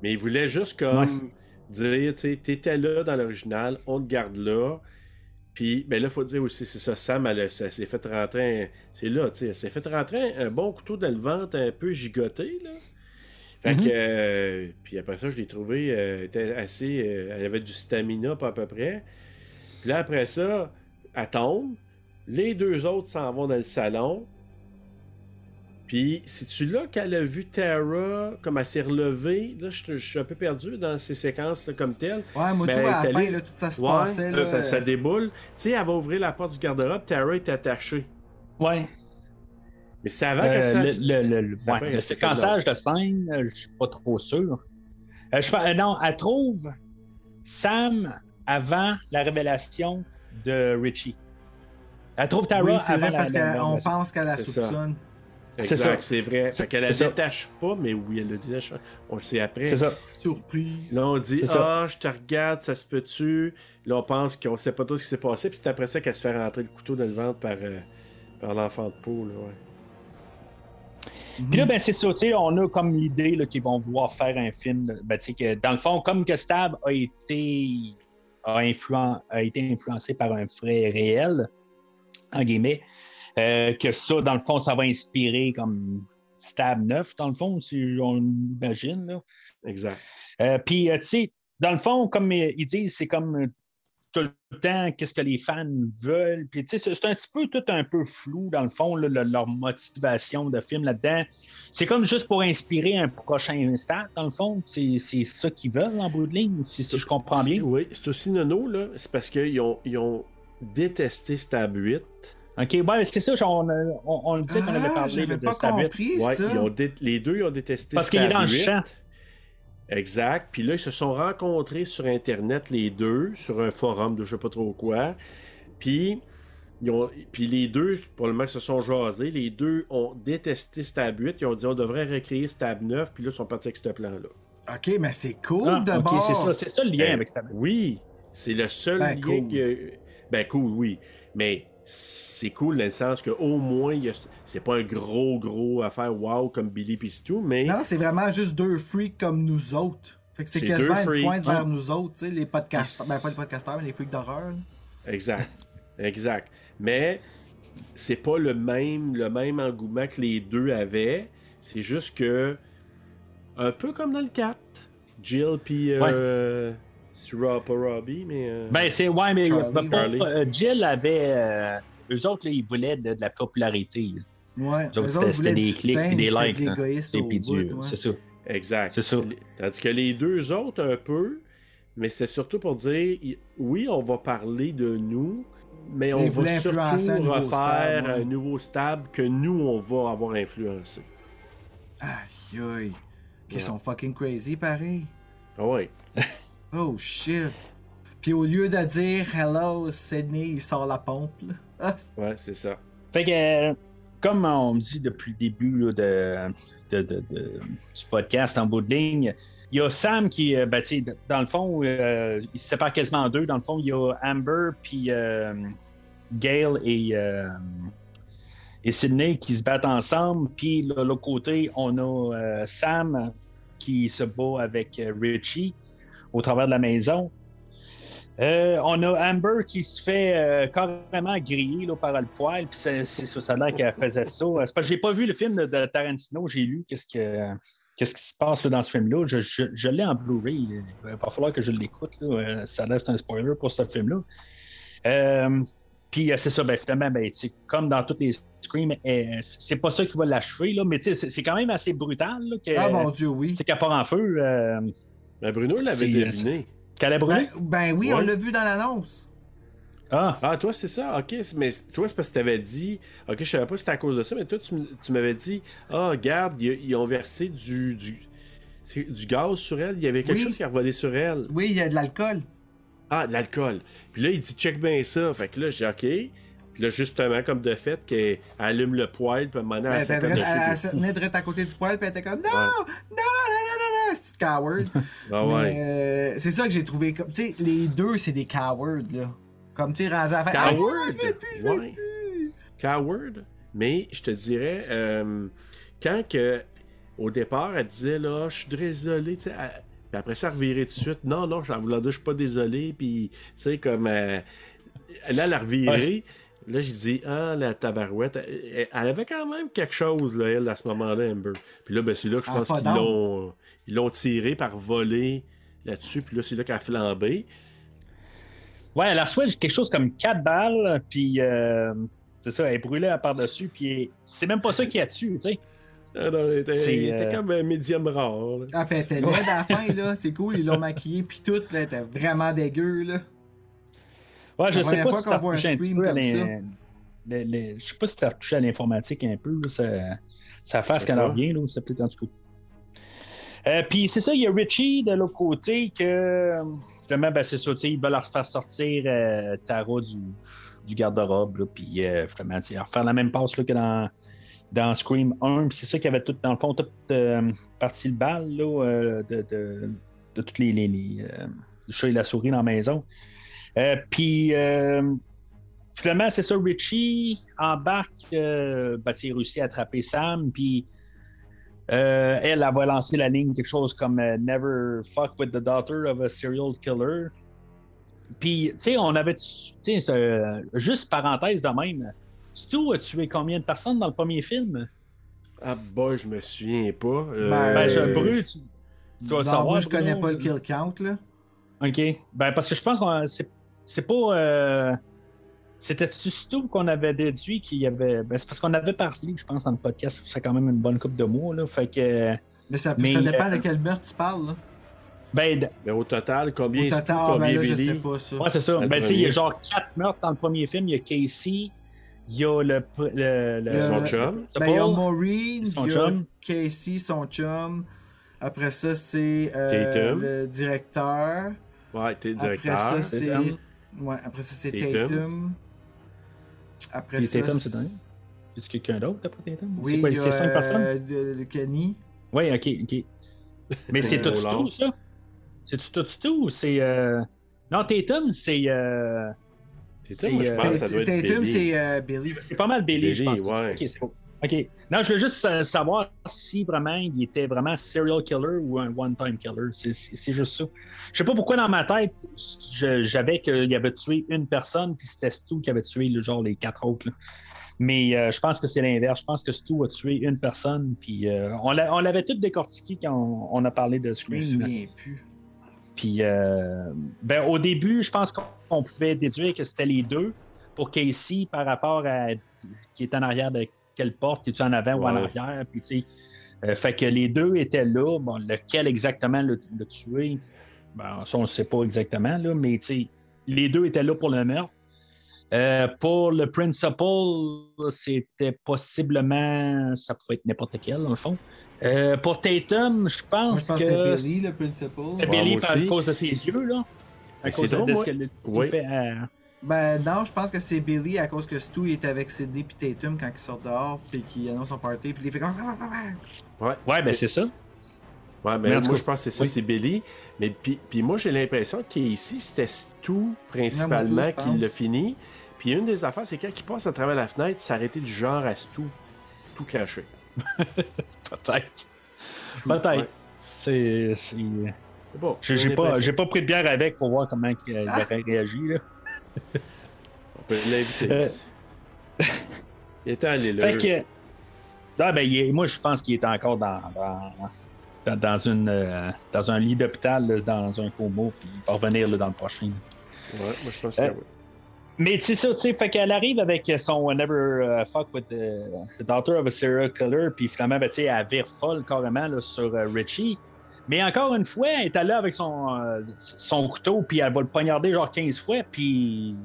Mais il voulait juste comme dire, tu sais, t'étais là dans l'original, on te garde là. Puis, ben là, il faut dire aussi, c'est ça, Sam, elle, ça s'est fait rentrer, un- c'est là, tu sais, elle s'est fait rentrer un, un bon couteau dans le ventre un peu gigoté, là. Fait Mhm. que, euh, puis après ça, je l'ai trouvé, euh, était assez, euh, elle avait du stamina, pas à peu près. Puis là, après ça, elle tombe, les deux autres s'en vont dans le salon, puis, c'est-tu là qu'elle a vu Tara, comme elle s'est relevée? Là, je, je suis un peu perdu dans ces séquences là, comme telles. Ouais, moi, Ben, tout, à la fin, là, tout ça se Ouais, passait. là, Là, ça, ça déboule. Tu sais, elle va ouvrir la porte du garde-robe, Tara est attachée. Ouais. Mais c'est avant Euh, que ça... le, le, le- le- ça ouais, le séquençage de scène, euh, je suis pas trop sûr. Euh, je, euh, non, elle trouve Sam avant la révélation de Richie. Elle trouve Tara oui, avant vrai, la, parce qu'on pense qu'elle la soupçonne. c'est ça. c'est vrai. C'est- qu'elle la ça. détache pas, mais oui, elle la détache. On le sait après. C'est ça. Surprise. Là, on dit. Ah, je te regarde, ça se peut-tu? Là, on pense qu'on sait pas tout ce qui s'est passé. Puis c'est après ça qu'elle se fait rentrer le couteau dans le ventre par, euh, par l'enfant de peau. Là, ouais. Puis là, ben, c'est ça, tu sais, on a comme l'idée là, qu'ils vont vouloir faire un film. Ben, que dans le fond, comme que Stab a été, a, influen- a été influencé par un frère réel, en guillemets, euh, que ça, dans le fond, ça va inspirer comme Stab 9, dans le fond, si on imagine. Là. Exact. Euh, Puis, euh, tu sais, dans le fond, comme ils disent, c'est comme tout le temps qu'est-ce que les fans veulent. Puis, tu sais, c'est- un petit peu tout un peu flou, dans le fond, là, le- leur motivation de film là-dedans. C'est comme juste pour inspirer un prochain stade, dans le fond. C'est c'est ça qu'ils veulent en bout de ligne, si, si je comprends bien. Oui, c'est aussi Nono, là. C'est parce qu'ils ont, ils ont détesté Stab 8. OK, ouais, c'est ça, on, on, on le disait qu'on avait Ah, parlé là, de pas Stab 8. compris Ouais, ça. ils ont dé- les deux ils ont détesté Parce qu'il est dans le 8. Exact. Puis là, ils se sont rencontrés sur Internet, les deux, sur un forum de je sais pas trop quoi. Puis, ils ont, puis les deux, probablement se sont jasés. Les deux ont détesté Stab 8. Ils ont dit on devrait recréer Stab 9. Puis là, ils sont partis avec ce plan-là. Ok, mais c'est cool Ah, de OK, bord. c'est ça, c'est ça le lien Ben, avec Stab 8. Oui, c'est le seul Ben, lien cool. que- Ben cool, oui. Mais c'est cool dans le sens qu'au moins, il y a... c'est pas un gros, gros affaire wow comme Billy pis c'est tout, mais Non, c'est vraiment juste deux freaks comme nous autres. Fait que c'est quasiment une pointe Ah. vers nous autres, tu sais, les podcasteurs. Ben, pas les podcasteurs, mais les freaks d'horreur. là. Exact. exact. Mais c'est pas le même, le même engouement que les deux avaient. C'est juste que, un peu comme dans le 4, Jill puis euh, c'est Rob- pas Robbie, mais. euh, Ben, c'est. Ouais, mais Charlie. pas- euh, Jill avait. euh, eux autres, là, ils voulaient de, de la popularité. là. Ouais. Eux c'était- autres c'était voulaient des clics et des c'était de likes, hein. Et au puis bout, du- ouais. C'est ça. Exact. C'est ça. Tandis que les deux autres, un peu, mais c'est surtout pour dire, oui, on va parler de nous, mais on va surtout influencer un nouveau refaire ouais. un nouveau stab que nous, on va avoir influencé. Aïe, aïe. Qui Ouais. sont fucking crazy, pareil. Ah ouais. Oh shit. Puis au lieu de dire Hello, Sydney, il sort la pompe, là. Ah, Ouais, c'est ça. Fait que, comme on me dit depuis le début là, de, de- de- de- du podcast en bout de ligne, il y a Sam qui, euh, ben, tu sais, dans le fond, euh, il se sépare quasiment en deux. Dans le fond, il y a Amber puis euh, Gail et, euh, et Sydney qui se battent ensemble. Puis de l'autre côté, on a euh, Sam qui se bat avec euh, Richie au travers de la maison. Euh, on a Amber qui se fait euh, carrément griller là, par le poil, puis ça, ça a l'air qu'elle faisait ça. Euh, C'est parce que j'ai pas vu le film de, de Tarantino, j'ai lu qu'est-ce que qu'est-ce qui se passe là, dans ce film-là. Je, je- je l'ai en Blu-ray. Il va falloir que je l'écoute. Ça laisse un spoiler pour ce film-là. Euh, puis c'est ça, ben, finalement, ben, comme dans toutes les Scream, c'est pas ça qui va l'achever, mais c'est, c'est quand même assez brutal là, que, Ah mon dieu, oui. c'est qu'elle part en feu. Euh, Ben, Bruno l'avait C'est- deviné. qu'elle a brûlé? Ben, ben oui, on l'a vu dans l'annonce. Ah, Ah, toi, c'est ça? Ok, mais toi, c'est parce que t'avais dit. Ok, je savais pas si c'était à cause de ça, mais toi, tu, tu m'avais dit Ah, regarde, ils, ils ont versé du, du, du gaz sur elle. Il y avait quelque Oui. chose qui a revolé sur elle. Oui, il y a de l'alcool. Ah, de l'alcool. Puis là, il dit check bien ça. Fait que là, j'ai OK. Puis là, justement, comme de fait, qu'elle allume le poêle, puis à un moment donné, Elle, drette- elle- elle se tenait à côté du poêle, puis elle était comme Non, non, non, non, non, non, c'est coward. Ah ouais. Euh, c'est ça que j'ai trouvé comme. Tu sais, les deux, c'est des cowards, là. Comme tu sais, rendu à fin. Coward? Ah, plus, Ouais. Coward? Mais je te dirais, euh, quand que, au départ, elle disait là, je suis désolé, tu sais, elle- puis après ça, elle revirait tout de suite. Non, non, je voulais dire, je suis pas désolé, puis, tu sais, comme. euh, là, elle a reviré. Là, j'ai dit, ah, la tabarouette, elle, elle avait quand même quelque chose, là, elle, à ce moment-là, Amber. Puis là, ben, c'est là que je Ah, pense qu'ils l'ont, ils l'ont tiré par voler là-dessus, puis là, c'est là qu'elle a flambé. Ouais, elle a reçu quelque chose comme 4 balles, puis euh, c'est ça, elle est brûlée par-dessus, puis c'est même pas ça qui a tué, tu sais. Ah, non, elle était, euh, comme un médium rare. là. Ah, puis elle était laide à la fin, là. C'est cool, ils l'ont maquillée, puis tout, là, était vraiment dégueu, là. Ouais, je sais pas si t'as voit un touché un petit peu à Je sais pas si t'as touché à l'informatique un peu, là, ça, ça fasse Je sais qu'elle revient, là, ou c'est peut-être en tout cas. Euh, Puis c'est ça, il y a Richie de l'autre côté que finalement, ben, c'est ça, il va leur faire sortir euh, Tara du, garde-robe, puis euh, finalement, tu sais, refaire la même passe que dans, Scream 1. Puis c'est ça qui avait tout, dans le fond, tout euh, parti le bal euh, de, de, toutes les, les, les, le chat et la souris dans la maison. Puis finalement, c'est ça, Richie embarque, euh, ben, il réussit à attraper Sam, puis euh, elle, elle va lancer la ligne, quelque chose comme euh, Never fuck with the daughter of a serial killer. Puis, tu sais, on avait, tu sais, juste parenthèse de même, Stu a tué combien de personnes dans le premier film? Ah, bah, je me souviens pas. Euh, Ben, Ben, je brûle, tu, tu dois Non, savoir. moi, je connais pas le kill count, là. OK. Ben, parce que je pense que c'est, c'est pas. euh, C'était-tu Stu qu'on avait déduit qu'il y avait. Ben, c'est parce qu'on avait parlé, je pense, dans le podcast, ça fait quand même une bonne coupe de mois, là. Fait que. Mais ça, Mais, ça dépend euh, de quel meurtre tu parles, là. Ben, d- Mais au total, combien Au est-ce total, que ah, ben combien là, je Billy? sais pas ça. ouais, c'est ça. Ben, tu sais, il y a genre quatre meurtres dans le premier film. Il y a Casey, il y a le. le, le- Euh, Son chum? Ben, il y a Maureen, Son il y a chum. Casey, son chum. Après ça, c'est euh, Tatum. le directeur. Ouais, t'es Après directeur. ça, c'est. Ouais, après ça, c'est Tatum. Tatum. Après ça. Tatum, c'est dingue. Y a quelqu'un d'autre après Tatum? Oui, c'est quoi, il y a, c'est cinq euh, personnes? de- de Kenny. Oui, ok, ok. Mais c'est tout tout, ça? C'est tout tout ou c'est. euh, Non, Tatum, c'est. euh, Tatum, moi, je c'est, pense que ça doit être Tatum, Billy. c'est euh, Billy. C'est pas mal Billy, je Billy, pense. ouais. Ok, c'est bon. OK. Non, je voulais juste savoir si vraiment il était vraiment serial killer ou un one-time killer. C'est- juste ça. Je sais pas pourquoi dans ma tête, j'avais qu'il avait tué une personne, puis c'était Stu qui avait tué le genre les quatre autres. là. Mais euh, je pense que c'est l'inverse. Je pense que Stu a tué une personne, puis euh, on l'a- on l'avait tout décortiqué quand on, on a parlé de Je me Scream. souviens plus. Puis, euh, ben, au début, je pense qu'on on pouvait déduire que c'était les deux pour Casey par rapport à qui est en arrière de quelle porte, es-tu en avant ou en arrière? Puis, tu sais, euh, fait que les deux étaient là. Bon, lequel exactement le, le tué, ben, ça, on ne sait pas exactement, là, mais tu sais, les deux étaient là pour le meurtre. Euh, pour le principal, c'était possiblement. Ça pouvait être n'importe quel, dans le fond. Euh, pour Tatum, je pense, je pense que c'était Billy, le principal. C'était Billy par- à cause de ses yeux, là. À Mais cause c'est drôle, de moi. ce fait à- Ben non, je pense que c'est Billy à cause que Stu il était avec CD puis Tatum quand il sort dehors puis qu'il annonce son party puis il fait comme Ouais. Ouais, ben c'est ça. Ouais, mais Mais en tout moi, cas, je pense que c'est ça, oui. c'est Billy. Mais puis, puis moi, j'ai l'impression qu'ici, c'était Stu, principalement, qui l'a fini. Puis une des affaires, c'est quand il passe à travers la fenêtre, s'arrêter du genre à Stu, tout caché. Peut-être. Peut-être. Ouais. C'est. bon. J'ai pas, pas pris de bière avec pour voir comment il Ah. aurait réagi. Là. On peut l'inviter. Euh. Il était allé là. Fait que. Ah, ben, est- moi, je pense qu'il est encore dans, dans, dans, une, euh, dans un lit d'hôpital, dans un coma, puis il va revenir là, dans le prochain. Ouais, moi, je pense que Euh, oui. Mais c'est ça, tu sais, fait qu'elle arrive avec son Never uh, Fuck with the, the Daughter of a Serial Killer, puis finalement, ben, tu sais, elle vire folle carrément là, sur Richie. Mais encore une fois, elle est allée avec son, euh, son couteau, puis elle va le poignarder genre 15 fois, puis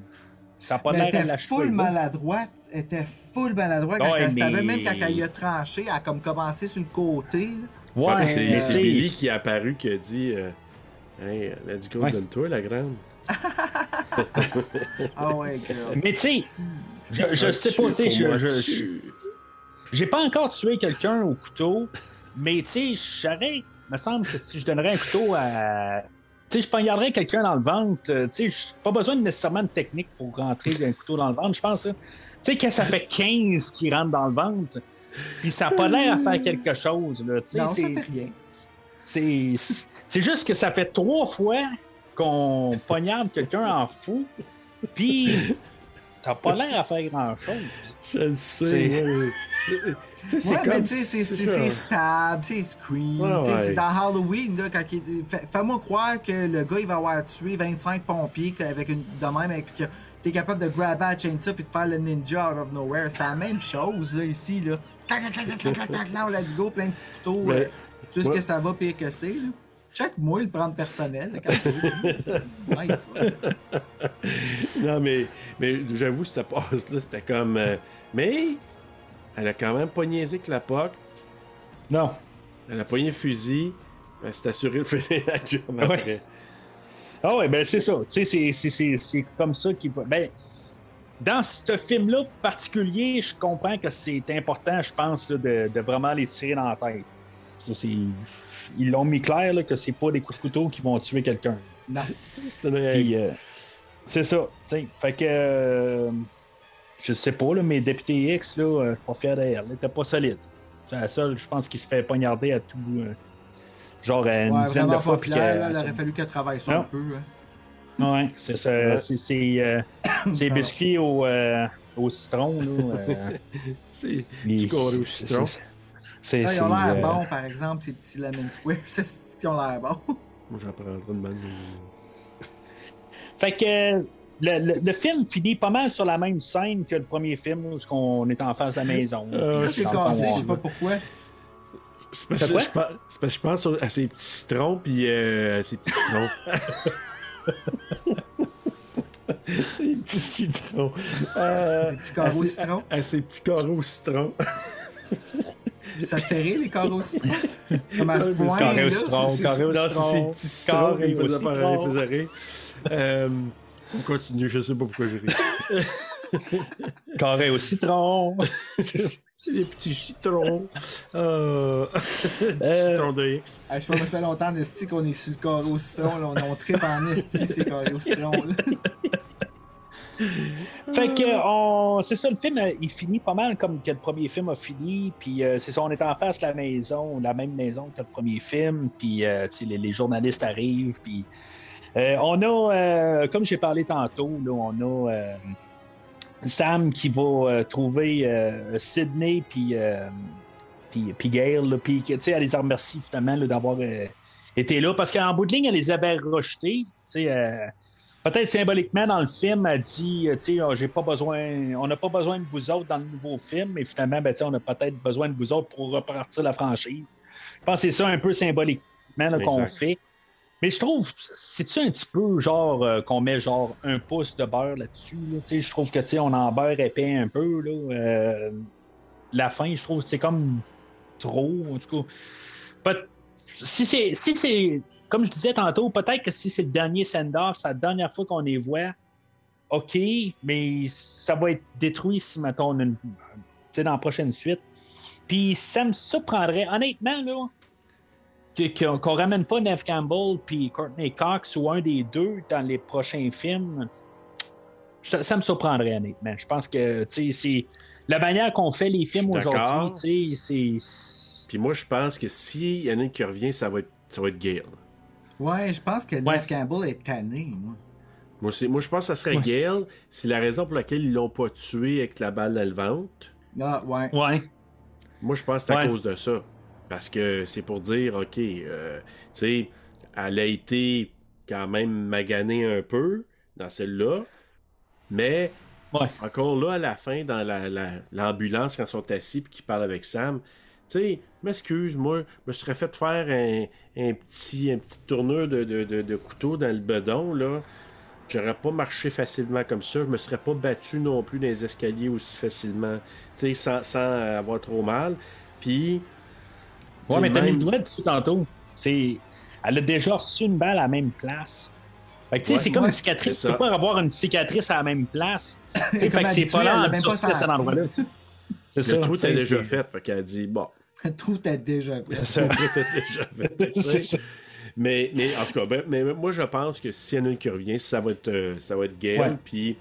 ça n'a pas l'air était l'achever. full là. maladroite. Elle était full maladroite quand Ouais, elle mais- même quand elle y a tranché, elle a comme commencé sur le côté. là. Ouais, c'est Billy qui est apparu qui a dit euh, Hey, let's go, Ouais. donne-toi la grande. Ah ouais, girl. Mais tu sais, je, je sais pas, tu sais, je, je, je- j'ai pas encore tué quelqu'un au couteau, mais tu sais, j'aurais, me semble que si je donnerais un couteau à. Tu sais, je poignarderais quelqu'un dans le ventre, euh, tu sais, j'ai pas besoin de nécessairement de technique pour rentrer un couteau dans le ventre, je pense. hein. Tu sais, quand ça fait 15 qui rentrent dans le ventre, puis ça a pas l'air à faire quelque chose, là, tu sais, Non, ça c'est- fait rien. c'est c'est juste que ça fait trois fois qu'on poignarde quelqu'un en fou, puis ça n'a pas l'air à faire grand-chose. Je le sais. C'est- ouais. Comme. tu sais, c'est- ça. c'est stab, c'est scream. Ouais, tu sais, ouais. c'est Dans Halloween, là, quand il- fais- fais-moi croire que le gars il va avoir tué 25 pompiers avec une de même et que t'es capable de grabber la chainsaw puis de faire le ninja out of nowhere. C'est la même chose là ici là. Tac tac tac tac là, let's go, plein de couteaux. Mais- euh, tout ce ouais. que ça va pire que c'est. là. Check moi le prendre personnel. là, quand. Non, mais, mais j'avoue, cette passe-là, c'était comme. euh, mais elle a quand même pas niaisé que la POC. Non. Elle a pogné le fusil. Elle s'est assurée de finir la job Ouais. après. Ah ouais, ben c'est ça. Tu sais, c'est- c'est- c'est c'est comme ça qu'il va. Ben, dans ce film-là particulier, je comprends que c'est important, je pense, là, de, de vraiment les tirer dans la tête. Ça, c'est- Ils l'ont mis clair là, que c'est pas des coups de couteau qui vont tuer quelqu'un. Non. C'est euh, c'est ça. Fait que. euh, je sais pas, là, mais Député X, là, euh, je suis pas fier d'elle. Elle était pas solide. C'est la seule, je pense, qui se fait poignarder à tout. euh, genre à une Ouais, dizaine de fois. qu'elle- là, il aurait fallu qu'elle travaille ça Non. un peu. hein. Ouais, c'est ça. Ouais. C'est c'est, euh, c'est Pardon. biscuits au, euh, au citron. Là, euh, C'est petit corps au c'est- citron. c'est- C'est. Ah, ils c'est, ont l'air euh, bons, par exemple, ces petits lemon squares. C'est ce qu'ils ont l'air bons? Moi, j'en prendrai une bonne. Fait que euh, le, le- le film finit pas mal sur la même scène que le premier film, où on est en face de la maison. Euh, cassé, fond, je sais pas pourquoi. C'est parce, que quoi? je pense- c'est parce que je pense au- à ces petits citrons, puis euh, ces petits citrons. ces petits citrons. Euh, petits carreaux à ces- au citron. À, à ces petits carreaux au citron. Ça te fait rire, les carreaux au citron? Comme à ce point, ces petits citrons qui carré me au faisaient pas rire, citron. ils faisaient rire. Euh, on continue, je sais pas pourquoi je ris. Carré au citron. Les petits citrons. Euh... Euh, Citron de X. Ah, je sais pas, ça fait longtemps, Nesty, qu'on est sur le carré au citron. Là. On, on tripe en Nesty, ces carrés au citron. Là. Fait que on... c'est ça, le film, euh, il finit pas mal comme que le premier film a fini. Puis euh, c'est ça, on est en face de la maison, la même maison que le premier film. Puis euh, tu sais, les, les journalistes arrivent. Puis euh, on a, euh, comme j'ai parlé tantôt, là, on a euh, Sam qui va trouver Sydney puis puis, puis Gail. là, Puis elle les remercie finalement d'avoir été là parce qu'en bout de ligne, elle les avait rejetés. Peut-être symboliquement dans le film, elle dit, tu sais, oh, j'ai pas besoin, on n'a pas besoin de vous autres dans le nouveau film, mais finalement, ben, on a peut-être besoin de vous autres pour repartir la franchise. Je pense que c'est ça un peu symboliquement qu'on fait. Mais je trouve, c'est-tu un petit peu genre euh, qu'on met genre un pouce de beurre là-dessus? Là? Je trouve que tu on en beurre épais un peu. Là, euh, la fin, je trouve c'est comme trop. En tout cas, si c'est si c'est comme je disais tantôt, peut-être que si c'est le dernier send-off, c'est la dernière fois qu'on les voit, OK, mais ça va être détruit si mettons une- dans la prochaine suite. Puis ça me surprendrait, honnêtement, là, qu'on ramène pas Neve Campbell puis Courtney Cox ou un des deux dans les prochains films. Ça, ça me surprendrait, honnêtement. Je pense que, tu sais, c'est la manière qu'on fait les films aujourd'hui, tu sais, c'est. Puis moi, je pense que s'il y en a une qui revient, ça va être, ça va être Gale. Ouais, je pense que Ouais. Neve Campbell est tanné, moi. Moi, moi, je pense que ça serait Ouais. Gale. C'est la raison pour laquelle ils l'ont pas tué avec la balle dans le ventre. Ah, ouais. Ouais. Moi, je pense que c'est à Ouais. cause de ça. Parce que c'est pour dire, OK, euh, tu sais, elle a été quand même maganée un peu dans celle-là, mais Ouais. encore là, à la fin, dans la- la- l'ambulance, quand ils sont assis et qu'ils parlent avec Sam, tu sais, m'excuse, moi, je me serais fait faire un, un petit, un petit tourneur de, de- de- de couteau dans le bedon, là. J'aurais pas marché facilement comme ça. Je me serais pas battu non plus dans les escaliers aussi facilement, tu sais, sans, sans avoir trop mal. Puis. Ouais, mais t'as mis le doigt dessus tantôt. C'est... Elle a déjà reçu une balle à la même place. Fait que, tu sais, Ouais. c'est comme Ouais, une cicatrice. Tu peux pas avoir une cicatrice à la même place. Fait que c'est pas là même pas cet endroit-là. C'est ça. Le trou t'as déjà fait. Fait qu'elle a dit, bon, Tout est déjà fait. C'est ça. le trou t'as déjà fait. C'est ça. Mais, mais en tout cas, ben, mais moi je pense que s'il y en a une qui revient, ça va être, euh, ça va être Gail, puis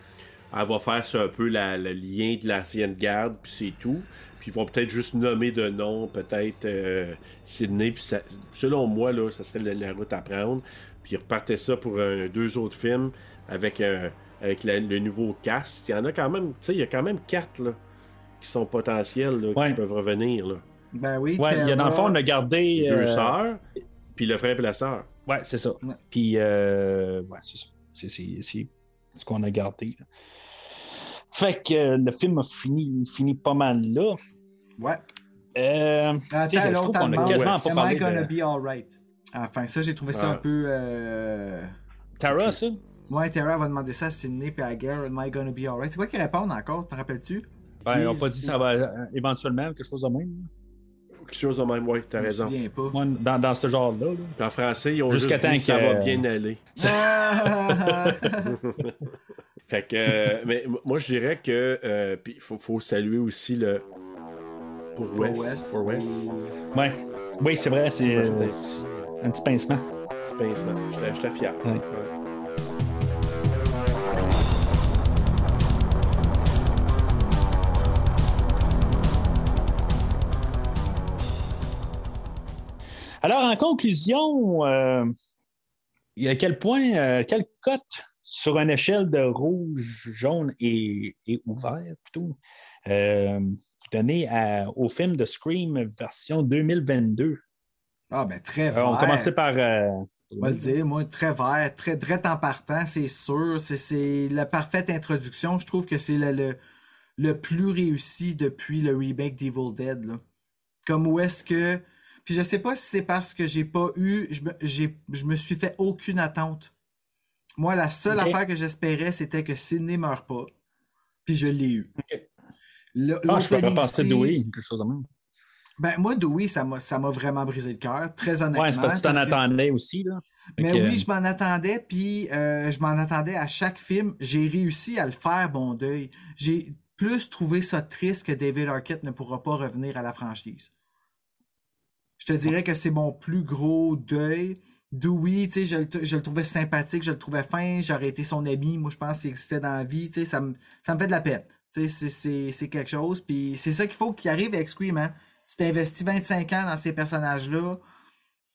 elle va faire ça un peu la- le lien de l'ancienne garde, puis c'est tout. Puis ils vont peut-être juste nommer de nom, peut-être euh, Sydney, puis ça- selon moi, là, ça serait la, la route à prendre. Puis ils repartaient ça pour deux autres films avec, un- avec la- le nouveau cast. Il y en a quand même, tu sais, il y a quand même quatre là, qui sont potentiels, là, Ouais. qui peuvent revenir. Là. Ben oui. Ouais, il y a dans le fond, on a gardé. Deux euh, sœurs, puis le frère et la sœur. Ouais, c'est ça. Ouais. Puis, euh, ouais, c'est ça. C'est, c'est- c'est ce qu'on a gardé. là. Fait que euh, le film a fini, fini pas mal là. Ouais. Euh, Attends, je trouve l'autre qu'on a quasiment Ouais. pas Am I parlé gonna de be alright? Enfin, ça, j'ai trouvé ça un peu. Euh... Tara, ça? Moi, Tara va demander ça à Sydney puis à Gare. Am I gonna be alright? C'est quoi qu'ils répondent encore? T'en rappelles-tu? Ben, ils n'ont pas dit ça va euh, éventuellement, quelque chose de même. Quelque chose de même, ouais, t'as Je me raison. souviens pas. Moi, dans, dans ce genre-là. là. En français, ils ont Jusqu'à juste dit temps ça que- va bien aller. Fait que, euh, mais moi, je dirais que, euh, puis il faut, faut saluer aussi le. Pour West. Ouais. Oui, c'est vrai, c'est euh, un petit- un petit pincement. pincement. J'étais fier. Ouais. Ouais. Alors, en conclusion, euh, il y a quel point, euh, quelle cote sur une échelle de rouge, jaune et, et ouvert, plutôt, euh, donné à- au film de Scream version 2022? ah, ben très Euh, vert. on commençait par. euh, On va le dire, moi, très vert, très direct en partant, c'est sûr. C'est- la parfaite introduction. Je trouve que c'est le, le, le plus réussi depuis le remake d'Evil Dead. là. Comme où est-ce que. Puis je sais pas si c'est parce que j'ai pas eu. Je me, je me suis fait aucune attente. Moi, la seule affaire que j'espérais, c'était que Sidney meure pas. Puis je l'ai eu. Ok. Le- Ah, je pourrais l'opening penser Dewey, quelque chose de même. Ben, moi, Dewey, ça m'a ça m'a vraiment brisé le cœur, très honnêtement. Ouais, c'est parce que tu t'en que- attendais aussi, là. Mais oui, je m'en attendais, puis euh, je m'en attendais à chaque film. J'ai réussi à le faire, bon deuil. J'ai plus trouvé ça triste que David Arquette ne pourra pas revenir à la franchise. Je te dirais que c'est mon plus gros deuil. Dewey, tu je, le- trouvais sympathique, je le trouvais fin, j'aurais été son ami, moi je pense qu'il existait dans la vie, ça me, ça fait de la peine. Tu sais, c'est- quelque chose, c'est ça qu'il faut qu'il arrive avec Scream, hein. Tu t'investis 25 ans dans ces personnages-là,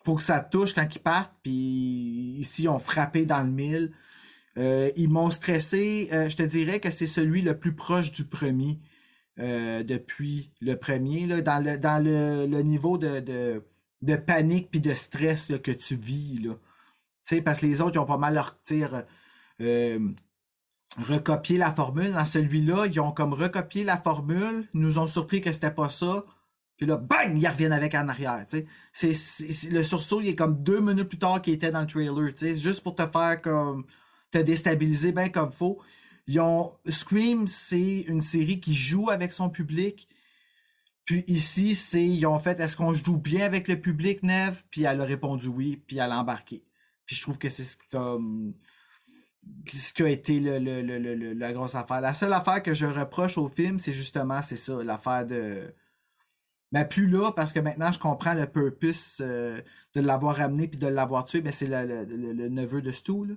faut que ça te touche quand ils partent, puis ici, ils ont frappé dans le mille. Euh, ils m'ont stressé. Euh, je te dirais que c'est celui le plus proche du premier euh, depuis le premier. Dans le, niveau de, de panique puis de stress que tu vis. Là. Parce que les autres, ils ont pas mal leur euh, recopié la formule. Dans celui-là, ils ont comme recopié la formule, nous ont surpris que c'était pas ça. Puis là, bang, ils reviennent avec en arrière. C'est, le sursaut, il est comme deux minutes plus tard qu'il était dans le trailer. C'est juste pour te faire comme. te déstabiliser bien comme faut. Ils ont. Scream, c'est une série qui joue avec son public. Puis ici, c'est. Ils ont fait est-ce qu'on joue bien avec le public, Neve? Puis elle a répondu oui, puis elle a embarqué. Puis je trouve que c'est ce- comme ce qui a été le, le- le- la grosse affaire. La seule affaire que je reproche au film, c'est justement, c'est ça, l'affaire de... Mais plus là, parce que maintenant, je comprends le purpose euh, de l'avoir ramené puis de l'avoir tué, ben c'est le neveu de Stu, là.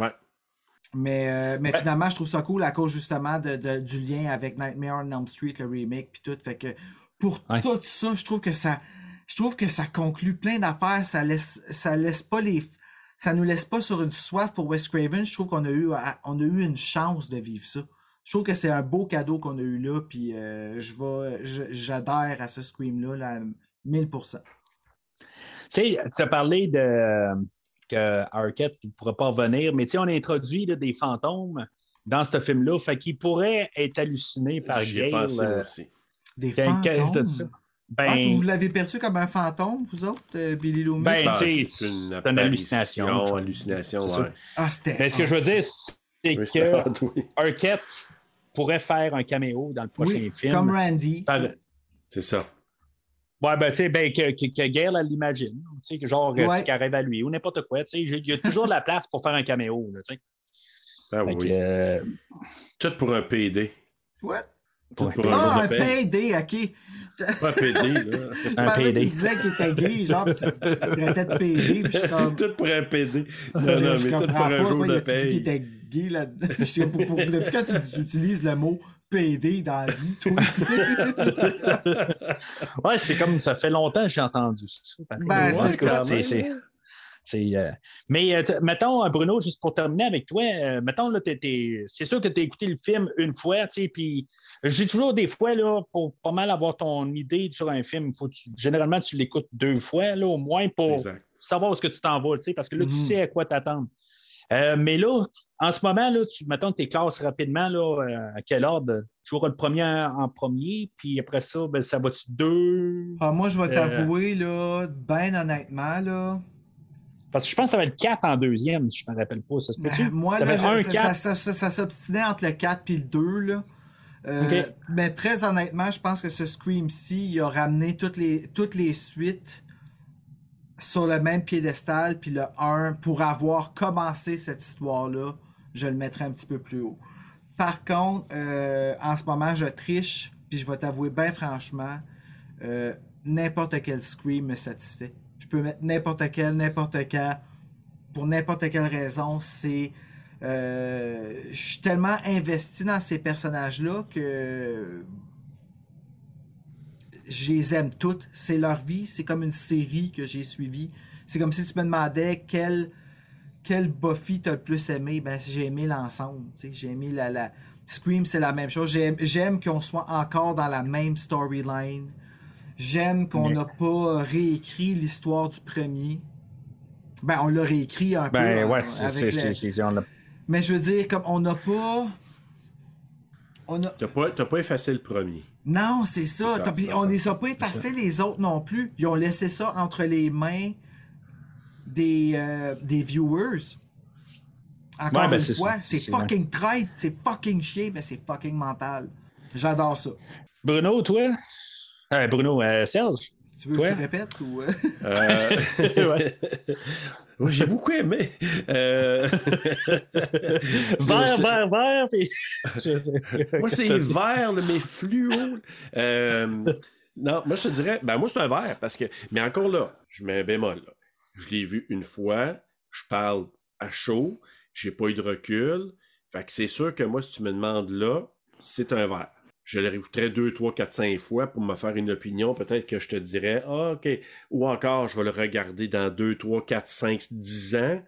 Ouais. Mais, euh, mais finalement, je trouve ça cool à cause justement de, de- du lien avec Nightmare on Elm Street, le remake, puis tout. Fait que pour Ouais. tout ça, je trouve que ça, je trouve que ça conclut plein d'affaires. Ça laisse, ça laisse pas les, ça nous laisse pas sur une soif pour Wes Craven. Je trouve qu'on a eu, on a eu une chance de vivre ça. Je trouve que c'est un beau cadeau qu'on a eu là, puis euh, je vais, je- j'adhère à ce scream là, là, à 1000%. Tu sais, tu as parlé de que Arquette ne pourrait pas revenir, mais tu sais, on a introduit là, des fantômes dans ce film-là, fait qu'il pourrait être halluciné par Gale. pensé, euh, aussi. Des fantômes. de ça? Ben, Ah, vous l'avez perçu comme un fantôme, vous autres, euh, Billy Loomis? Ben, Ah, c'est une, c'est une hallucination. hallucination, ouais. ah, c'était. mais ce que je veux ah, dire, c'est Oui, que oui. Arquette pourrait faire un caméo dans le prochain Oui, film. comme Randy. Par- C'est ça. Ouais, ben, tu sais, ben, que, que, que Gale, elle l'imagine. Tu sais, que genre, Ouais. ce qui arrive à lui ou n'importe quoi. Tu sais, il y a toujours de la place pour faire un caméo. Là, tu sais. Ah oui. que, euh, Tout pour un PD. What? Tout Ouais. pour un Ah, jour un de paye. PD, ok. Pas un PD, là. Un PD. tu disais qu'il était gay, genre, tu traitais de PD, puis je suis comme. tout pour un PD. Non, non, je mais tout pour pas un jour pourquoi de il a dit qu'il paye. était gay là Je sais pas, pour- pour- Depuis quand tu utilises le mot PD dans la vie, toi? ouais, c'est comme ça fait longtemps que j'ai entendu ça. Ben, c'est euh, Mais euh, mettons, euh, Bruno, juste pour terminer avec toi, euh, mettons, là, t'es- t'es- c'est sûr que tu as écouté le film une fois, tu sais, puis j'ai toujours des fois, là, pour pas mal avoir ton idée sur un film, faut que tu- généralement, tu l'écoutes deux fois, là, au moins, pour Exact. savoir où est-ce que tu t'en vas, tu sais, parce que là, tu Mhm. sais à quoi t'attendre. Euh, mais là, en ce moment, là, tu mettons tes classes rapidement, là, euh, à quel ordre? Tu joueras le premier en premier, puis après ça, ben, ça va-tu deux? Ah, moi, je vais Euh. t'avouer, là, ben honnêtement, là. Parce que je pense que ça va être 4 en deuxième, si je me rappelle pas. Ça se? Ben, moi, Ça là, va être je- un ça, s'obstinait entre le 4 et le 2, là. Euh. Mais très honnêtement, je pense que ce Scream-ci, il a ramené toutes les, toutes les suites sur le même piédestal, puis le 1, pour avoir commencé cette histoire-là, je le mettrais un petit peu plus haut. Par contre, euh, en ce moment, je triche, puis je vais t'avouer bien franchement, euh, n'importe quel Scream me satisfait. Je peux mettre n'importe quel, n'importe quand, pour n'importe quelle raison, c'est. euh, je suis tellement investi dans ces personnages-là que je les aime toutes. C'est leur vie, c'est comme une série que j'ai suivie. C'est comme si tu me demandais quel, quel Buffy t'as le plus aimé. Ben, j'ai aimé l'ensemble. J'ai aimé la, la. Scream, c'est la même chose. J'aime, j'aime qu'on soit encore dans la même storyline. J'aime qu'on Mais- n'a pas réécrit l'histoire du premier. Ben, on l'a réécrit un peu. Ben ouais, c'est- l'a- Mais je veux dire, comme on n'a pas. On a... T'as pas, t'as pas effacé le premier. Non, c'est ça. C'est ça, T'as- puis c'est on ça. les a pas effacés les autres non plus. Ils ont laissé ça entre les mains des, euh, des viewers. Encore Ouais, ben, une c'est fois, C'est- fucking traite, c'est fucking chier, mais c'est fucking mental. J'adore ça. Bruno, toi? Euh, Bruno, euh, Serge? Tu veux que Ouais. je répète ou. euh? Euh... Ouais. Oui, J'ai beaucoup aimé. Euh... Vert, vert, vert, puis... Moi, c'est vert, mais fluo. Euh, Non, moi, je te dirais, ben, moi, c'est un vert, parce que, mais encore là, je mets un bémol. là. Je l'ai vu une fois, je parle à chaud, j'ai pas eu de recul. Fait que c'est sûr que moi, si tu me demandes là, c'est un vert. Je le réécouterai deux, trois, quatre, cinq fois pour me faire une opinion. Peut-être que je te dirais, ah, OK. Ou encore, je vais le regarder dans deux, trois, quatre, cinq, dix ans.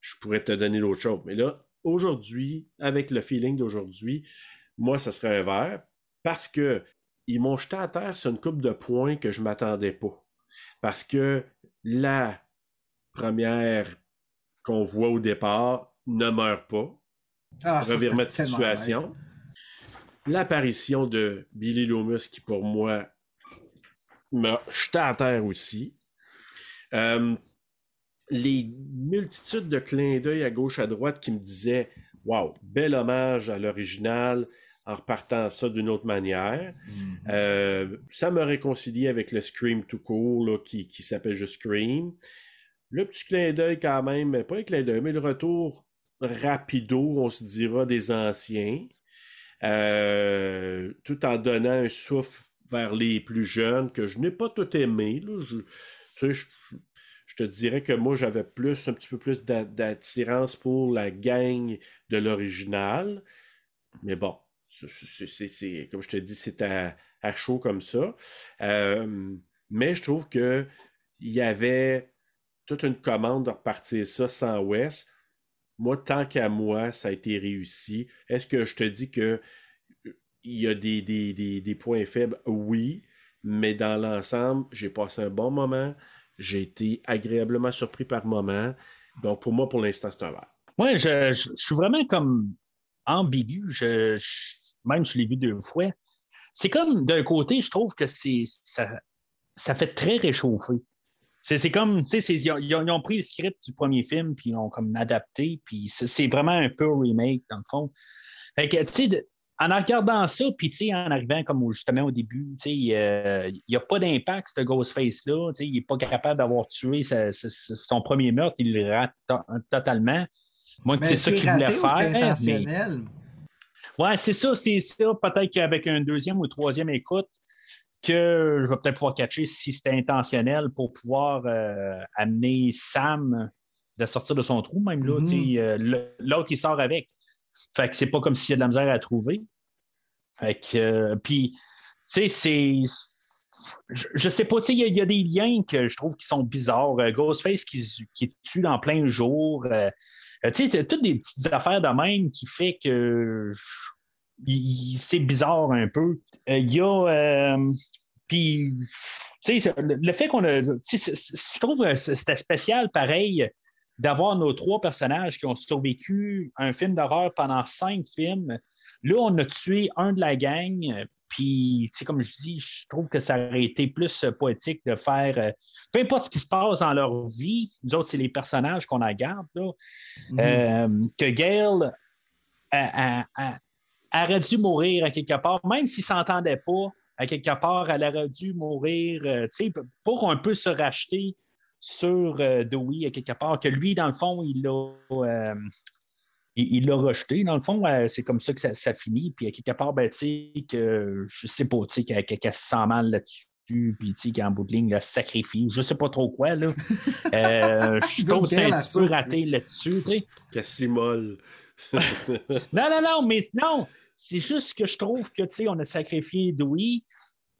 Je pourrais te donner d'autres choses. Mais là, aujourd'hui, avec le feeling d'aujourd'hui, moi, ça serait un vert parce que ils m'ont jeté à terre sur une coupe de points que je m'attendais pas. Parce que la première qu'on voit au départ ne meurt pas. Ah, revirement de situation. L'apparition de Billy Loomis, qui pour moi Mais j'étais à terre aussi. Euh, les multitudes de clins d'œil à gauche à droite qui me disaient Waouh, bel hommage à l'original en repartant ça d'une autre manière. Mm-hmm. Euh, ça me réconcilié avec le Scream tout court là, qui, qui s'appelle juste Scream. Le petit clin d'œil quand même, pas un clin d'œil, mais le retour rapido, on se dira, des anciens. Euh, tout en donnant un souffle vers les plus jeunes que je n'ai pas tout aimé. Là. Je, te dirais que moi, j'avais plus, un petit peu plus d'a- d'attirance pour la gang de l'original. Mais bon, c'est- comme je te dis, c'est à, à chaud comme ça. Euh, mais je trouve que il y avait toute une commande de repartir ça sans West. Moi, tant qu'à moi, ça a été réussi. Est-ce que je te dis que il y a des, points faibles? Oui, mais dans l'ensemble, j'ai passé un bon moment. J'ai été agréablement surpris par moment. Donc, pour moi, pour l'instant, c'est un verre. Moi, je, suis vraiment comme ambigu. Je, je- même je l'ai vu deux fois. C'est comme d'un côté, je trouve que c'est ça, ça fait très réchauffé. C'est comme, tu sais, ils ont, ils pris le script du premier film, puis ils l'ont comme adapté, puis c'est vraiment un peu remake, dans le fond. Fait que, tu sais, en regardant ça, puis tu sais, en arrivant comme justement au début, tu sais, euh, il n'y a pas d'impact, ce Ghostface-là. Tu sais, il n'est pas capable d'avoir tué sa- sa- sa- son premier meurtre, il le rate to- totalement. Moi, Mais c'est ça qu'il voulait faire. mais- intentionnel? Ouais, c'est ça, c'est ça. Peut-être qu'avec un deuxième ou troisième écoute, que je vais peut-être pouvoir catcher si c'était intentionnel pour pouvoir euh, amener Sam de sortir de son trou, même là. Mhm. euh, L'autre, il sort avec. Fait que c'est pas comme s'il y a de la misère à trouver. Fait que, euh, puis, tu sais, c'est. Je, je sais pas, tu sais, il y, a- il y a des liens que je trouve qui sont bizarres. Ghostface qui, qui tue dans plein jour. euh, tu sais, toutes des petites affaires de même qui fait que je- c'est bizarre un peu. Euh, Il y a. euh, puis, tu sais, le, fait qu'on a. je trouve que c'était spécial, pareil, d'avoir nos trois personnages qui ont survécu un film d'horreur pendant cinq films. Là, on a tué un de la gang. Puis, tu sais, comme je dis, je trouve que ça aurait été plus poétique de faire. euh, peu importe ce qui se passe dans leur vie, nous autres, c'est les personnages qu'on la garde, là. Mhm. Euh, que Gail a- a- a- aurait dû mourir à quelque part, même s'il ne s'entendait pas, à quelque part, elle aurait dû mourir euh, tu sais, pour un peu se racheter sur euh, Dewey à quelque part, que lui, dans le fond, il l'a. euh, il il l'a rejeté, dans le fond, euh, c'est comme ça que ça, ça finit. Puis à quelque part, ben, tu sais, que je sais pas, tu sais, qu'elle qu'elle se sent mal là-dessus, puis tu sais, qu'en bout de ligne, la sacrifie, je sais pas trop quoi, là. Euh, je trouve que c'est un elle petit peu raté là-dessus, tu sais. Cassimol. Non, non, non, mais non, c'est juste que je trouve que, tu sais, on a sacrifié Dewey,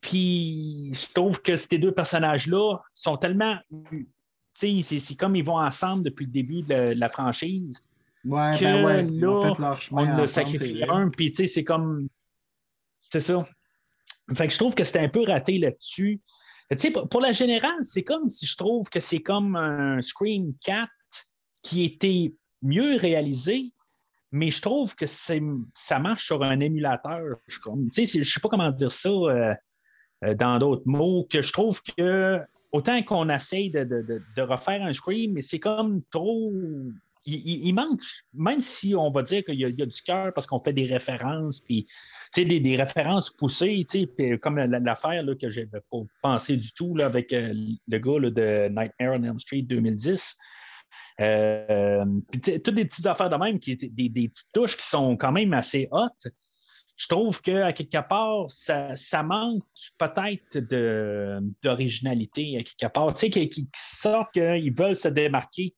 puis je trouve que ces deux personnages-là sont tellement. Tu sais, c'est- comme ils vont ensemble depuis le début de la franchise. Ouais, que ben ouais, ont là, fait leur chemin On ensemble, a sacrifié un, puis tu sais, c'est comme. C'est ça. Fait que je trouve que c'était un peu raté là-dessus. Tu sais, pour, pour la générale, c'est comme si je trouve que c'est comme un Scream 4 qui était mieux réalisé, mais je trouve que ça marche sur un émulateur. Je ne sais pas comment dire ça euh, euh, dans d'autres mots, que je trouve que autant qu'on essaye de, refaire un Scream, mais c'est comme trop. Il, manque, même si on va dire qu'il y, a- du cœur parce qu'on fait des références, puis des, des références poussées, comme la- l'affaire là, que je n'avais pas pensé du tout là, avec euh, le gars de Nightmare on Elm Street 2010. Euh, toutes des petites affaires de même, qui, des, des petites touches qui sont quand même assez hautes. Je trouve qu'à quelque part, ça, ça manque peut-être d'originalité à quelque part. Tu sais, qui, qui, qui sort qu'ils veulent se démarquer.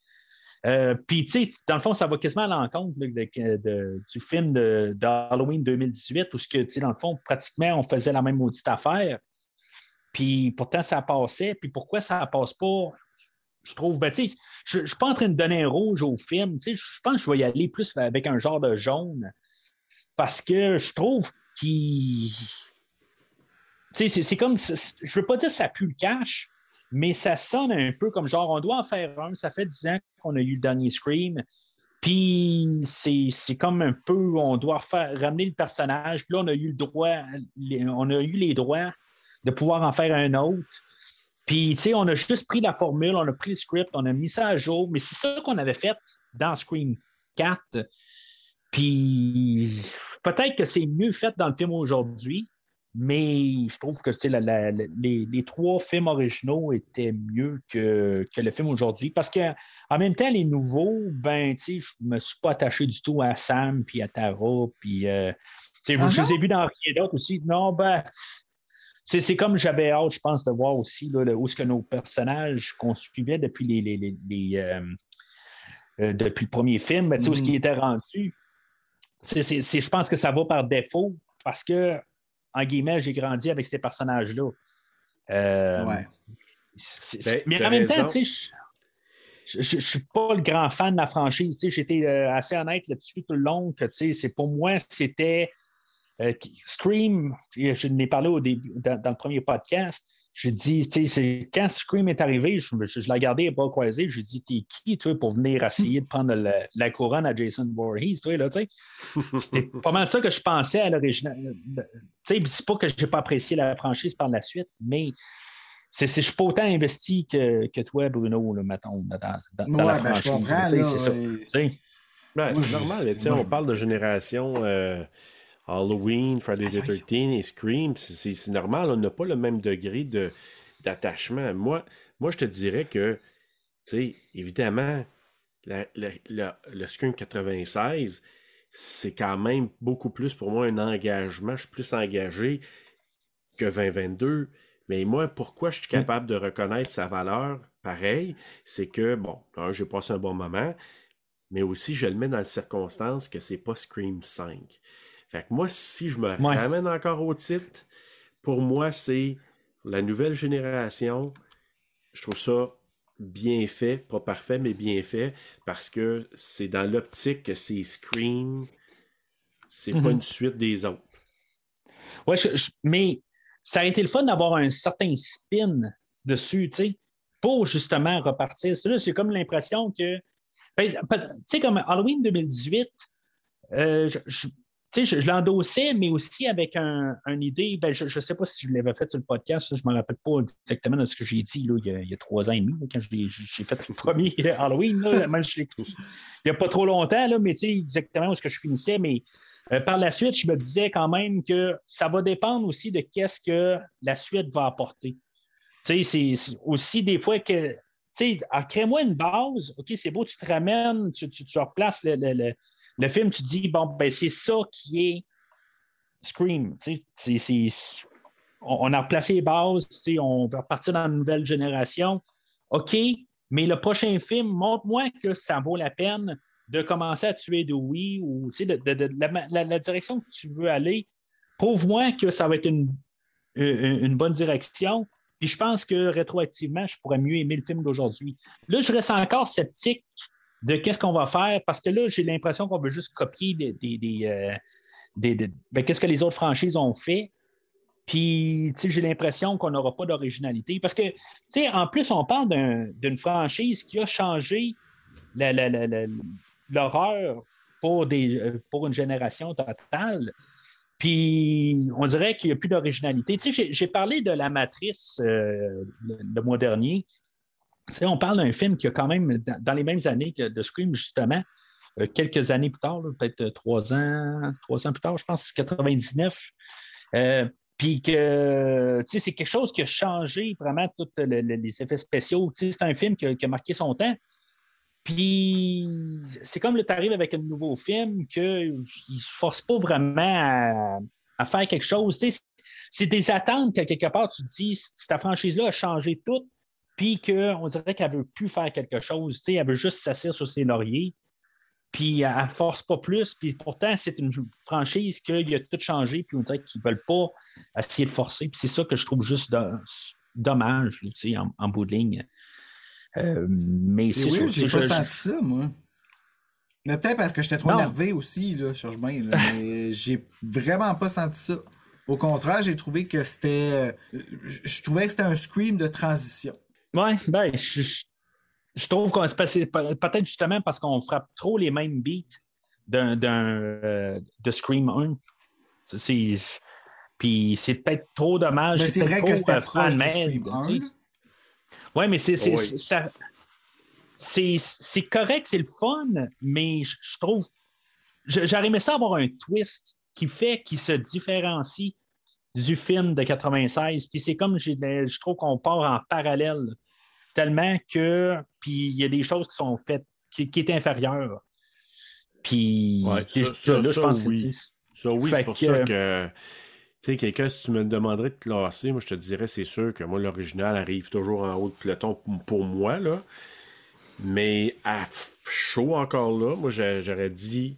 Euh, Puis, tu sais, dans le fond, ça va quasiment à l'encontre du film de, d'Halloween 2018, où, ce que, tu sais, dans le fond, pratiquement, on faisait la même maudite affaire. Puis, pourtant, ça passait. Puis, pourquoi ça passe pas? Je trouve, ben, je ne suis pas en train de donner un rouge au film. Je pense que je vais y aller plus avec un genre de jaune. Parce que je trouve qu'il. Tu sais, c'est- comme. Je veux pas dire que ça pue le cash, mais ça sonne un peu comme genre, on doit en faire un. Ça fait 10 ans qu'on a eu le dernier Scream. Puis c'est comme un peu, on doit ramener le personnage. Puis là, on a eu le droit, on a eu les droits de pouvoir en faire un autre. Puis, tu sais, on a juste pris la formule, on a pris le script, on a mis ça à jour, mais c'est ça qu'on avait fait dans Scream 4. Puis, peut-être que c'est mieux fait dans le film aujourd'hui, mais je trouve que les, trois films originaux étaient mieux que, le film aujourd'hui. Parce qu'en même temps, les nouveaux, ben, je ne me suis pas attaché du tout à Sam puis à Tara. Puis, euh, ah je les ai vus dans rien d'autre aussi. Non, ben, c'est comme j'avais hâte, je pense, de voir aussi là, où ce que nos personnages qu'on suivait depuis les, euh, euh, depuis le premier film, ben, où ce qui était rendu. je pense que ça va par défaut parce que en guillemets, j'ai grandi avec ces personnages-là. Euh, ouais. Ben, mais en même temps, tu sais, je ne suis pas le grand fan de la franchise. J'étais euh, assez honnête là-dessus tout le long que c'est pour moi, c'était euh, Scream, je n'ai parlé au début, dans, le premier podcast, je dis, tu sais, quand Scream est arrivé, je, je, l'ai regardé pas croisé, je dis, t'es qui, toi, pour venir essayer de prendre la couronne à Jason Voorhees, toi, là, tu sais? C'était pas mal ça que je pensais à l'original. Tu sais, c'est pas que j'ai pas apprécié la franchise par la suite, mais c'est, je suis pas autant investi que, que toi, Bruno, là, mettons, dans, dans, la ben, franchise. c'est ça. Ben, c'est normal, on parle de génération. Euh, Halloween, Friday the 13 ah et Scream, c'est normal, on n'a pas le même degré d'attachement. Moi, moi, je te dirais que, tu sais, évidemment, le Scream 96, c'est quand même beaucoup plus pour moi un engagement. Je suis plus engagé que 2022. Mais moi, pourquoi je suis capable de reconnaître sa valeur? Pareil, c'est que, bon, j'ai passé un bon moment, mais aussi je le mets dans les circonstances que c'est pas Scream 5. Fait que moi, si je me ramène encore au titre, pour moi, c'est la nouvelle génération. Je trouve ça bien fait, pas parfait, mais bien fait, parce que c'est dans l'optique que c'est Scream, c'est pas mhm. une suite des autres. Ouais, mais ça a été le fun d'avoir un certain spin dessus, tu sais, pour justement repartir. C'est comme l'impression que. Ben, tu sais, comme Halloween 2018, euh, je, sais, je, l'endossais, mais aussi avec un, une idée. Ben, je ne sais pas si je l'avais fait sur le podcast, je ne me rappelle pas exactement de ce que j'ai dit là, il, y a, trois ans et demi, quand j'ai fait le premier Halloween. il n'y a pas trop longtemps, là, mais exactement où est-ce que je finissais. Mais euh, par la suite, je me disais quand même que ça va dépendre aussi de qu'est-ce que la suite va apporter. C'est aussi des fois que tu sais, crée-moi une base, OK, c'est beau, tu te ramènes, tu, tu, replaces le film, tu dis, bon, ben, c'est ça qui est Scream. on, a replacé les bases, on va repartir dans une nouvelle génération. OK, mais le prochain film, montre-moi que ça vaut la peine de commencer à tuer Dewey ou de, la, direction que tu veux aller. Prouve-moi que ça va être une, une, bonne direction. Puis je pense que rétroactivement, je pourrais mieux aimer le film d'aujourd'hui. Là, je reste encore sceptique de qu'est-ce qu'on va faire, parce que là, j'ai l'impression qu'on veut juste copier des, des, euh, ben, qu'est-ce que les autres franchises ont fait. Puis, j'ai l'impression qu'on n'aura pas d'originalité. Parce que, tu sais, en plus, on parle d'une franchise qui a changé l'horreur pour, euh, pour une génération totale. Puis, on dirait qu'il n'y a plus d'originalité. Tu sais, j'ai parlé de La Matrice euh, le, mois dernier on parle d'un film qui a quand même, dans, les mêmes années que de Scream, justement, euh, quelques années plus tard, peut-être trois ans, trois ans plus tard, je pense, c'est 99. Euh, puis que, c'est quelque chose qui a changé vraiment tous les effets spéciaux. c'est un film qui a, marqué son temps. Puis c'est comme le tarif avec un nouveau film qu'il ne se force pas vraiment à, faire quelque chose. c'est des attentes que quelque part, tu te dis, cette franchise-là a changé tout puis qu'on dirait qu'elle ne veut plus faire quelque chose. Elle veut juste s'asseoir sur ses lauriers. Puis elle ne force pas plus. Puis pourtant, c'est une franchise qui a tout changé. Puis on dirait qu'ils ne veulent pas essayer de forcer. Puis c'est ça que je trouve juste dommage en, en, bout de ligne. Euh, mais c'est oui, J'ai pas senti ça, moi. Mais peut-être parce que j'étais trop énervé aussi, là, cherche bien. mais j'ai vraiment pas senti ça. Au contraire, j'ai trouvé que c'était. Je trouvais que c'était un scream de transition. Oui, ben, je, trouve qu'on se passe peut-être justement parce qu'on frappe trop les mêmes beats d'un, euh, de Scream 1. Puis Puis c'est peut-être trop dommage. Mais c'est peut-être vrai trop, que c'était euh, proche du fan-made, Scream tu 1, sais. là. Ouais, mais c'est c'est- Oui. c'est- ça- c'est c'est correct, c'est le fun, mais je je trouve. je- J'aurais aimé ça avoir un twist qui fait qu'il se différencie du film de 96. Puis c'est comme je trouve qu'on part en parallèle tellement que. Puis il y a des choses qui sont faites qui, qui étaient inférieures. Puis Ouais, ça- ça- là, je pense que oui. c'est- Ça, oui, c'est pour que- ça que. Tu sais, quelqu'un, si tu me demanderais de classer, moi, je te dirais, c'est sûr que moi, l'original arrive toujours en haut de peloton pour moi, là. Mais à chaud encore là, moi, j'a- j'aurais dit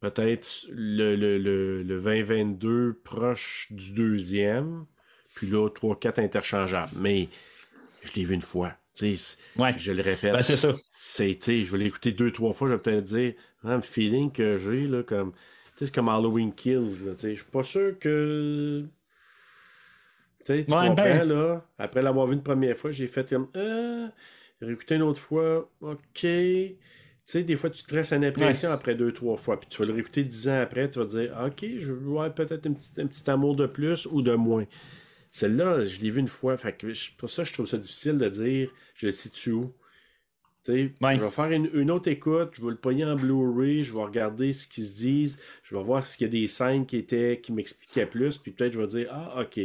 peut-être le, le, le, le 2022 proche du deuxième, puis là, 3-4 interchangeables. Mais je l'ai vu une fois. Ouais. je le répète Ben, c'est ça. je vais l'écouter deux, trois fois, je vais peut-être dire, ah, le feeling que j'ai, là, comme, tu sais, c'est comme Halloween Kills, là, je suis pas sûr que, tu Ouais, comprends, ben- là, après l'avoir vu une première fois, j'ai fait comme, ah, réécouter une autre fois, ok, sais, des fois, tu te restes une impression après deux, trois fois, puis tu vas le réécouter dix ans après, tu vas te dire, ok, je vois peut-être un petit, un petit amour de plus ou de moins. Celle-là, je l'ai vue une fois, fait que je- pour ça, je trouve ça difficile de dire, je le situe où. Tu sais, Ouais. Je vais faire une, une autre écoute, je vais le pogner en Blu-ray, je vais regarder ce qu'ils se disent, je vais voir s'il y a des scènes qui étaient qui m'expliquaient plus, puis peut-être je vais dire Ah, ok.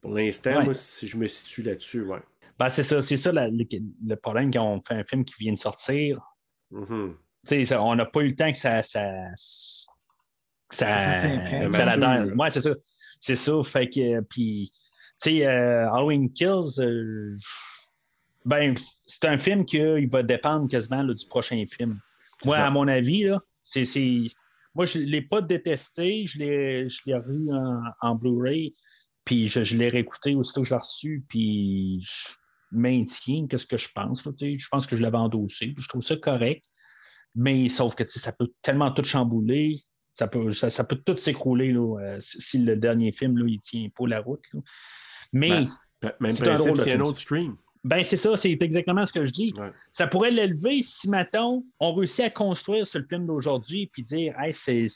Pour l'instant, Ouais. moi, si je me situe là-dessus, ouais. Ben, c'est ça, c'est ça la- le, le problème quand on fait un film qui vient de sortir. Mhm. Tu sais, ça- on n'a pas eu le temps que ça. ça, ça, Ça la. Ouais, c'est ça. C'est ça. Fait que, euh, puis, tu sais, euh, Halloween Kills, euh, ben, c'est un film qui euh, il va dépendre quasiment là, du prochain film. Moi, ça. à mon avis, là, c'est. c'est- Moi, je ne l'ai pas détesté. Je l'ai je l'ai revu en, en Blu-ray. Puis je, je l'ai réécouté aussitôt que je l'ai reçu. Puis je maintiens que ce que je pense. là, je pense que je l'avais endossé. Je trouve ça correct. Mais sauf que ça peut tellement tout chambouler. Ça peut, ça, ça peut tout s'écrouler euh, si, le dernier film là, il tient pas la route. là. Mais Ben, Même C'est un drôle de film. autre Scream. ben c'est ça, c'est exactement ce que je dis. Ouais. Ça pourrait l'élever si, mettons, on réussit à construire sur le film d'aujourd'hui puis dire, hey, c'est.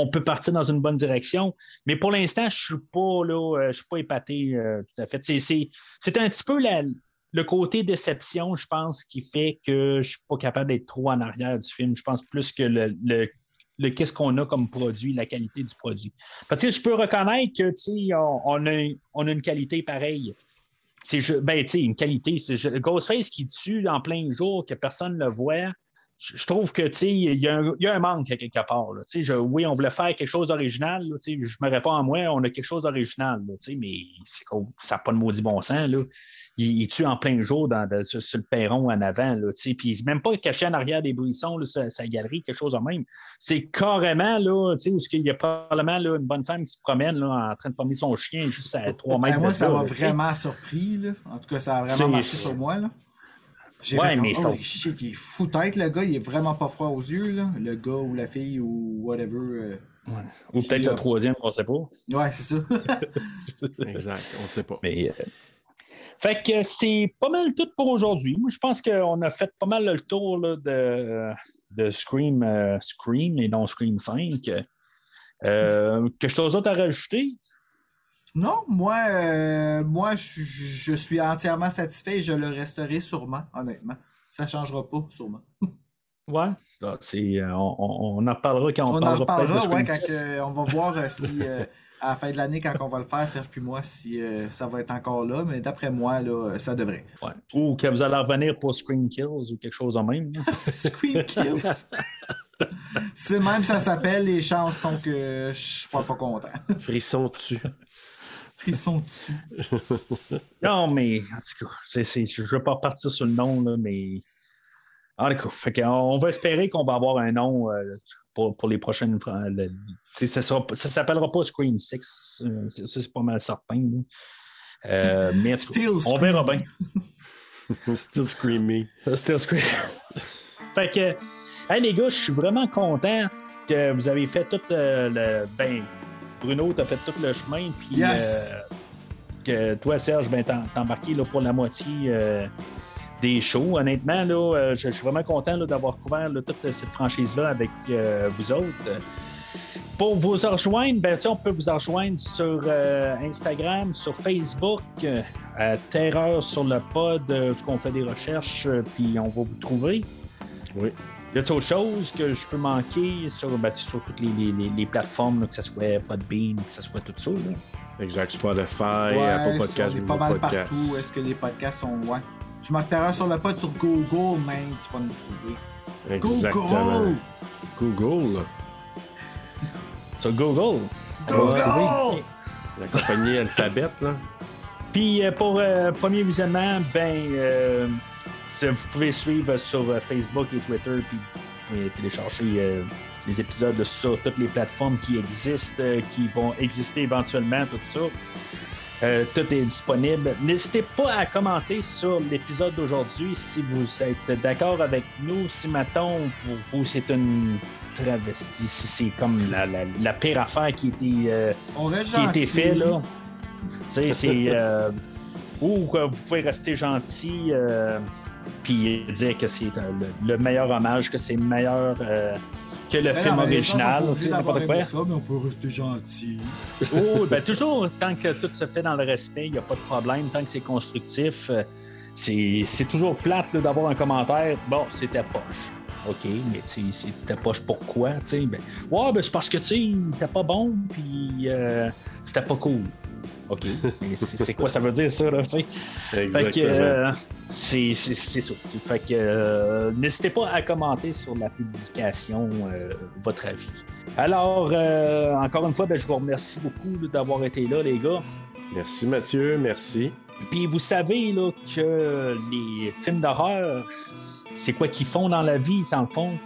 On peut partir dans une bonne direction. Mais pour l'instant, je suis pas là, euh, je suis pas épaté euh, tout à fait. C'est, un petit peu le côté déception, je pense, qui fait que je suis pas capable d'être trop en arrière du film. Je pense plus que le, qu'est-ce qu'on a comme produit, la qualité du produit. Parce que je peux reconnaître que on, on a, une qualité pareille. C'est ben, une qualité. C'est Ghostface qui tue en plein jour, que personne ne le voit. Je trouve que il y, a un- il y a un manque à quelque part. là. Je- oui, on voulait faire quelque chose d'original. Je me réponds à moi, on a quelque chose d'original. Mais ça n'a pas de maudit bon sens. Là. Il, il tue en plein jour dans, sur, sur le perron en avant. Là, puis même pas caché en arrière des buissons, là, sa, sa galerie, quelque chose de même. C'est carrément là, où il y a probablement là, une bonne femme qui se promène là, en train de promener son chien juste à 3 mètres Ben, moi, de ça m'a vraiment surpris. Là. En tout cas, ça a vraiment marché sur moi. Là. J'ai Ouais, mais oh, shit, il est fou tête, le gars. Il est vraiment pas froid aux yeux. Là. Le gars ou la fille ou whatever. euh. Ou peut-être le troisième, on ne sait pas. Ouais, c'est ça. Exact, on ne sait pas. Mais, euh, Fait que c'est pas mal tout pour aujourd'hui. Moi, je pense qu'on a fait pas mal le tour là, de, de Scream, euh, Scream et non Scream 5. Euh, quelque chose d'autre à rajouter? Non, moi, euh, moi je, je suis entièrement satisfait et je le resterai sûrement, honnêtement. Ça changera pas, sûrement. Ouais. Ah, euh, on, on- on en reparlera quand on, On, en parlera peut-être de reparlera, Scream ouais, quand 6. euh, on va voir euh, si euh, à la fin de l'année, quand on va le faire, Serge puis moi, si euh, ça va être encore là. Mais d'après moi, là, ça devrait. Ouais. Ou que vous allez revenir pour Scream Kills ou quelque chose de même. là. Scream Kills? C'est même ça s'appelle, les chances sont que je suis pas, pas content. Frisson dessus. Non, mais en tout cas, je ne veux pas repartir sur le nom, là, mais. En tout cas, fait on va espérer qu'on va avoir un nom euh, pour, pour les prochaines. Le- ça ça s'appellera pas Scream 6. euh, c'est- ça, c'est pas mal certain. Euh, mais Still on Scream. verra bien. Still screamy. Still Scream. fait que, hey, les gars, je suis vraiment content que vous avez fait tout euh, le. Ben, Bruno, tu as fait tout le chemin. Puis, Yes. euh, que toi, Serge, ben, t'es embarqué là, pour la moitié euh, des shows. Honnêtement, là, euh, je, je suis vraiment content d'avoir couvert là, toute cette franchise-là avec vous autres. Pour vous rejoindre, ben, on peut vous rejoindre sur Instagram, sur Facebook, à Terreur sur le pod, qu'on fait des recherches, puis on va vous trouver. Oui. Y a-t-il autre chose que je peux manquer sur, ben, sur toutes les, les- les- les plateformes, là, que ce soit Podbean, que ce soit tout ça? là? Exact, Spotify, Ouais, Apple Podcast, est pas Google mal Podcast. partout. Est-ce que les podcasts sont. Ouais. Tu marques Terreur sur le pod sur Google, même, tu vas nous trouver. Exactement. Google. Sur Google. on va Google! trouver. La compagnie Alphabet, là. Puis euh, pour euh, premier visionnement, ben, euh, vous pouvez suivre sur euh, Facebook et Twitter, puis vous pouvez télécharger euh, les épisodes sur toutes les plateformes qui existent, euh, qui vont exister éventuellement, tout ça. Euh, tout est disponible. N'hésitez pas à commenter sur l'épisode d'aujourd'hui si vous êtes d'accord avec nous. Si, mettons, pour vous, c'est une travestie, si c'est comme la, la- la pire affaire qui euh, a été fait, là. C'est. euh, ou vous pouvez rester gentil, euh, puis dire que c'est le, le meilleur hommage, que c'est meilleur euh, que le Ben film non, original, tu sais, n'importe quoi. Ça, mais on peut rester gentil. Oh, ben toujours, tant que tout se fait dans le respect, il n'y a pas de problème. Tant que c'est constructif, euh, c'est c'est toujours plate d'avoir un commentaire. Bon, c'était poche. OK, mais tu sais, c'était poche pourquoi? Tu sais, ben, ouais, ben c'est parce que tu sais, pas bon, puis euh, c'était pas cool. OK, mais c'est quoi ça veut dire ça, là, tu sais? Fait que Exactement. euh, c'est ça. Fait que euh, n'hésitez pas à commenter sur la publication euh, votre avis. Alors, encore une fois, ben, je vous remercie beaucoup d'avoir été là, les gars. Merci Mathieu, merci. Puis vous savez là, que les films d'horreur, c'est quoi qu'ils font dans la vie, dans le fond?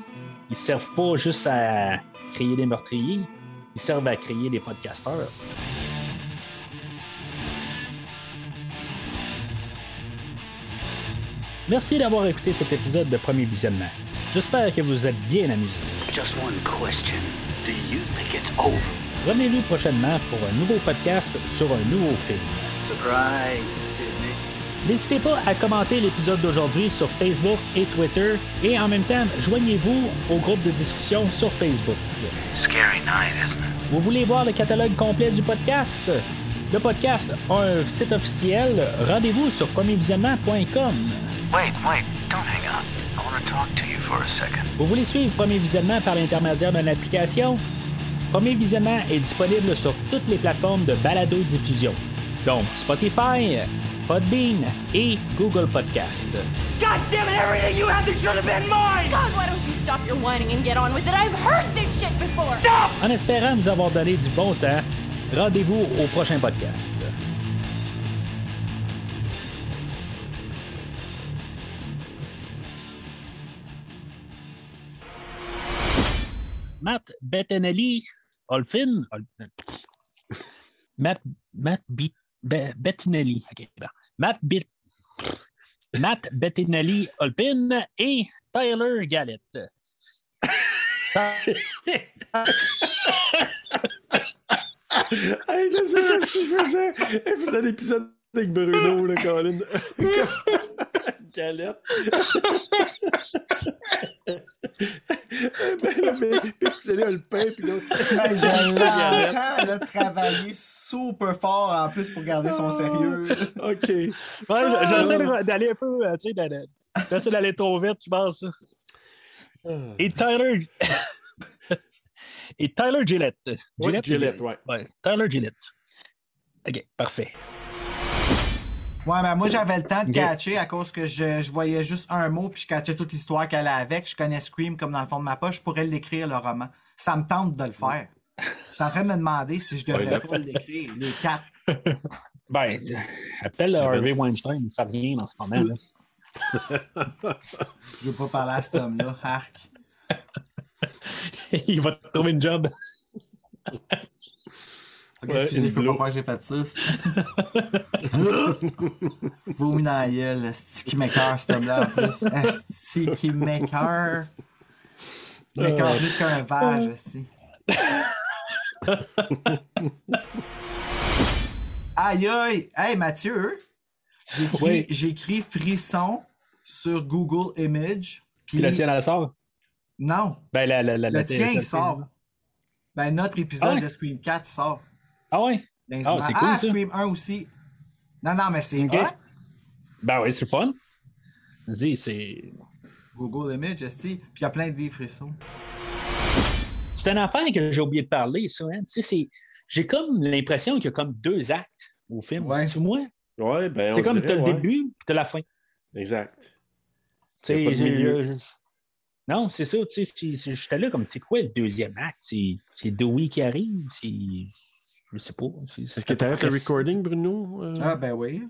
Ils servent pas juste à créer des meurtriers, ils servent à créer des podcasteurs. Merci d'avoir écouté cet épisode de Premier Visionnement. J'espère que vous vous êtes bien amusés. Just one question. Do you think it's over? Revenez-nous prochainement pour un nouveau podcast sur un nouveau film. Surprise, Sydney. N'hésitez pas à commenter l'épisode d'aujourd'hui sur Facebook et Twitter et en même temps, joignez-vous au groupe de discussion sur Facebook. Scary night, isn't it? Vous voulez voir le catalogue complet du podcast? Le podcast a un site officiel. Rendez-vous sur premiervisionnement.com. Wait, wait, don't hang up. I want to talk to you for a second. Vous voulez suivre Premier Visionnement par l'intermédiaire d'une application? Premier Visionnement est disponible sur toutes les plateformes de balado-diffusion, donc Spotify, Podbean et Google Podcast. God damn it, everything you had that should have been mine! God, why don't you stop your whining and get on with it? I've heard this shit before. Stop! En espérant nous avoir donné du bon temps, rendez-vous au prochain podcast. Matt Bettinelli, Olfin, Ol- Matt, Matt Be- Be- Bettinelli, ok, bon. Matt Bit- Matt Bettinelli, Olpin et Tyler Gallett. Hey, je sais pas si je faisais. Elle faisait l'épisode avec Bruno, là, Colin. Galette. ben là, mais, puis c'est là le pain, puis l'autre. Je elle a travaillé super fort en plus pour garder son sérieux. Ok. Ouais, j'essaie de- d'aller un peu, euh, tu sais, d'aller- j'essaie d'aller trop vite, je pense. Et Tyler. Et Tyler Gillette. Gillette, ouais. Ouais, Tyler Gillette. Ok, parfait. Ouais, mais moi j'avais le temps de catcher à cause que je, je voyais juste un mot puis je catchais toute l'histoire qu'elle a avec. Je connais Scream comme dans le fond de ma poche. Je pourrais l'écrire le roman. Ça me tente de le faire. Je suis en train de me demander si je devrais pas l'écrire, les quatre. Ben, appelle Harvey Weinstein, il fait rien en ce moment. là. Je veux pas parler à cet homme-là. Arc. il va te trouver une job. Ok, Ouais, excusez, je peux pas croire que j'ai fait ça. Vomi dans la gueule. Asti qui m'écœure, cet homme-là, en plus. Asti qui m'écœure. Il m'écœure plus qu'un vage, asti. Aïe aïe! Hey Mathieu! J'ai écrit, Oui. frisson sur Google Image. Puis le tien, elle sort? Non, Ben, la, la, la, le la- tien il sort. Ben, notre épisode Ah de Scream 4 sort. Ah ouais? les Ah, c'est cool, ah ça. Scream 1 aussi. Non, non, mais c'est Ok. hot. Ben oui, c'est le fun. Dis, c'est. Google Image. Puis il y a plein de frissons. C'est une affaire que j'ai oublié de parler, ça. Hein? Tu sais, c'est- j'ai comme l'impression qu'il y a comme deux actes au film. Ouais. C'est moi? Ouais, ben. C'est comme dirait, t'as le début puis t'as la fin. Exact. Tu sais, je- Non, c'est ça. Tu sais, j'étais là comme c'est quoi le deuxième acte? C'est c'est Dewey qui arrive? C'est. Je sais pas. C'est- Est-ce que tu arrêtes le recording, Bruno? Euh, Ah, ben oui.